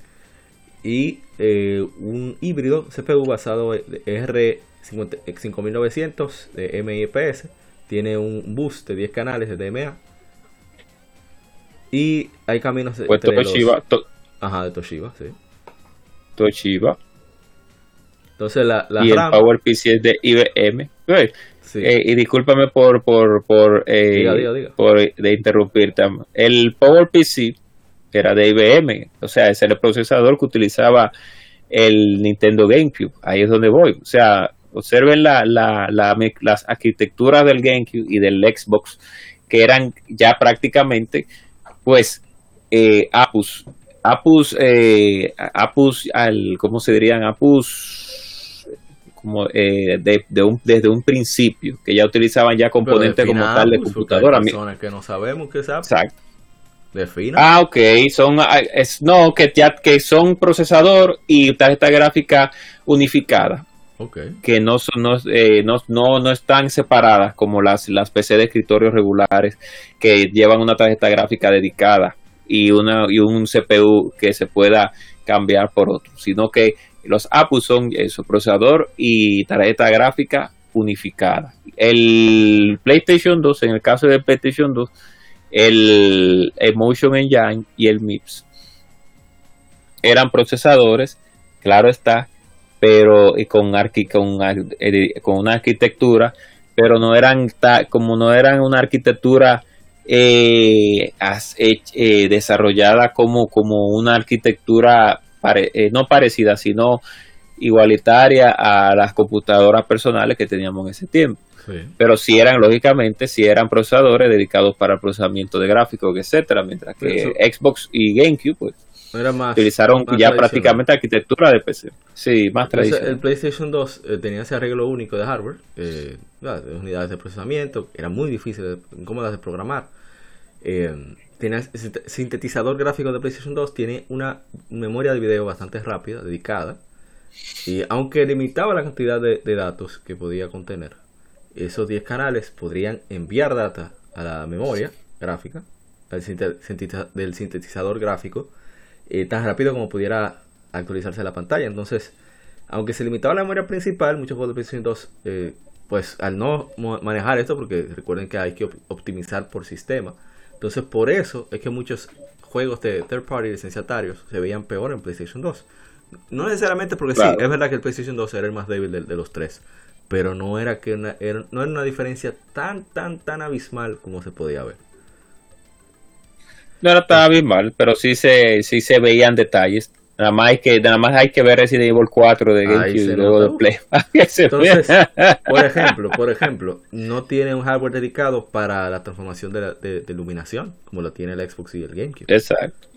y eh, un híbrido CPU basado en R5900 de MIPS. Tiene un boost de 10 canales de DMA. Y hay caminos
pues Toshiba,
Ajá, de Toshiba, sí.
Toshiba.
Entonces la,
y el PowerPC es de IBM. Eh, y discúlpame por por por, eh, por de interrumpirte. El PowerPC era de IBM, o sea, ese era el procesador que utilizaba el Nintendo GameCube. Ahí es donde voy. O sea, observen la, la, las arquitecturas del GameCube y del Xbox que eran ya prácticamente, pues, eh, Apus. Apus, eh, Apus, al, ¿cómo se dirían? Apus, como eh, de, un, desde un principio, que ya utilizaban ya componentes como tal de computadora.
que no sabemos qué es
Exacto. Ah, ok, son, ah, es, no, que ya, que son procesador y tarjeta gráfica unificada. Que no, son, no, eh, no, no, no, están separadas como las, las PC de escritorio regulares que llevan una tarjeta gráfica dedicada y, una, y un CPU que se pueda cambiar por otro, sino que los APUs son eso, procesador y tarjeta gráfica unificada. El PlayStation 2, en el caso del PlayStation 2, el Emotion Engine y el MIPS eran procesadores, claro está, pero y con, con, eh, con una arquitectura, pero no eran como no eran una arquitectura eh, eh, desarrollada como, como una arquitectura no parecida, sino igualitaria a las computadoras personales que teníamos en ese tiempo. Pero si eran, lógicamente, si eran procesadores dedicados para el procesamiento de gráficos, etcétera, mientras que Xbox y GameCube, pues, utilizaron ya prácticamente arquitectura de PC. Sí, más tradicional.
El PlayStation 2 eh, tenía ese arreglo único de hardware, eh, de unidades de procesamiento, era muy difícil, incómodas de programar. Eh, tiene sintetizador gráfico de PlayStation 2 tiene una memoria de video bastante rápida, dedicada, y aunque limitaba la cantidad de datos que podía contener, esos 10 canales podrían enviar data a la memoria gráfica del sintetizador gráfico eh, tan rápido como pudiera actualizarse la pantalla. Entonces, aunque se limitaba la memoria principal, muchos juegos de PlayStation 2, eh, pues al no manejar esto, porque recuerden que hay que optimizar por sistema, entonces por eso es que muchos juegos de third party licenciatarios se veían peor en PlayStation 2. No necesariamente porque sí, es verdad que el PlayStation 2 era el más débil de los tres pero no era que no era una diferencia tan tan tan abismal como se podía ver.
No era tan abismal, pero sí se sí se veían detalles. Nada más hay que nada más hay que ver Resident Evil 4 de GameCube y luego de Play.
Entonces, por ejemplo, por ejemplo, no tiene un hardware dedicado para la transformación de, de, iluminación como lo tiene el Xbox y el GameCube.
Exacto.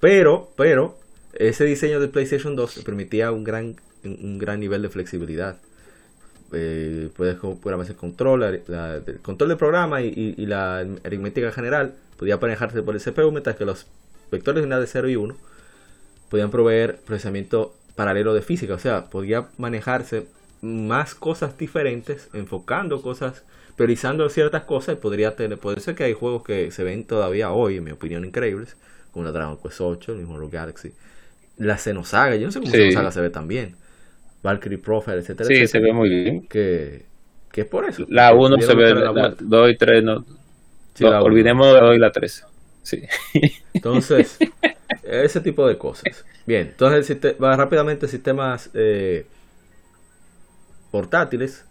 Pero, pero ese diseño del PlayStation 2 permitía un gran un gran nivel de flexibilidad eh, puedes programar el control, el control del programa y, la aritmética general podía manejarse por el CPU, mientras que los vectores de 0 y 1 podían proveer procesamiento paralelo de física, o sea, podía manejarse más cosas diferentes, enfocando cosas, priorizando ciertas cosas, y podría tener, puede ser que hay juegos que se ven todavía hoy, en mi opinión, increíbles, como la Dragon Quest 8, el mismo Galaxy, la Xenosaga, yo no sé cómo Xenosaga se ve tan bien Valkyrie Profile, etcétera.
Sí, se ve muy bien.
Que, que es por eso.
La 1 se ve, la 2 y 3 no. olvidemos de hoy la 3. Sí.
Entonces, ese tipo de cosas. Bien, entonces va rápidamente sistemas eh, portátiles.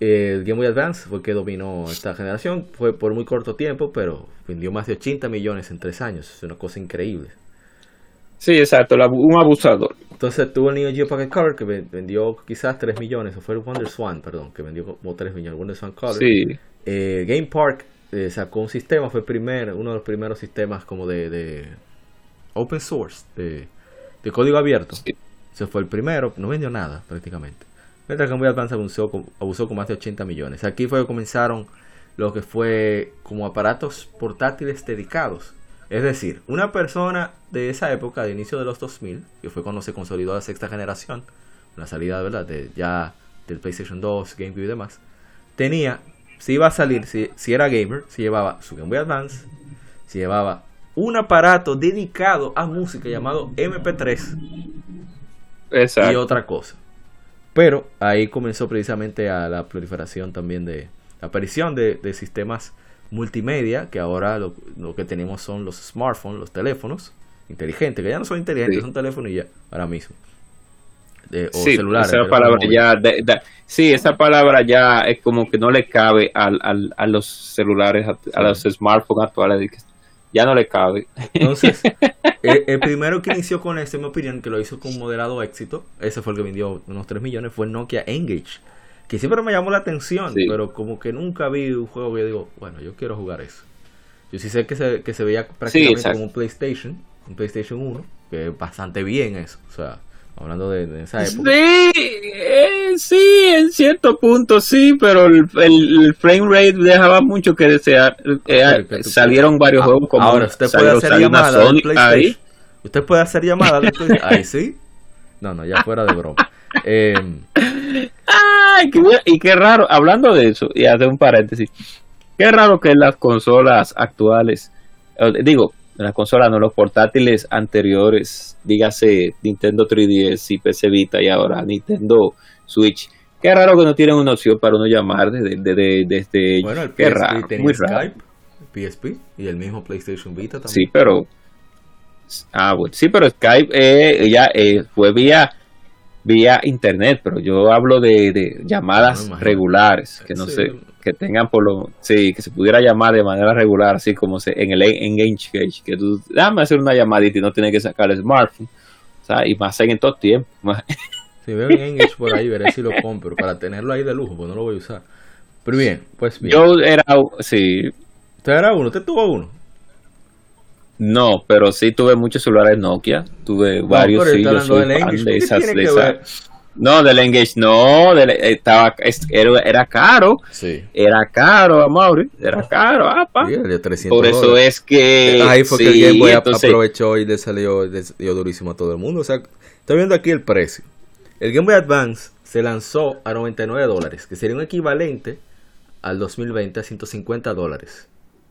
El Game Boy Advance fue que dominó esta generación. Fue por muy corto tiempo, pero vendió más de 80 millones en 3 años. Es una cosa increíble.
Sí, exacto, un abusador.
Entonces tuvo el Neo Geo Pocket Color que vendió quizás 3 millones, o fue el Wonder Swan, perdón, que vendió como 3 millones, Wonder Swan Color.
Sí.
Eh, Game Park eh, sacó un sistema, fue primer, uno de los primeros sistemas como de, de open source, de, de código abierto. Sí. Se fue el primero, no vendió nada prácticamente. Mientras que Game Boy Advance abusó con, abusó con más de 80 millones. Aquí fue que comenzaron lo que fue como aparatos portátiles dedicados es decir, una persona de esa época, de inicio de los 2000, que fue cuando se consolidó la sexta generación, la salida ¿verdad? de ya del PlayStation 2, GameCube y demás, tenía, si iba a salir, si, si era gamer, si llevaba su Game Boy Advance, si llevaba un aparato dedicado a música llamado MP3 y otra cosa. Pero ahí comenzó precisamente a la proliferación también de la aparición de, de sistemas multimedia, que ahora lo, que tenemos son los smartphones, los teléfonos inteligentes, que ya no son inteligentes, son teléfonos y ya, ahora mismo.
o sí, celulares. Esa palabra ya, sí, esa palabra ya es como que no le cabe al, al, a los celulares, a, los smartphones actuales. ya no le cabe.
Entonces, el, el primero que inició con este, en mi opinión, que lo hizo con moderado éxito, ese fue el que vendió unos 3 millones, fue Nokia Engage. Que siempre me llamó la atención,
Sí.
pero como que nunca vi un juego que yo digo, bueno, yo quiero jugar eso. Yo sí sé que se, que se veía prácticamente como un PlayStation, un PlayStation 1, que es bastante bien eso. O sea, hablando de, de esa época.
Sí, eh, sí, en cierto punto sí, pero el, el- el frame rate dejaba mucho que desear. Eh,
pero que tú-
salieron varios
Ah,
juegos como
Ahora, usted puede hacer llamada
ahí.
Usted puede hacer llamada. Ahí sí. No, no, ya fuera de broma. Eh,
Ay, qué y qué raro, hablando de eso, y hacer un paréntesis, qué raro que las consolas actuales, digo, las consolas, no los portátiles anteriores, dígase Nintendo 3DS y PC Vita y ahora Nintendo Switch, qué raro que no tienen una opción para uno llamar desde, desde, desde
bueno, el
qué
PSP
raro,
tenía
muy raro.
Skype, PSP y el mismo PlayStation Vita también.
Sí, pero. Ah, bueno, sí, pero Skype eh, ya eh, fue vía vía internet, pero yo hablo de, de llamadas
No,
regulares, que no
Sí.
sé, que tengan por lo, sí, que se pudiera llamar de manera regular, así como se, en el Engage Gage, que tú, dame hacer una llamadita y no tienes que sacar el smartphone, o sea, y más en estos tiempos. más-
Si veo en Engage por ahí, veré si lo compro para tenerlo ahí de lujo, pues no lo voy a usar. Pero bien, pues bien.
Yo era, sí,
¿Usted era uno? ¿Usted tuvo uno?
No, pero sí tuve muchos celulares Nokia, tuve varios,
pero
sí, yo
hablando
soy
del
fan
Engage,
de
¿qué
esas, de
que
esas-? No, del Engage no, del, estaba, es- era, era caro,
Sí.
era caro, Amaury, era caro, apa.
Sí, de 300
Por eso
dólares.
es que...
Ahí fue que
sí,
el Game Boy
entonces-
aprovechó y le salió, le dio durísimo a todo el mundo. O sea, estoy viendo aquí el precio. El Game Boy Advance se lanzó a 99 dólares, que sería un equivalente al 2020 a 150 dólares,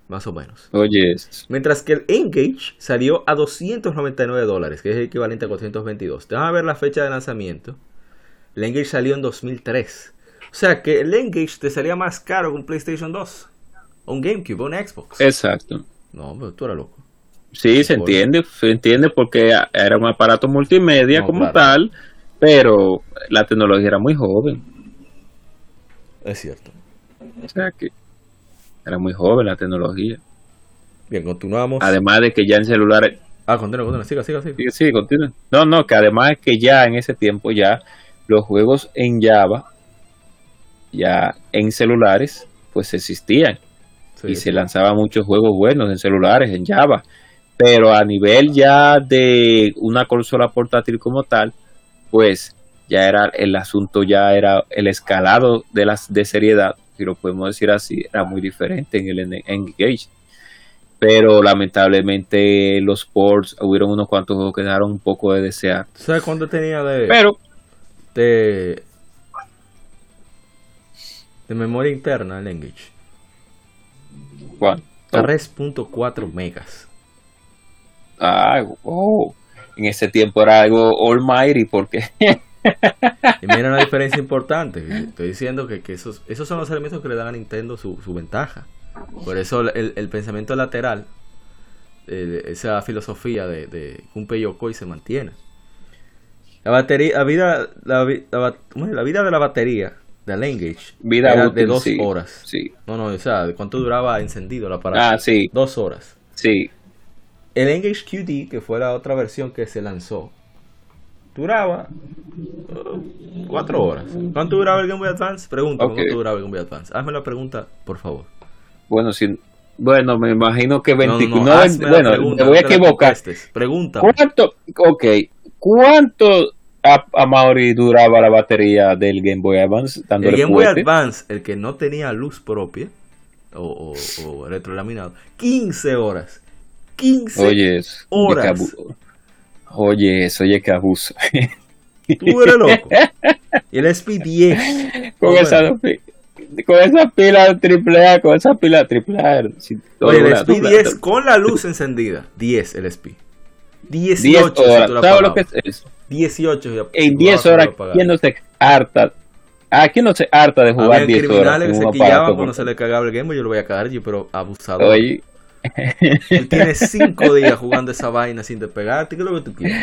más o menos.
Oye,
Mientras que el Engage salió a 299 dólares, que es el equivalente a 422. Déjame ver la fecha de lanzamiento. El Engage salió en 2003. O sea que el Engage te salía más caro que un PlayStation 2, o un GameCube, o un Xbox.
exacto.
No, pero tú eras loco.
Sí, se
Por-
entiende, se entiende porque era un aparato multimedia
No,
como
claro.
tal, pero la tecnología era muy joven.
Es cierto.
O sea que era muy joven la tecnología.
Bien, continuamos.
Además de que ya en celulares...
ah, continúa, continúa. Siga, siga, siga.
Sí, sí, continúa. No, no, que además es que ya en ese tiempo ya los juegos en Java, ya en celulares, pues existían.
Sí,
y
sí.
se lanzaban muchos juegos buenos en celulares, en Java. Pero a nivel ya de una consola portátil como tal, pues ya era el asunto, ya era el escalado de las de seriedad, si lo podemos decir así, era muy diferente en el en- Engage. Pero lamentablemente los ports, hubieron unos cuantos juegos que dejaron un poco de desear.
¿Tú ¿Sabes cuánto tenía de,
Pero,
de, de memoria interna el Engage?
bueno,
3.4 megas.
ah, oh, en ese tiempo era algo almighty porque
Y mira una diferencia importante. Estoy diciendo que, que esos, esos son los elementos que le dan a Nintendo su, su ventaja. Por eso el, el pensamiento lateral, eh, esa filosofía de, de Gunpei Yokoi se mantiene. La batería, la vida, la, la. La vida de la batería del Engage
vida
era de dos
sí,
horas.
Sí,
No, no, o sea, ¿de cuánto duraba encendido el aparato?
ah, sí,
Dos horas.
sí.
El Engage QD, que fue la otra versión que se lanzó, duraba uh, cuatro horas. ¿Cuánto duraba el Game Boy Advance? Pregúntame
Ok.
cuánto duraba el Game Boy Advance. Hazme la pregunta, por favor.
Bueno, si, bueno, me imagino que 20,
No, no,
no,
no, hazme la
bueno,
pregunta,
me voy a equivocar.
Pregúntame.
¿Cuánto, ok, cuánto a, a Mauri duraba la batería del Game Boy Advance
El Game Boy? Advance, el que no tenía luz propia, o, o, o retrolaminado, 15 horas. 15
Oye, eso, oye,
horas.
Oye, eso, oye, que abuso.
Tú eres loco. Y el SP10.
con, esa, con esa pila triple A, con esa pila triple A.
Oye, el
doble A, doble A,
SP10 con la luz encendida. 10 el SP.
10
18 si
horas,
tú la
¿sabes lo que es eso?
18 ya-
En
si
10
tú la
horas. ¿quién no se harta? ¿A quién no se harta de jugar
Habían
10 horas?
criminales que se quillaban cuando se le cagaba el Game Boy. Yo lo voy a cagar, yo, pero abusador.
Oye,
Tú tienes 5 días jugando esa vaina sin despegarte. ¿Qué es lo que tú quieres?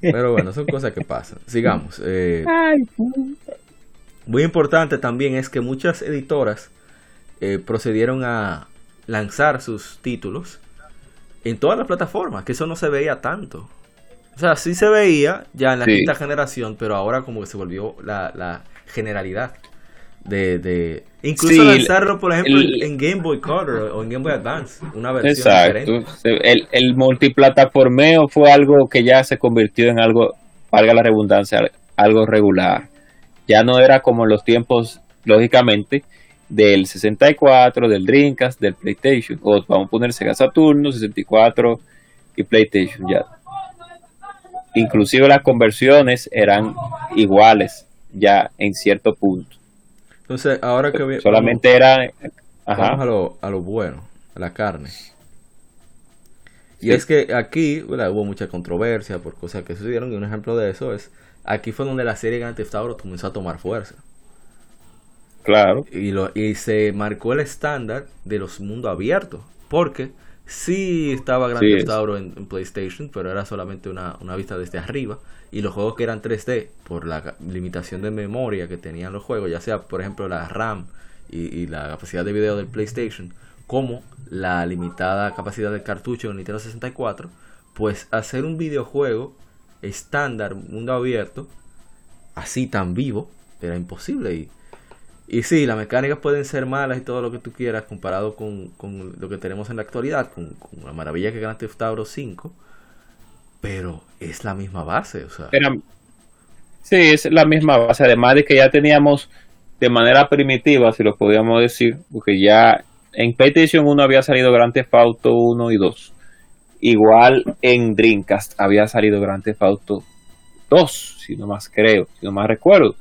Pero bueno, son cosas que pasan. Sigamos. Eh, muy importante también es que muchas editoras eh, procedieron a, lanzar sus títulos en todas las plataformas, que eso no se veía tanto. O sea, sí se veía ya en la quinta generación, pero ahora como que se volvió la, generalidad de, de incluso lanzarlo por ejemplo en Game Boy Color o en Game Boy Advance una versión
exacto. el, el multiplataformeo fue algo que ya se convirtió en algo valga la redundancia algo regular. Ya no era como en los tiempos lógicamente del 64 del Dreamcast del PlayStation. O vamos a poner Sega Saturno 64 y PlayStation ya. Inclusive las conversiones eran iguales ya en cierto punto
entonces, ahora que
solamente era
a lo, a lo bueno, a la carne. Y es que aquí hubo mucha controversia por cosas que sucedieron y un ejemplo de eso es aquí fue donde la serie Grand Theft Auto comenzó a tomar fuerza.
Claro.
Y, lo, y se marcó el estándar de los mundos abiertos. Porque sí estaba Grand Theft Auto en, PlayStation, pero era solamente una, una, vista desde arriba. Y los juegos que eran 3D, por la limitación de memoria que tenían los juegos, ya sea por ejemplo la RAM y, la capacidad de video del PlayStation, como la limitada capacidad de cartucho en Nintendo 64, pues hacer un videojuego estándar, mundo abierto, así tan vivo, era imposible. Y y sí, las mecánicas pueden ser malas y todo lo que tú quieras comparado con, lo que tenemos en la actualidad, con, la maravilla que Grand Theft Auto 5, pero es la misma base, o sea.
sí, es la misma base, además de que ya teníamos de manera primitiva, si lo podíamos decir, porque ya en PlayStation 1 había salido Grand Theft Auto 1 y 2. Igual en Dreamcast había salido Grand Theft Auto 2, si no más creo, si no más recuerdo.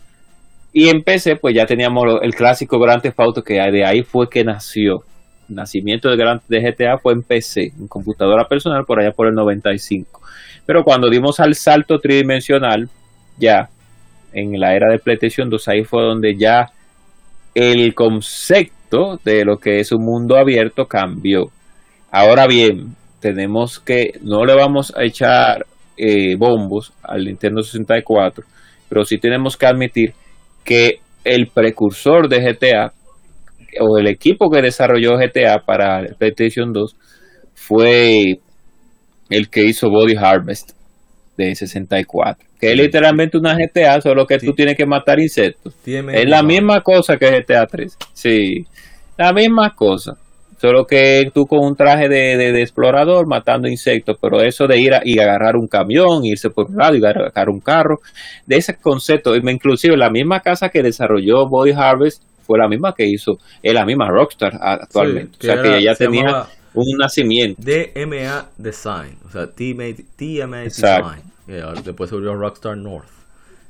Y en PC, pues ya teníamos el clásico Grand Theft Auto, que de ahí fue que nació. El nacimiento de, Grand, de GTA fue en PC, en computadora personal, por allá por el 95. Pero cuando dimos al salto tridimensional, ya en la era de PlayStation 2, ahí fue donde ya el concepto de lo que es un mundo abierto cambió. Ahora bien, tenemos que, no le vamos a echar eh, bombos al Nintendo 64, pero sí tenemos que admitir que el precursor de GTA o el equipo que desarrolló GTA para PlayStation 2 fue el que hizo Body Harvest de 64, que es literalmente una GTA, solo que tú tienes que matar insectos. Es la misma cosa que GTA 3. Sí, la misma cosa. Solo que tú con un traje de, explorador matando insectos, pero eso de ir a, y agarrar un camión, irse por un lado y agarrar un carro, de ese concepto, inclusive la misma casa que desarrolló Body Harvest fue la misma que hizo, es la misma Rockstar actualmente. o sea que ya tenía un nacimiento.
DMA Design, o sea, TMA, Design. después se volvió Rockstar North,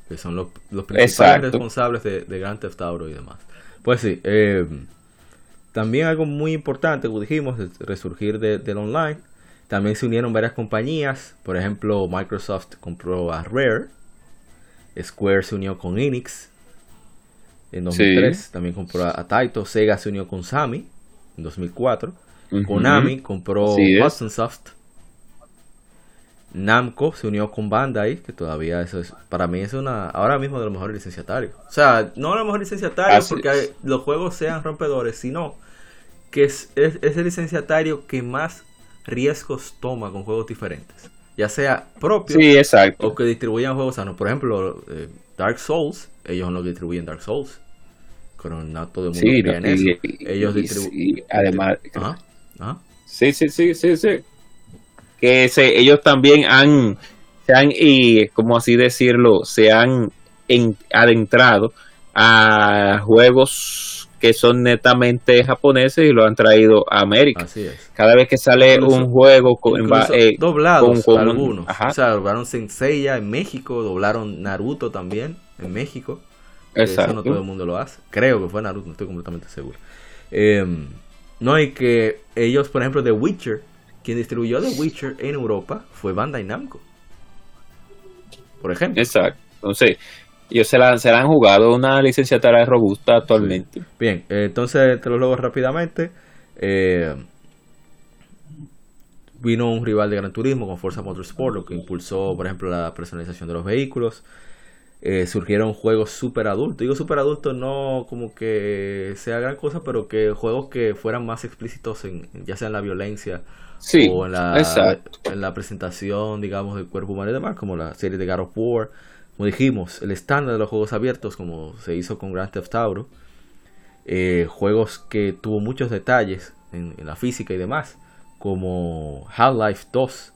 que son los, los principales responsables de, de Grand Theft Auto y demás. Pues sí, eh, también algo muy importante, como dijimos, el resurgir del online. También se unieron varias compañías. Por ejemplo, Microsoft compró a Rare. Square se unió con Enix en 2003. También compró a Taito. Sega se unió con Sami en 2004. Konami compró Boston Soft. Namco se unió con Bandai, que todavía eso es, para mí es una, ahora mismo de los mejores licenciatarios. O sea, no de los mejores licenciatarios porque los juegos sean rompedores, sino que es, el licenciatario que más riesgos toma con juegos diferentes. Ya sea propio o que distribuyan juegos sanos. Por ejemplo, eh, Dark Souls, ellos no distribuyen Dark Souls. Con todo el mundo
sí, eso. ellos distribuyen. Además. Sí, sí, sí, sí, sí. Que se, ellos también han, se han, y como así decirlo, se han adentrado a juegos que son netamente japoneses y lo han traído a América. Cada vez que sale un juego con,
eh, doblados algunos. o sea, doblaron Senseiya en México, doblaron Naruto también en México. Eso no todo el mundo lo hace. Creo que fue Naruto, no estoy completamente seguro. Em, no, hay que ellos, por ejemplo, The Witcher, quien distribuyó The Witcher en Europa fue Bandai Namco. Por ejemplo.
Exacto. Entonces, ellos se la, se han jugado una licenciatura robusta actualmente.
Bien, eh, entonces te lo luego rápidamente. Eh, vino un rival de Gran Turismo con Forza Motorsport, lo que impulsó, por ejemplo, la personalización de los vehículos. Eh, surgieron juegos super adultos. Digo super adultos no como que sea gran cosa, pero que juegos que fueran más explícitos en, ya sea en la violencia o en la, en la presentación, digamos, del cuerpo humano y demás, como la serie de God of War. Como dijimos, el estándar de los juegos abiertos, como se hizo con Grand Theft Auto. Eh, juegos que tuvo muchos detalles en, la física y demás, como Half-Life 2.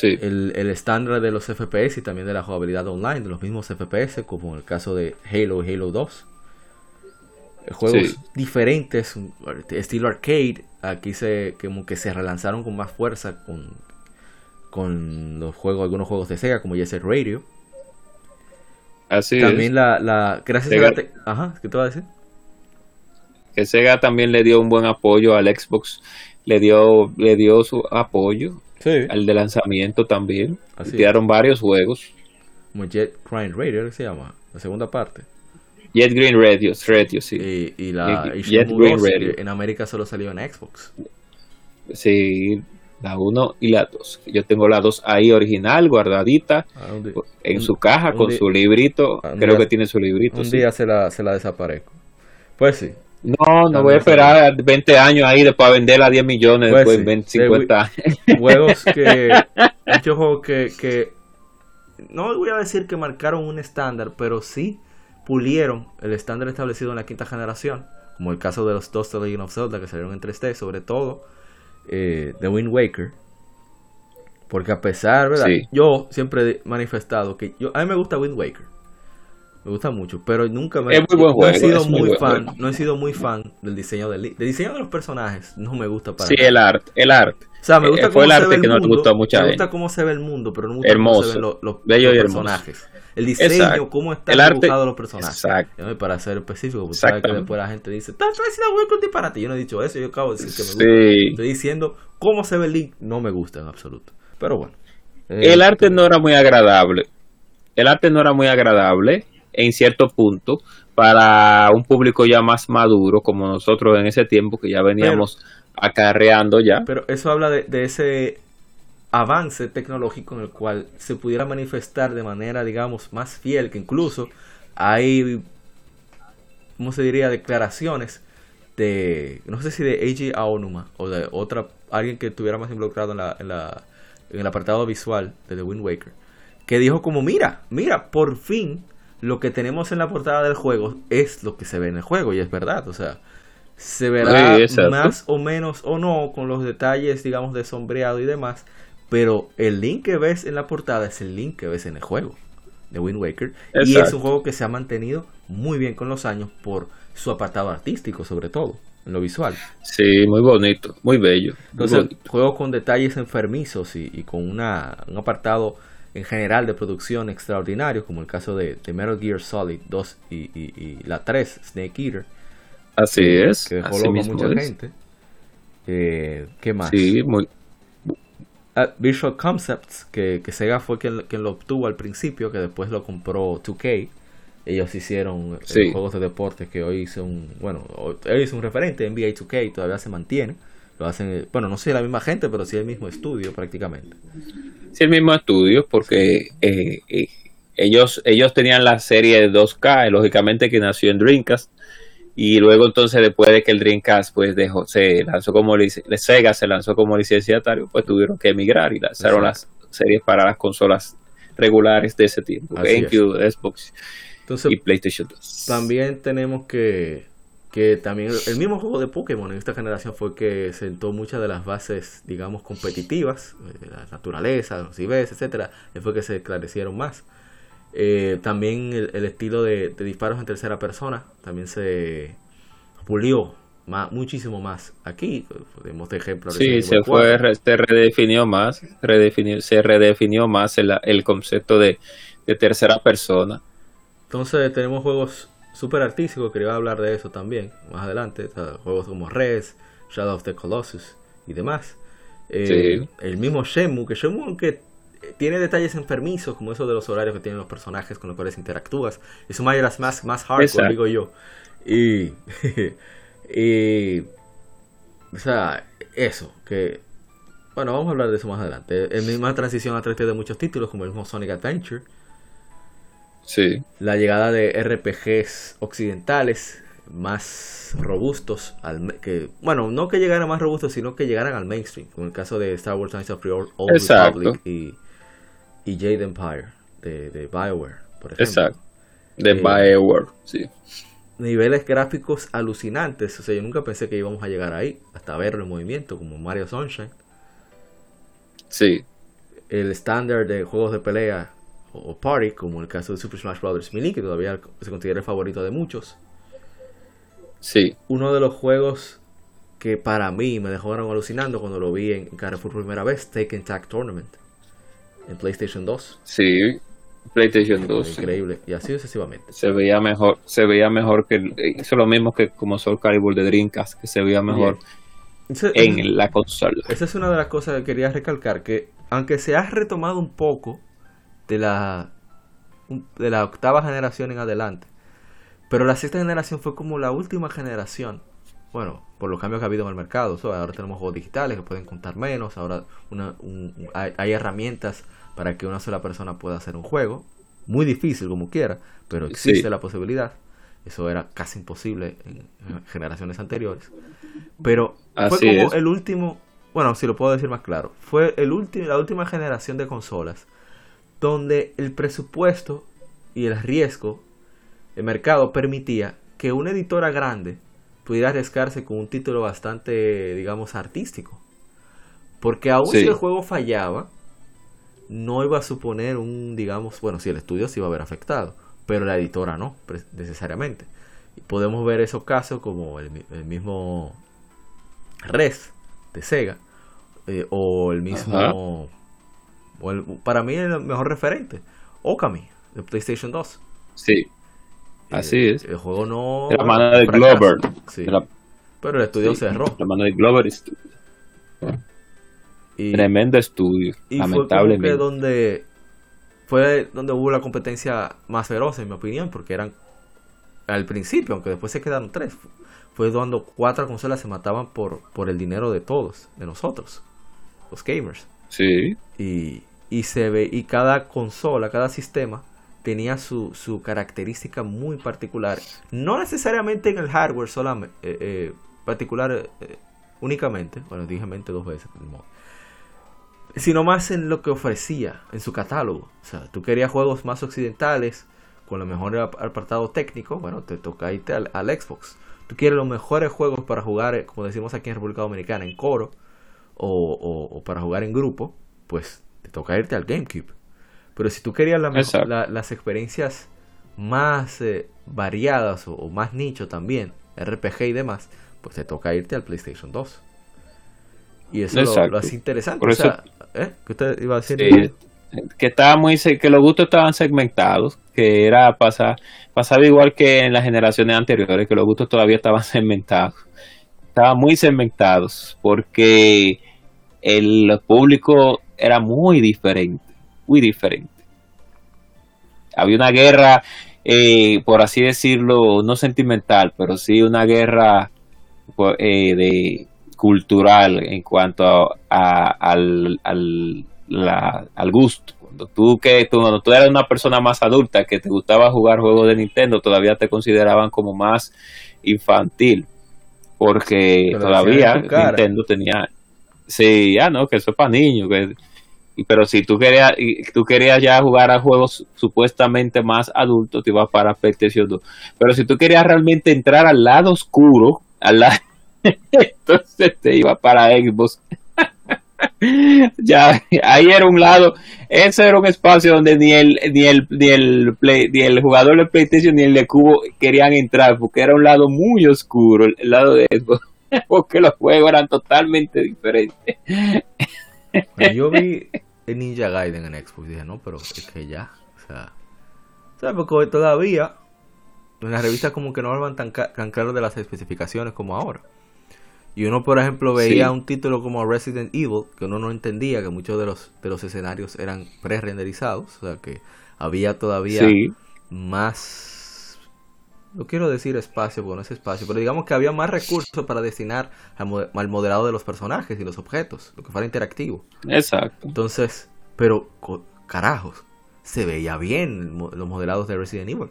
El, el estándar de los FPS y también de la jugabilidad online, de los mismos FPS, como en el caso de Halo y Halo 2. Eh, juegos diferentes, estilo arcade, aquí se como que se relanzaron con más fuerza con, con los juegos, algunos juegos de Sega como Jet Radio.
Así
también la, la gracias a la ajá, ¿qué te va a decir?
Que Sega también le dio un buen apoyo al Xbox, le dio le dio su apoyo al de lanzamiento también. Así Tiraron varios juegos.
Como Jet Grind Radio se llama, la segunda parte.
Jet Green Radio, Radio sí.
Y, la Jet Green Radio. en América solo salió en Xbox.
Sí, la 1 y la 2. Yo tengo la 2 ahí original, guardadita, ah, en su caja con su librito. Creo que tiene su librito.
Un día se la, se la desaparezco. Pues sí.
No, no voy a esperar 20 años ahí después a venderla a 10 millones pues después en 20, 50 años.
Juegos que. muchos juegos que, que. No voy a decir que marcaron un estándar, pero sí pulieron el estándar establecido en la quinta generación. Como el caso de los dos The Legend of Zelda que salieron en 3D, sobre todo eh, The Wind Waker. Porque a pesar, ¿verdad? Yo siempre he manifestado que yo, a mí me gusta Wind Waker. Me gusta mucho, pero nunca me
no
he sido muy, fan, no he sido muy fan del diseño del, diseño de los personajes, no me gusta para
Sí, el arte, el arte.
O sea, me gusta
eh, cómo el arte que no mundo,
gustó
mucha
Me gusta cómo se ve el mundo, pero no me gusta cómo se ven los, los, personajes. El diseño, cómo están dibujados los personajes. Exacto. Para ser específico, porque sabes que después la gente dice, estás diciendo con disparate. Yo no he dicho eso, yo acabo de decir que me gusta. Estoy diciendo cómo se ve el link, no me gusta en absoluto. Pero bueno.
el arte no era muy agradable. El arte no era muy agradable en cierto punto para un público ya más maduro como nosotros en ese tiempo que ya veníamos acarreando ya.
Pero eso habla de, ese avance tecnológico en el cual se pudiera manifestar de manera, digamos, más fiel, que incluso hay, ¿cómo se diría?, declaraciones de, no sé si de Eiji Aonuma o de otra, alguien que estuviera más involucrado en, la, en, la, en el apartado visual de The Wind Waker, que dijo como, mira, mira, por fin lo que tenemos en la portada del juego es lo que se ve en el juego y es verdad, o sea, se verá más o menos o no con los detalles, digamos, de sombreado y demás, pero el link que ves en la portada es el link que ves en el juego de Wind Waker y es un juego que se ha mantenido muy bien con los años por su apartado artístico sobre todo en lo visual.
Sí, muy bonito, muy bello.
Entonces, juego con detalles enfermizos y, y con una, un apartado en general de producción extraordinarios, como el caso de, Metal Gear Solid 2 y, la 3, Snake Eater.
Así es.
Que dejó loco a mucha gente. Eh, ¿Qué más?
Sí, muy...
Ah, Visual Concepts, que, que, Sega fue quien, quien, lo obtuvo al principio, que después lo compró 2K. Ellos hicieron eh, juegos de deporte que hoy son, bueno, hoy es un referente, NBA 2K todavía se mantiene. Lo hacen, bueno, no sé la misma gente, pero sí el mismo estudio prácticamente.
Sí, el mismo estudio, porque eh, eh, ellos, ellos tenían la serie de 2K, lógicamente que nació en Dreamcast, y luego entonces después de que el Dreamcast pues dejó, se lanzó como Sega se lanzó como licenciatario, pues tuvieron que emigrar y lanzaron las series para las consolas regulares de ese tiempo, GameCube, Xbox y PlayStation 2.
También tenemos que que también el mismo juego de Pokémon en esta generación fue que sentó muchas de las bases, digamos, competitivas, eh, la naturaleza, los IBs, etcétera, fue que se esclarecieron más. Eh, también el, estilo de, disparos en tercera persona también se pulió más, muchísimo más aquí. Podemos de ejemplo.
Sí, se fue, se redefinió más, redefinió, se redefinió más el, el concepto de, de tercera persona.
Entonces tenemos juegos super artístico, quería hablar de eso también más adelante. juegos como Res, Shadow of the Colossus y demás. Eh, el mismo Shemu, que Shemu que tiene detalles enfermizos como eso de los horarios que tienen los personajes con los cuales interactúas. Es un Majora's más más hardcore, digo yo. Y, y, o sea, eso, que bueno, vamos a hablar de eso más adelante. En misma transición a 3D de muchos títulos, como el mismo Sonic Adventure,
Sí.
La llegada de RPGs occidentales más robustos, al, que bueno, no que llegaran más robustos, sino que llegaran al mainstream, como el caso de Star Wars Knights of the Old Republic y, y Jade Empire de, de BioWare, por ejemplo.
Exacto. De eh, BioWare, sí.
Niveles gráficos alucinantes, o sea, yo nunca pensé que íbamos a llegar ahí, hasta verlo en movimiento, como Mario Sunshine.
Sí.
El estándar de juegos de pelea o party, como el caso de Super Smash Bros. Melee, que todavía se considera el favorito de muchos.
Sí.
Uno de los juegos que para mí me dejaron alucinando cuando lo vi en Carrefour por primera vez, Taken Tag Tournament, en PlayStation 2.
Sí, PlayStation 2.
Increíble, y así sucesivamente.
Se veía mejor, se veía mejor que hizo lo mismo que como Soul Calibur de Dreamcast, que se veía mejor en la consola.
Esa es una de las cosas que quería recalcar, que aunque se ha retomado un poco de la de la octava generación en adelante, pero la sexta generación fue como la última generación. Bueno, por los cambios que ha habido en el mercado. ahora tenemos juegos digitales que pueden contar menos. Ahora una, hay, herramientas para que una sola persona pueda hacer un juego. Muy difícil como quiera, pero existe la posibilidad. Eso era casi imposible en, generaciones anteriores. Pero fue como el último, bueno, si lo puedo decir más claro, fue el último, la última generación de consolas donde el presupuesto y el riesgo el mercado permitía que una editora grande pudiera arriesgarse con un título bastante, digamos, artístico. Porque aún si el juego fallaba, no iba a suponer un, digamos, bueno, si el estudio se iba a ver afectado, pero la editora no, necesariamente. Y podemos ver esos casos como el, mismo Res de Sega, eh, o el mismo, para mí el mejor referente, Okami de PlayStation 2.
Sí. Así
eh,
es.
El juego no.
La mano de Glover.
Pero el estudio cerró.
La mano de Glover Tremendo estudio.
Y
lamentablemente.
Fue donde fue donde hubo la competencia más feroz, en mi opinión, porque eran al principio, aunque después se quedaron tres. Fue cuando cuatro consolas se mataban por, por el dinero de todos, de nosotros, los gamers.
Sí.
Y, y se ve, y cada consola, cada sistema tenía su, su característica muy particular. No necesariamente en el hardware solamente, eh, eh, particular eh, únicamente, bueno, dije mente dos veces, sino más en lo que ofrecía en su catálogo. O sea, tú querías juegos más occidentales, con lo mejor apartado técnico, bueno, te toca irte al, Xbox. Tú quieres los mejores juegos para jugar, como decimos aquí en República Dominicana, en coro, o, o para jugar en grupo, pues te toca irte al GameCube. Pero si tú querías las experiencias más eh, variadas o, más nicho también, RPG y demás, pues te toca irte al PlayStation 2. Y eso lo, hace interesante. ¿eh? ¿Qué usted iba a decir?
que estaba muy que los gustos estaban segmentados, que era pasar, pasaba igual que en las generaciones anteriores, que los gustos todavía estaban segmentados. Estaban muy segmentados porque el público era muy diferente muy diferente. Había una guerra, eh, por así decirlo, no sentimental, pero sí una guerra eh, de cultural en cuanto a, al, al, al, gusto. Cuando tú, que, tú, cuando tú eras una persona más adulta que te gustaba jugar juegos de Nintendo, todavía te consideraban como más infantil. Porque todavía Nintendo tenía... Sí, ya no, que eso es para niños. Que, pero si tú querías, tú querías ya jugar a juegos supuestamente más adultos, te ibas para PlayStation 2. Pero si tú querías realmente entrar al lado oscuro, al lado, entonces te iba para Xbox. ya, ahí era un lado, ese era un espacio donde ni el, ni el, ni el, play, ni el jugador de PlayStation ni el de Cubo querían entrar, porque era un lado muy oscuro, el lado de Xbox, porque los juegos eran totalmente diferentes
yo vi el Ninja Gaiden en Xbox y dije, no, pero es que ya, o sea, ¿sabes? Porque todavía en las revistas como que no hablan tan, tan claro de las especificaciones como ahora. Y uno, por ejemplo, veía un título como Resident Evil, que uno no entendía que muchos de los, de los escenarios eran pre-renderizados, o sea que había todavía más no quiero decir espacio porque no es espacio, pero digamos que había más recursos para destinar al, moderado de los personajes y los objetos, lo que fuera interactivo.
Exacto.
Entonces, pero carajos, se veía bien los modelados de Resident Evil.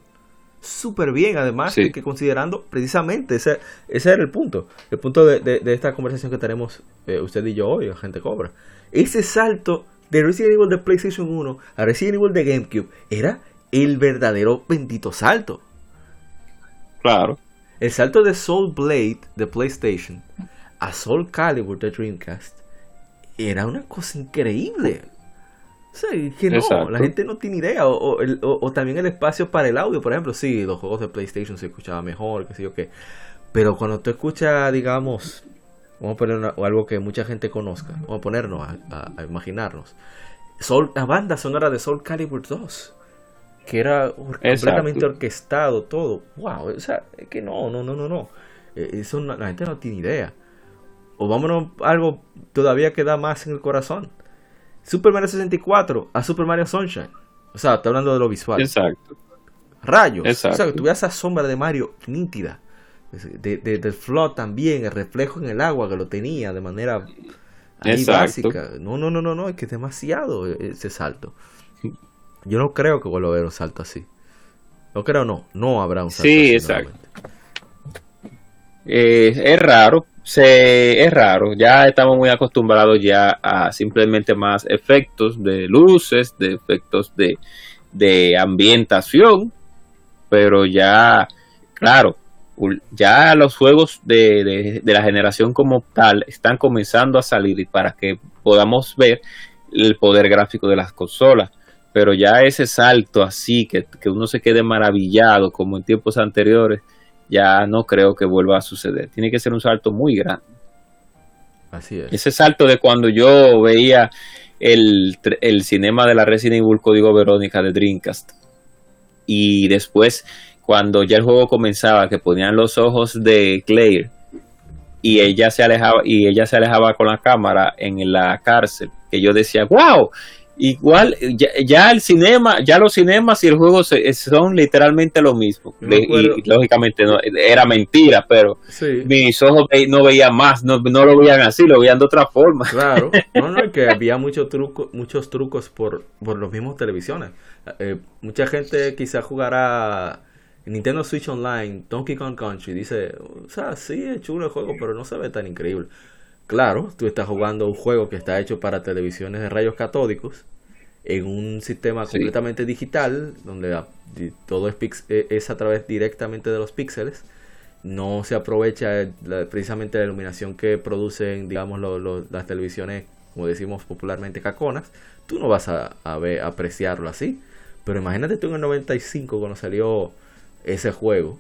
Súper bien, además,
Sí.
que considerando precisamente ese, ese era el punto. El punto de, de- de esta conversación que tenemos eh, usted y yo hoy, la gente cobra. Ese salto de Resident Evil de PlayStation 1 a Resident Evil de GameCube era el verdadero bendito salto.
Claro.
El salto de Soul Blade de PlayStation a Soul Calibur de Dreamcast era una cosa increíble. Es que no,
Exacto.
la gente no tiene idea. O, o el- o- o también el espacio para el audio, por ejemplo. Sí, los juegos de PlayStation se escuchaba mejor, que sé yo qué. Pero cuando tú escuchas, digamos, vamos a poner una- algo que mucha gente conozca, vamos a ponernos a, a- a imaginarnos. Soul, la banda sonora de Soul Calibur 2, que era or- completamente orquestado todo. Wow, o sea, es que no, no, no, no, no. Eh, Eso no- la gente no tiene idea. O vámonos a algo todavía que da más en el corazón. Super Mario 64 a Super Mario Sunshine. O sea, está hablando de lo visual.
Exacto.
Rayos.
Exacto.
O sea, que tuviera esa sombra de Mario nítida. De, de- del flood también, el reflejo en el agua que lo tenía de manera ahí básica. No, no, no, no, no, es que es demasiado ese salto. Yo no creo que vuelva a haber un salto así. No creo, no. No habrá un salto
Sí,
así
exacto. Eh, es raro, se, es raro, ya estamos muy acostumbrados ya a simplemente más efectos de luces, de efectos de, de ambientación, pero ya, claro, ya los juegos de, de- de la generación como tal están comenzando a salir para que podamos ver el poder gráfico de las consolas. Pero ya ese salto así, que, que uno se quede maravillado como en tiempos anteriores, ya no creo que vuelva a suceder. Tiene que ser un salto muy grande.
Así es.
Ese salto de cuando yo veía el, el cinema de la Resident Evil Código Verónica de Dreamcast y después cuando ya el juego comenzaba que ponían los ojos de Claire y ella se alejaba y ella se alejaba con la cámara en la cárcel que yo decía wow igual ya, ya el cinema ya los cinemas y el juego se- son literalmente lo mismo y, lógicamente no, era mentira pero
Sí.
mis ojos no veían más, no, no lo veían así, lo veían de otra forma.
Claro, no, no, que había muchos trucos, muchos trucos por, por los mismos televisiones. Eh, mucha gente quizá jugará Nintendo Switch Online, Donkey Kong Country, dice, o sea, sí es chulo el juego, pero no se ve tan increíble. Claro, tú estás jugando un juego que está hecho para televisiones de rayos catódicos en un sistema
Sí.
completamente digital, donde todo es, pix- eh, es a través directamente de los píxeles no se aprovecha la- precisamente la iluminación que producen, digamos, lo- lo- las televisiones, como decimos popularmente, caconas, tú no vas a, a ver, a apreciarlo así. Pero imagínate tú en el 95 cuando salió ese juego.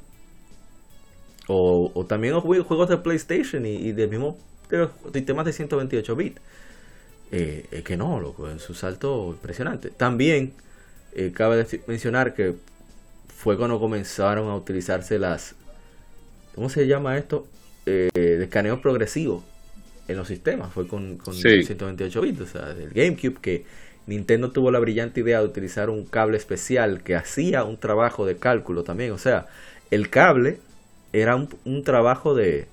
O, o también juegos de PlayStation y, y del mismo de los sistemas de 128 bits. Eh, es que no, loco, es un salto impresionante. También eh, cabe mencionar que fue cuando comenzaron a utilizarse las ¿cómo se llama esto? Eh, de escaneo progresivo en los sistemas. Fue con, con
Sí.
128 bits, o sea, del GameCube, que Nintendo tuvo la brillante idea de utilizar un cable especial que hacía un trabajo de cálculo también. O sea, el cable era un, un trabajo de.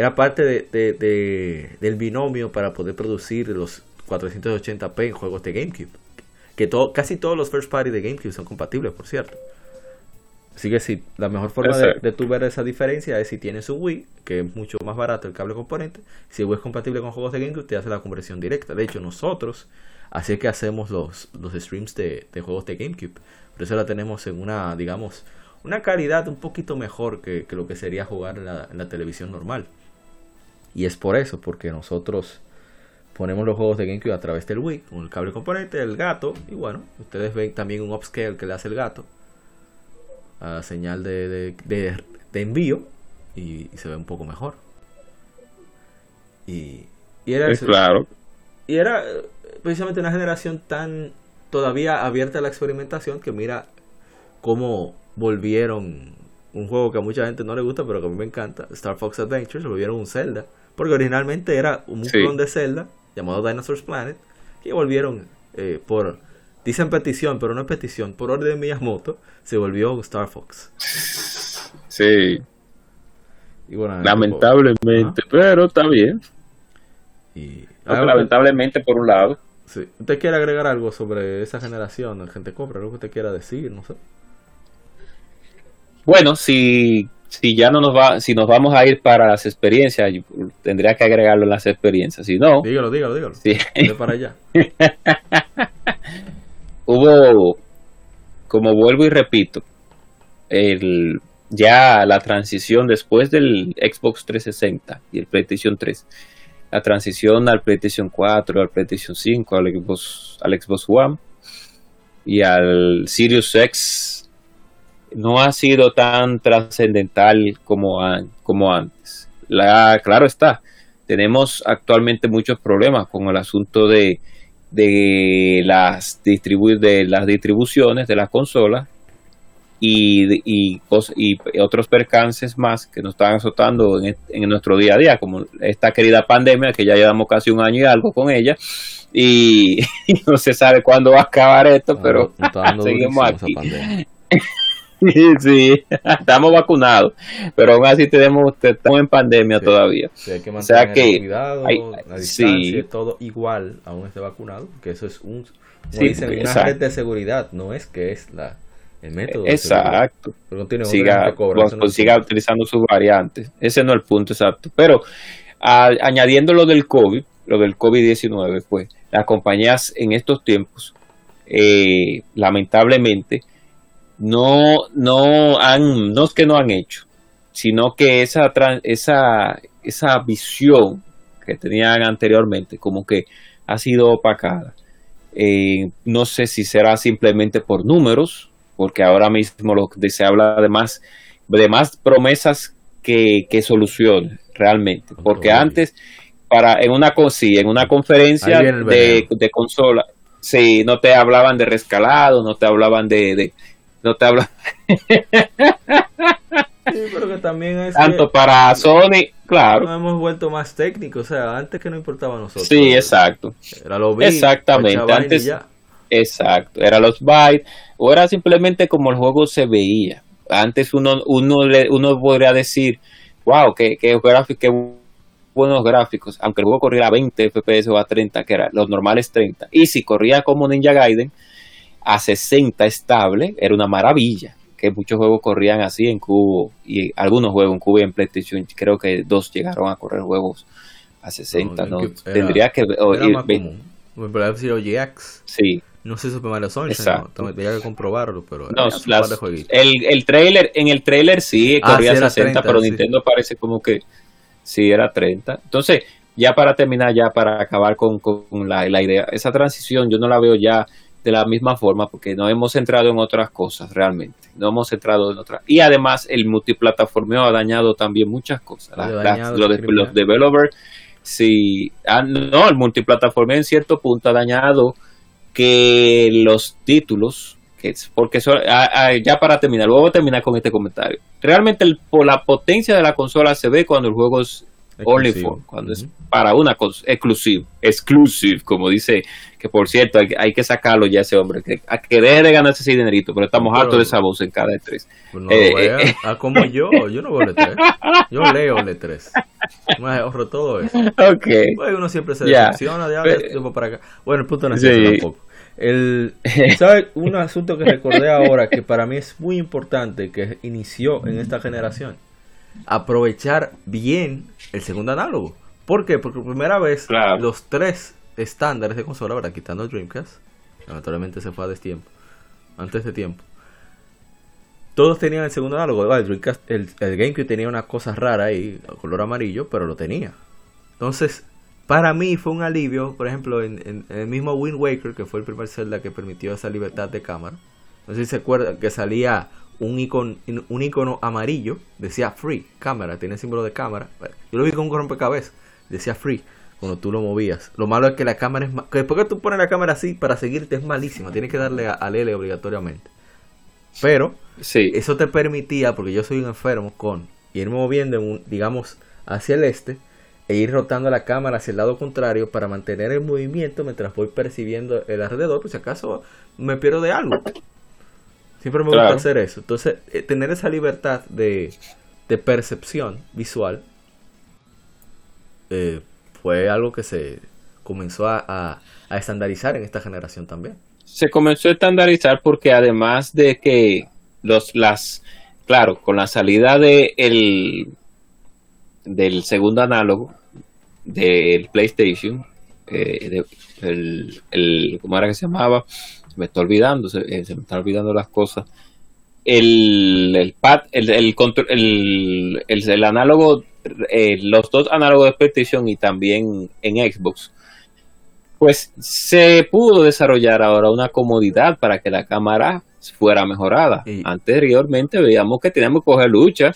Era parte de, de- de- del binomio para poder producir los 480p en juegos de GameCube. Que to- casi todos los first party de GameCube son compatibles, por cierto. Así que sí, la mejor forma de, de tú ver esa diferencia es si tienes un Wii, que es mucho más barato el cable componente. Si el Wii es compatible con juegos de GameCube, te hace la conversión directa. De hecho, nosotros, así es que hacemos los, los streams de, de juegos de GameCube. Por eso la tenemos en una, digamos, una calidad un poquito mejor que, que lo que sería jugar en la, en la televisión normal. Y es por eso, porque nosotros ponemos los juegos de GameCube a través del Wii, con el cable componente, el gato, y bueno, ustedes ven también un upscale que le hace el gato a señal de, de, de- de envío y, y se ve un poco mejor. Y, y era
Es claro.
Y era eh, precisamente una generación tan todavía abierta a la experimentación que mira cómo volvieron un juego que a mucha gente no le gusta, pero que a mí me encanta, Star Fox Adventures, lo volvieron un Zelda, porque originalmente era un
Sí.
clon de Zelda llamado Dinosaur's Planet, que volvieron eh, por, dicen petición, pero no es petición, por orden de Miyamoto, se volvió un Star Fox.
Sí,
Y bueno,
lamentablemente, pero está bien.
Y,
lamentablemente por un lado.
Sí. ¿Usted quiere agregar algo sobre esa generación, gente compra? ¿Algo que usted quiera decir? No sé.
Bueno, si, si ya no nos va, si nos vamos a ir para las experiencias, tendría que agregarlo en las experiencias. Si no,
dígalo, dígalo, dígalo.
Sí.
para allá.
Hubo, como vuelvo y repito, el, ya la transición después del Xbox 360 y el PlayStation 3, la transición al PlayStation 4, al PlayStation 5, al Xbox, al Xbox One y al Sirius X no ha sido tan trascendental como, como antes. La, claro está, tenemos actualmente muchos problemas con el asunto de, de, las, distribu de las distribuciones de las consolas y, y, y, otros percances más que nos están azotando en, en, nuestro día a día, como esta querida pandemia que ya llevamos casi un año y algo con ella y, no se sabe cuándo va a acabar esto, pero seguimos aquí. sí, estamos vacunados, pero aún así tenemos, estamos en pandemia todavía.
o sea que cuidado, la distancia, todo igual, aún esté vacunado, que eso es un, una red de seguridad, no es que es la el método.
Exacto. siga, siga utilizando sus variantes. Ese no es el punto exacto. Pero añadiendo lo del COVID, lo del COVID-19, pues las compañías en estos tiempos, eh, lamentablemente, no, no han, no es que no han hecho, sino que esa, esa, esa visión que tenían anteriormente, como que ha sido opacada. Eh, no sé si será simplemente por números, porque ahora mismo lo que se habla de más, de más promesas que, que soluciones realmente, porque antes para en una en una conferencia de, de, consola, sí, no te hablaban de rescalado, no te hablaban de no te hablo.
Sí, pero que también es
Tanto para Sony, claro.
Nos hemos vuelto más técnicos, o sea, antes que no importaba a nosotros.
Sí, exacto.
Era lo
Exactamente, antes. Exacto, era los bytes, o era simplemente como el juego se veía. Antes uno, uno, uno podría decir, wow, qué, qué, qué buenos gráficos, aunque el juego corría a 20 FPS o a 30, que era los normales 30. Y si corría como Ninja Gaiden, a 60 estable, era una maravilla. Que muchos juegos corrían así en cubo y algunos juegos en cubo y en PlayStation, creo que dos llegaron a correr juegos a 60, ¿no? Tendría que.
O, era más común. GX.
Sí.
No sé Super Mario Sunshine, no, tendría que comprobarlo, pero no,
el, el trailer, en el trailer sí ah, corría a 60, pero Nintendo parece como que sí era 30. Entonces, ya para terminar, ya para acabar con, con la, la idea, esa transición yo no la veo ya de la misma forma porque no hemos centrado en otras cosas realmente. No hemos centrado en otras. Y además el multiplataformeo ha dañado también muchas cosas. los developers, sí. Ah, no, el multiplataformeo en cierto punto ha dañado que los títulos que porque ah, ah, ya para terminar, luego terminar con este comentario. Realmente el, por la potencia de la consola se ve cuando el juego es Only for, cuando es para una cosa exclusiva, exclusive, como dice, que por cierto, hay, que sacarlo ya ese hombre, que, a que deje de ganarse ese dinerito, pero estamos hartos de esa voz en cada E3.
Pues no eh, eh, eh. Ah, como yo, yo no veo el E3, yo leo el E3, me ahorro todo eso.
Okay.
Pues uno siempre se decepciona de ahora, para acá. Bueno, el punto no es sí. tampoco. El, ¿Sabes? Un asunto que recordé ahora que para mí es muy importante, que inició en esta generación aprovechar bien el segundo análogo. ¿Por qué? Porque por primera vez los tres estándares de consola, quitando Dreamcast, naturalmente se fue a destiempo, antes de tiempo. Todos tenían el segundo análogo. El, Dreamcast, el, GameCube tenía una cosa rara ahí, color amarillo, pero lo tenía. Entonces, para mí fue un alivio, por ejemplo, en, el mismo Wind Waker, que fue el primer Zelda que permitió esa libertad de cámara. No sé si se acuerdan que salía un icono, un icono amarillo, decía free, cámara, tiene símbolo de cámara. Yo lo vi con un rompecabezas, decía free cuando tú lo movías. Lo malo es que la cámara es que después que tú pones la cámara así para seguirte es malísima, tienes que darle al L obligatoriamente. Pero
sí.
eso te permitía, porque yo soy un enfermo, con irme moviendo, digamos, hacia el este e ir rotando la cámara hacia el lado contrario para mantener el movimiento mientras voy percibiendo el alrededor, pues si acaso me pierdo de algo. Siempre me gusta hacer eso. Entonces, eh, tener esa libertad de, percepción visual eh, fue algo que se comenzó a, estandarizar en esta generación también.
Se comenzó a estandarizar porque además de que los las claro, con la salida de el del segundo análogo del PlayStation, eh, el, el, ¿cómo era que se llamaba? Me está olvidando, se, eh, me están olvidando las cosas. El, el pad, el, el, control, el, el, análogo, eh, los dos análogos de PlayStation y también en Xbox, pues se pudo desarrollar ahora una comodidad para que la cámara fuera mejorada. Anteriormente veíamos que teníamos que coger lucha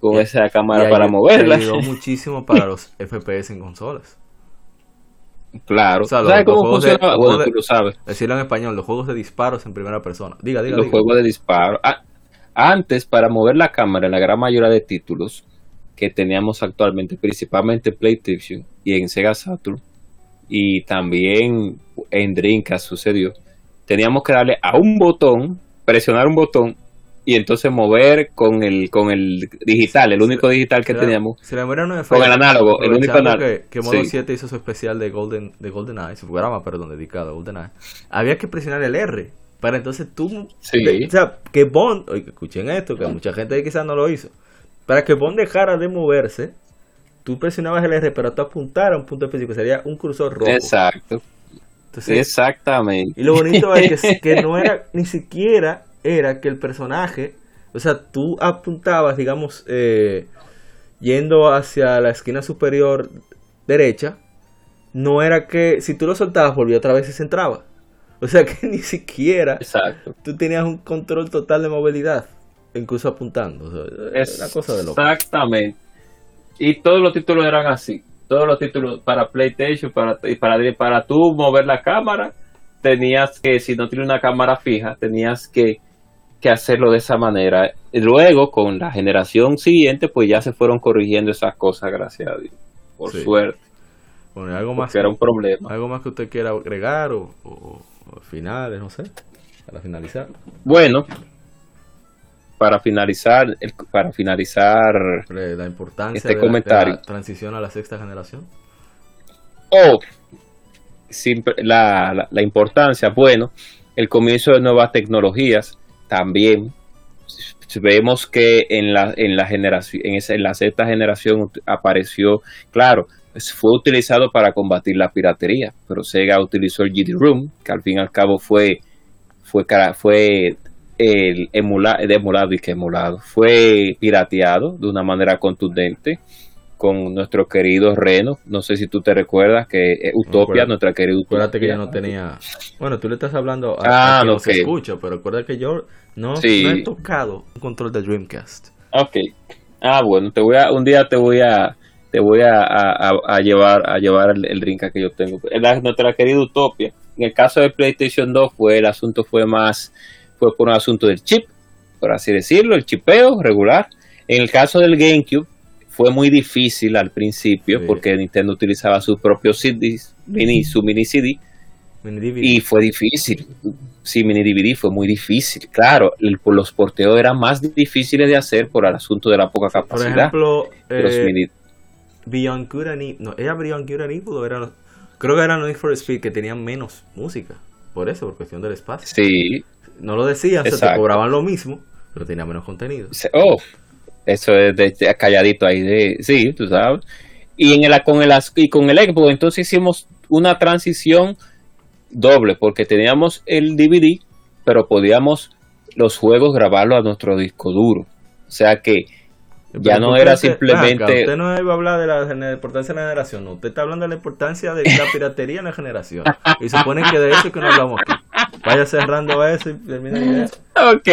con esa cámara para moverla.
ayudó muchísimo para los FPS en consolas.
Claro.
¿Sabes cómo funciona? bueno, tú lo sabes. Decirlo en español, los juegos de disparos en primera persona. Diga, diga.
Los juegos de disparo. Ah, antes, para mover la cámara en la gran mayoría de títulos que teníamos actualmente, principalmente PlayStation y en Sega Saturn, y también en Dreamcast sucedió, teníamos que darle a un botón, presionar un botón y entonces mover con el con el digital, el único digital que teníamos. con el análogo, el único análogo.
Que, que Modo 7 hizo su especial de Golden de GoldenEye, su programa, perdón, dedicado a GoldenEye. Había que presionar el R para entonces tú,
sí.
o sea, que Bond, oye, escuchen esto, que mucha gente quizás no lo hizo. Para que Bond dejara de moverse, tú presionabas el R, pero tú apuntar a un punto específico, sería un cursor rojo.
Exacto. Exactamente.
Y lo bonito es que, que no era ni siquiera era que el personaje, o sea, tú apuntabas, digamos, eh, yendo hacia la esquina superior derecha, no era que si tú lo soltabas volvía otra vez y se entraba. O sea que ni siquiera
Exacto.
tú tenías un control total de movilidad, incluso apuntando.
es una cosa de loco. Exactamente. Y todos los títulos eran así. Todos los títulos para PlayStation, para, para, para tú mover la cámara, tenías que, si no tienes una cámara fija, tenías que que hacerlo de esa manera. Y luego, con la generación siguiente, pues ya se fueron corrigiendo esas cosas, gracias a Dios. Por suerte.
Bueno, algo más
era un problema.
¿Algo más que usted quiera agregar o, finales, no sé, para finalizar?
Bueno, para finalizar, para finalizar
la importancia
este comentario.
La, transición a la sexta generación.
Oh, la, la, la importancia, bueno, el comienzo de nuevas tecnologías, también vemos que en la, en la generación, en, esa, en la sexta generación apareció, claro, fue utilizado para combatir la piratería, pero Sega utilizó el GD Room, que al fin y al cabo fue, fue, fue el emula, y que emulado, fue pirateado de una manera contundente con nuestro querido Reno. No sé si tú te recuerdas que eh, Utopia, nuestra querida
Utopia. Acuérdate que ya no tenía. Bueno, tú le estás hablando a, ah, no se escucha, pero recuerda que yo no, he tocado un control de Dreamcast.
Ok. Ah, bueno, te voy a, un día te voy a te voy a, a, llevar a llevar el, el, Dreamcast que yo tengo. La, nuestra querida Utopia. En el caso de PlayStation 2 fue el asunto fue más fue por un asunto del chip, por así decirlo, el chipeo regular. En el caso del GameCube fue muy difícil al principio porque Nintendo utilizaba sus propios CDs, mini, su mini CD. y fue difícil. Sí, mini DVD fue muy difícil. Claro, los porteos eran más difíciles de hacer por el asunto de la poca capacidad.
Por ejemplo, eh, Beyond Good and Evil, no, ¿era Beyond Good and Evil o era, creo que era Need for Speed que tenían menos música. Por eso, por cuestión del espacio.
Sí.
No lo decían, se te cobraban lo mismo, pero tenía menos contenido.
Oh, eso es de, calladito ahí, de, sí, tú sabes. Y, en el, con, el, y con el Xbox entonces hicimos una transición doble, porque teníamos el DVD, pero podíamos los juegos grabarlos a nuestro disco duro. O sea que ya no era simplemente.
usted no iba a hablar de la, importancia de la generación, no. Usted está hablando de la importancia de la piratería en la generación. Y supone que de eso que no hablamos aquí. Vaya cerrando eso y termina.
Ok,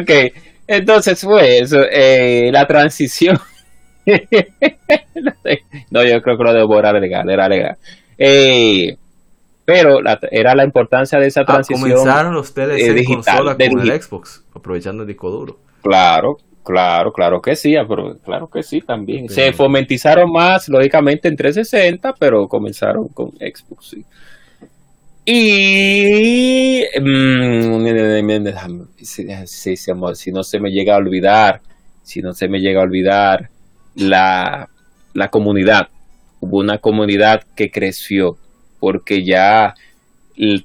ok. Entonces fue eso, eh, la transición. no, yo creo que lo debo era legal, era legal. Eh, pero era la importancia de esa ah, transición.
comenzaron TLC eh, digital, con el Xbox, aprovechando el disco duro.
Claro, claro, claro que sí, pero claro que sí también. Se fomentizaron más, lógicamente, en 360, pero comenzaron con Xbox, sí. Y si, no se me llega a olvidar, si no se me llega a olvidar la, la comunidad, hubo una comunidad que creció porque ya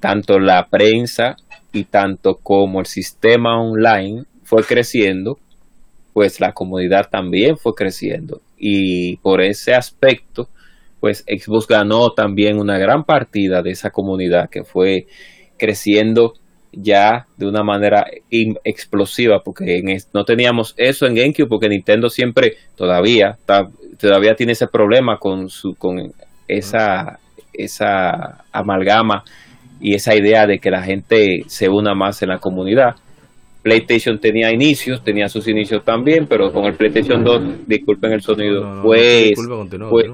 tanto la prensa y tanto como el sistema online fue creciendo, pues la comunidad también fue creciendo. Y por ese aspecto, pues Xbox ganó también una gran partida de esa comunidad que fue creciendo ya de una manera explosiva porque no teníamos eso en GameCube porque Nintendo siempre todavía todavía tiene ese problema con su con esa esa amalgama y esa idea de que la gente se una más en la comunidad. PlayStation tenía inicios, tenía sus inicios también, pero con el PlayStation 2, disculpen el sonido, pues, fue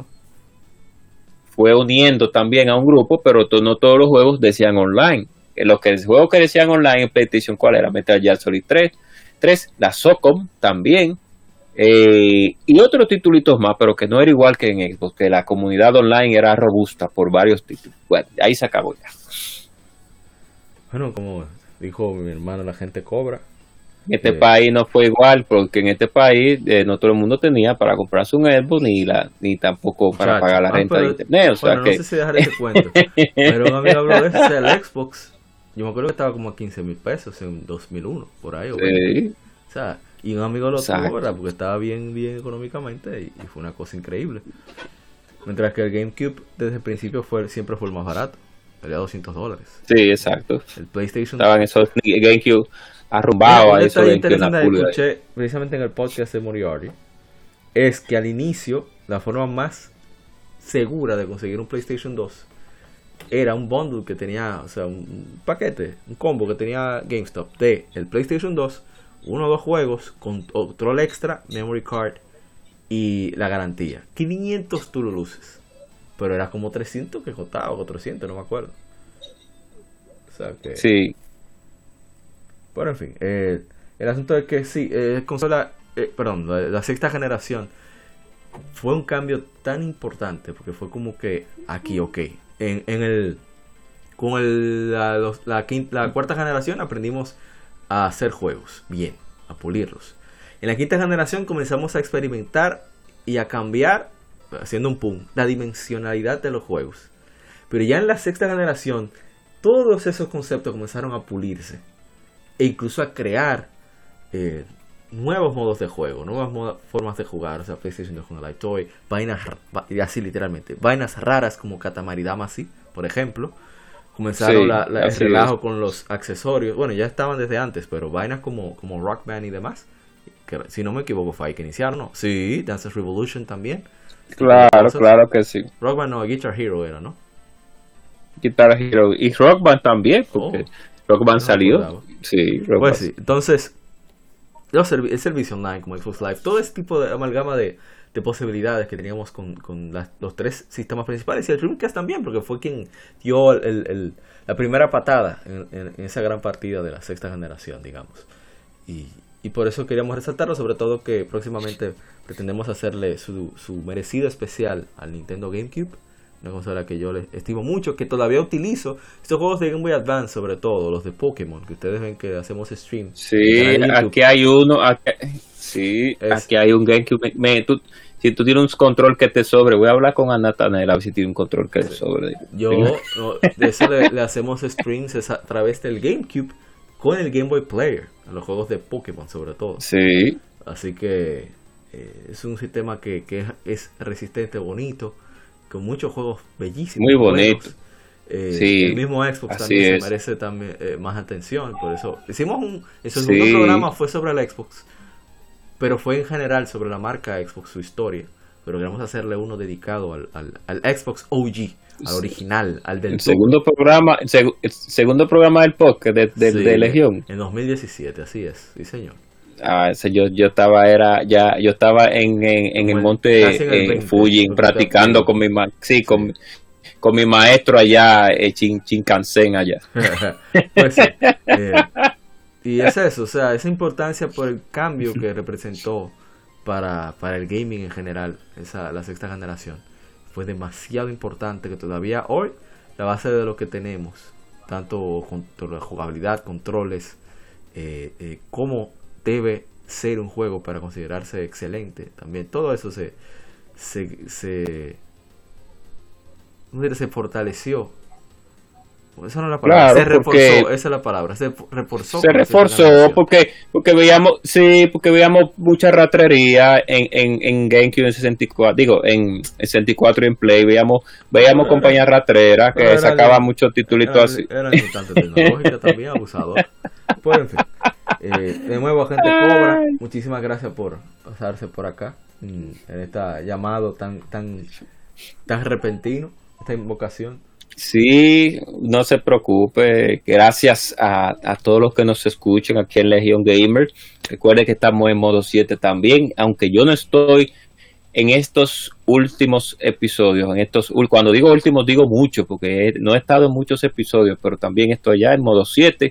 uniendo también a un grupo, pero no todos los juegos decían online. Los que, juegos que decían online en PlayStation, ¿cuál era? Metal Gear Solid 3, 3 la SOCOM también, eh, y otros titulitos más, pero que no era igual que en Xbox, que la comunidad online era robusta por varios títulos. Bueno, ahí se acabó ya.
Bueno, como dijo mi hermano, la gente cobra.
En este eh, país no fue igual, porque en este país eh, no todo el mundo tenía para comprarse un Xbox ni la ni tampoco para pagar la ah, renta de internet. O sea
bueno, no sé si dejar ese cuento. pero un amigo habló de eso, el Xbox. Yo me acuerdo que estaba como a 15 mil pesos en 2001, por ahí. Sí. O sea, y un amigo lo tuvo, ¿verdad? Porque estaba bien, bien económicamente y, fue una cosa increíble. Mientras que el GameCube desde el principio fue siempre fue el más barato. Valía 200 dólares.
Sí, exacto.
El PlayStation.
Estaban esos GameCube arrumbados a eso
de que escuché precisamente en el podcast de Moriarty es que al inicio la forma más segura de conseguir un PlayStation 2 era un bundle que tenía, o sea, un paquete, un combo que tenía GameStop de el PlayStation 2 uno o dos juegos, con control extra, memory card y la garantía. 500 tú lo luces. Pero era como 300 que costaba, o 400, no me acuerdo. O sea que...
Sí.
Pero en fin, eh, el asunto es que sí, eh, consola, eh, perdón, la, sexta generación fue un cambio tan importante porque fue como que aquí, ok, en, el con el, la, la, la cuarta generación aprendimos a hacer juegos, bien, a pulirlos. En la quinta generación comenzamos a experimentar y a cambiar, haciendo un pum, la dimensionalidad de los juegos. Pero ya en la sexta generación, todos esos conceptos comenzaron a pulirse. E incluso a crear eh, nuevos modos de juego, nuevas formas de jugar. O sea, PlayStation con el Toy, vainas, así literalmente, vainas raras como Katamari Damacy, por ejemplo Comenzaron la, el relajo con los accesorios. Bueno, ya estaban desde antes, pero vainas como, como Rock Band y demás. Que, si no me equivoco, fue ahí que iniciaron, ¿no? Sí, Dances Revolution también.
Claro, claro que sí.
Rock Band no, Guitar Hero era, ¿no?
Guitar Hero. Y Rock Band también, porque oh. Rock Band salió. Sí,
Rock pues sí, entonces, el servicio online como Xbox Live, todo ese tipo de amalgama de de posibilidades que teníamos con, con los tres sistemas principales y el Dreamcast también, porque fue quien dio el, la primera patada en, esa gran partida de la sexta generación, digamos. Y, y, por eso queríamos resaltarlo, sobre todo que próximamente pretendemos hacerle su, su merecido especial al Nintendo GameCube una consola que yo le estimo mucho, que todavía utilizo. Estos juegos de Game Boy Advance, sobre todo, los de Pokémon, que ustedes ven que hacemos stream.
Sí, aquí hay uno, aquí, sí, aquí hay un GameCube. Me, si tú tienes un control que te sobre, voy a hablar con Anatanel a ver si tiene un control que te sobre.
Yo, de eso le, hacemos streams a través del GameCube con el Game Boy Player, a los juegos de Pokémon sobre todo.
Sí.
Así que eh, es un sistema que, que es resistente, bonito con muchos juegos bellísimos.
Muy bonitos.
Eh, el mismo Xbox también se merece también eh, más atención, por eso hicimos un, el segundo programa fue sobre el Xbox, pero fue en general sobre la marca Xbox, su historia, pero queremos hacerle uno dedicado al, al, Xbox OG, al original, al del
el segundo programa, el, segundo programa del podcast de, de, Legión.
En 2017, así es, sí señor.
Ah, yo, yo estaba era ya yo estaba en, en, el monte en Fuji practicando con mi sí, Con, con mi maestro allá eh, Chin, allá.
Pues eh, y es eso o sea esa importancia por el cambio que representó para, para el gaming en general esa la sexta generación fue demasiado importante que todavía hoy la base de lo que tenemos tanto con la jugabilidad controles eh, eh, cómo debe ser un juego para considerarse excelente. También todo eso se, se, se fortaleció. Esa no es la palabra. se reforzó, esa es la palabra. Se reforzó.
Se reforzó porque, porque veíamos, sí, porque veíamos mucha ratrería en, en, en GameCube en 64, digo, en 64 en Play, veíamos, veíamos compañías ratreras que sacaban muchos titulitos así.
Era tecnológica también, abusador. Pues en fin. Eh, de nuevo, gente Cobra, muchísimas gracias por pasarse por acá en este llamado tan, tan, tan repentino, esta invocación.
Sí, no se preocupe. Gracias a, a, todos los que nos escuchan aquí en Legion Gamer. Recuerde que estamos en modo 7 también, aunque yo no estoy en estos últimos episodios. En estos cuando digo últimos digo mucho porque no he estado en muchos episodios, pero también estoy ya en modo 7.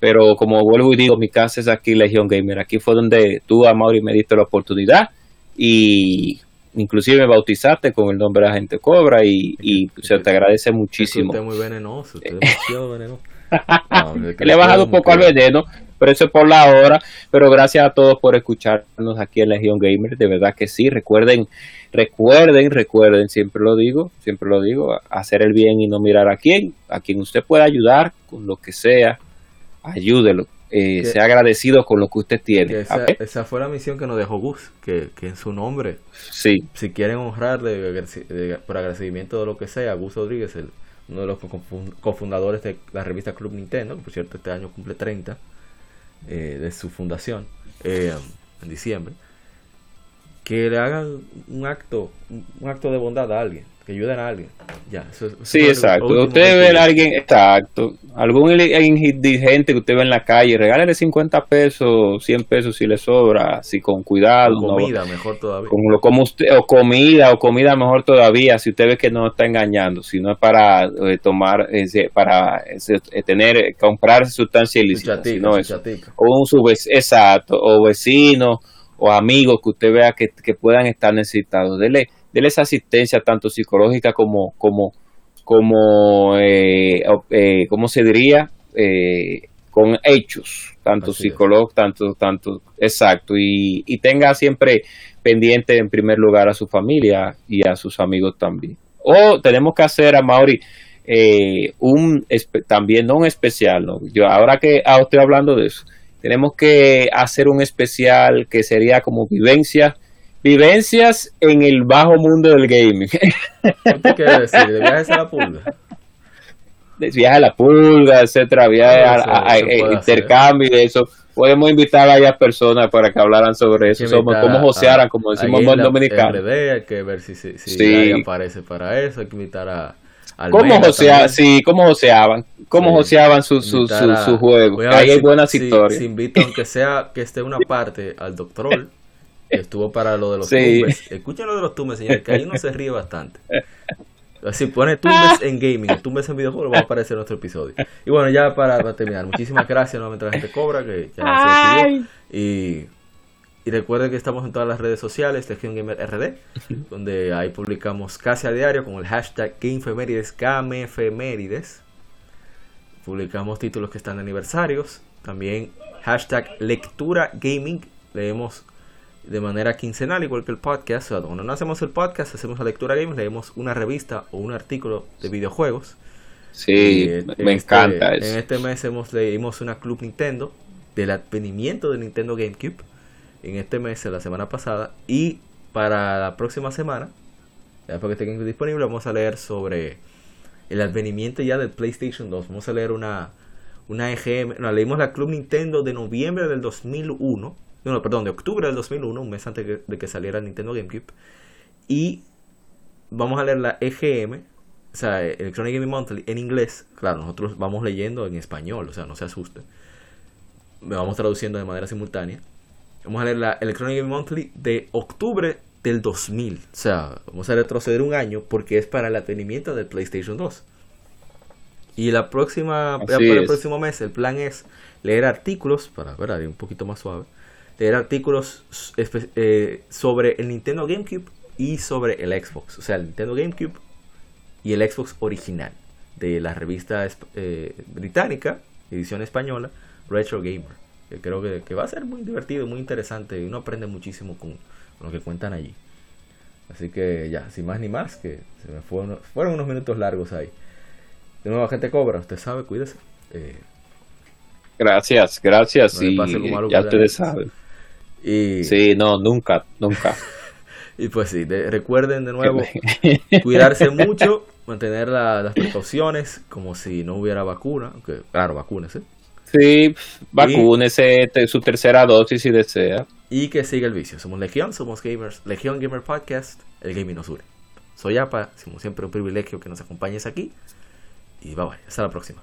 Pero como vuelvo y digo, mi casa es aquí Legion Gamer. Aquí fue donde tú, Amaury, me diste la oportunidad y inclusive me bautizaste con el nombre de Agente Cobra y, se te agradece muchísimo.
Usted es muy venenoso, usted es demasiado venenoso.
Le he bajado un poco al veneno, pero eso es por la hora. Pero gracias a todos por escucharnos aquí en Legion Gamer. De verdad que sí. Recuerden, recuerden, recuerden, siempre lo digo, siempre lo digo, hacer el bien y no mirar a quién. A quien usted pueda ayudar con lo que sea, ayúdelo eh, sea agradecido con lo que usted tiene.
Esa, fue la misión que nos dejó Gus, que, en su nombre,
sí.
si quieren honrarle por agradecimiento de lo que sea, Gus Rodríguez, el, uno de los cofundadores de la revista Club Nintendo, que por cierto este año cumple 30 eh, de su fundación, eh, en diciembre, que le hagan un acto, un acto de bondad a alguien que ayuden a alguien. Ya,
sí, exacto. Usted ve a alguien, exacto, algún indigente que usted ve en la calle, regálele 50 pesos, 100 pesos si le sobra, si con cuidado.
O comida, mejor todavía.
lo, como usted, o comida, o comida mejor todavía, si usted ve que no está engañando, si no es para eh, tomar, para tener, comprar sustancia ilícita, sino eso. O un exacto, o vecino o amigos que usted vea que, que puedan estar necesitados. Dele esa asistencia tanto psicológica como, como, como eh, eh ¿cómo se diría? Eh, con hechos, tanto psicológico, tanto, tanto, exacto, y, y tenga siempre pendiente en primer lugar a su familia y a sus amigos también. O tenemos que hacer a Mauri eh, un también no un especial, ¿no? Yo ahora que ah, estoy hablando de eso, tenemos que hacer un especial que sería como vivencia Vivencias en el bajo mundo del gaming.
¿Qué quieres decir? ¿De viajes a la pulga?
De viajes a la pulga, etcétera, viajes a, intercambio y eso. Podemos invitar a varias personas para que hablaran sobre eso, Somos, cómo josearan, como decimos en dominicano.
hay que ver si, si, si aparece para eso, hay que invitar a,
¿Cómo, josea, sí, ¿Cómo joseaban? ¿Cómo joseaban su, su, su, juego? Ahí hay buenas historias.
Si invito, aunque sea que esté una parte, al doctor estuvo para lo de los tumbes. Escuchen lo de los tumbes, señores, que ahí uno se ríe bastante. Si pone tumbes en gaming, tumbes en videojuegos, va a aparecer en nuestro episodio. Y bueno, ya para, terminar, muchísimas gracias nuevamente a la gente Cobra, que ya se despidió. Y, y recuerden que estamos en todas las redes sociales, Legion Gamer RD, donde ahí publicamos casi a diario con el hashtag GameFemérides, GameFemérides. Publicamos títulos que están de aniversarios. También hashtag Lectura Gaming. Leemos de manera quincenal, igual que el podcast. cuando no hacemos el podcast, hacemos la lectura games, leemos una revista o un artículo de videojuegos.
Sí, me este, encanta
eso. En este mes hemos leímos una Club Nintendo del advenimiento de Nintendo GameCube. En este mes, la semana pasada. Y para la próxima semana, después que esté disponible, vamos a leer sobre el advenimiento ya del PlayStation 2. Vamos a leer una, una EGM. No, leímos la Club Nintendo de noviembre del 2001 no, perdón, de octubre del 2001, un mes antes de que saliera Nintendo GameCube. Y vamos a leer la EGM, o sea, Electronic Gaming Monthly, en inglés. Claro, nosotros vamos leyendo en español, o sea, no se asusten. Vamos traduciendo de manera simultánea. Vamos a leer la Electronic Gaming Monthly de octubre del 2000. O sea, vamos a retroceder un año porque es para el atenimiento del PlayStation 2. Y la próxima, para el próximo mes, el plan es leer artículos, para ver, un poquito más suave leer artículos eh, sobre el Nintendo GameCube y sobre el Xbox. O sea, el Nintendo GameCube y el Xbox original de la revista eh, británica, edición española, Retro Gamer. Que creo que, va a ser muy divertido, muy interesante y uno aprende muchísimo con, lo que cuentan allí. Así que ya, sin más ni más, que se me fueron, fueron unos minutos largos ahí. De nuevo, gente Cobra, usted sabe, cuídese. Eh,
gracias, gracias. y ya ustedes saben. Y, sí, no, nunca, nunca.
y pues sí, recuerden de nuevo cuidarse mucho, mantener las precauciones como si no hubiera vacuna, aunque claro, vacúnese.
Sí, vacúnese, su tercera dosis si desea.
Y que siga el vicio. Somos Legión, somos gamers. Legión Gamer Podcast, el gaming nos une. Soy Apa, como siempre un privilegio que nos acompañes aquí. Y bye bye, hasta la próxima.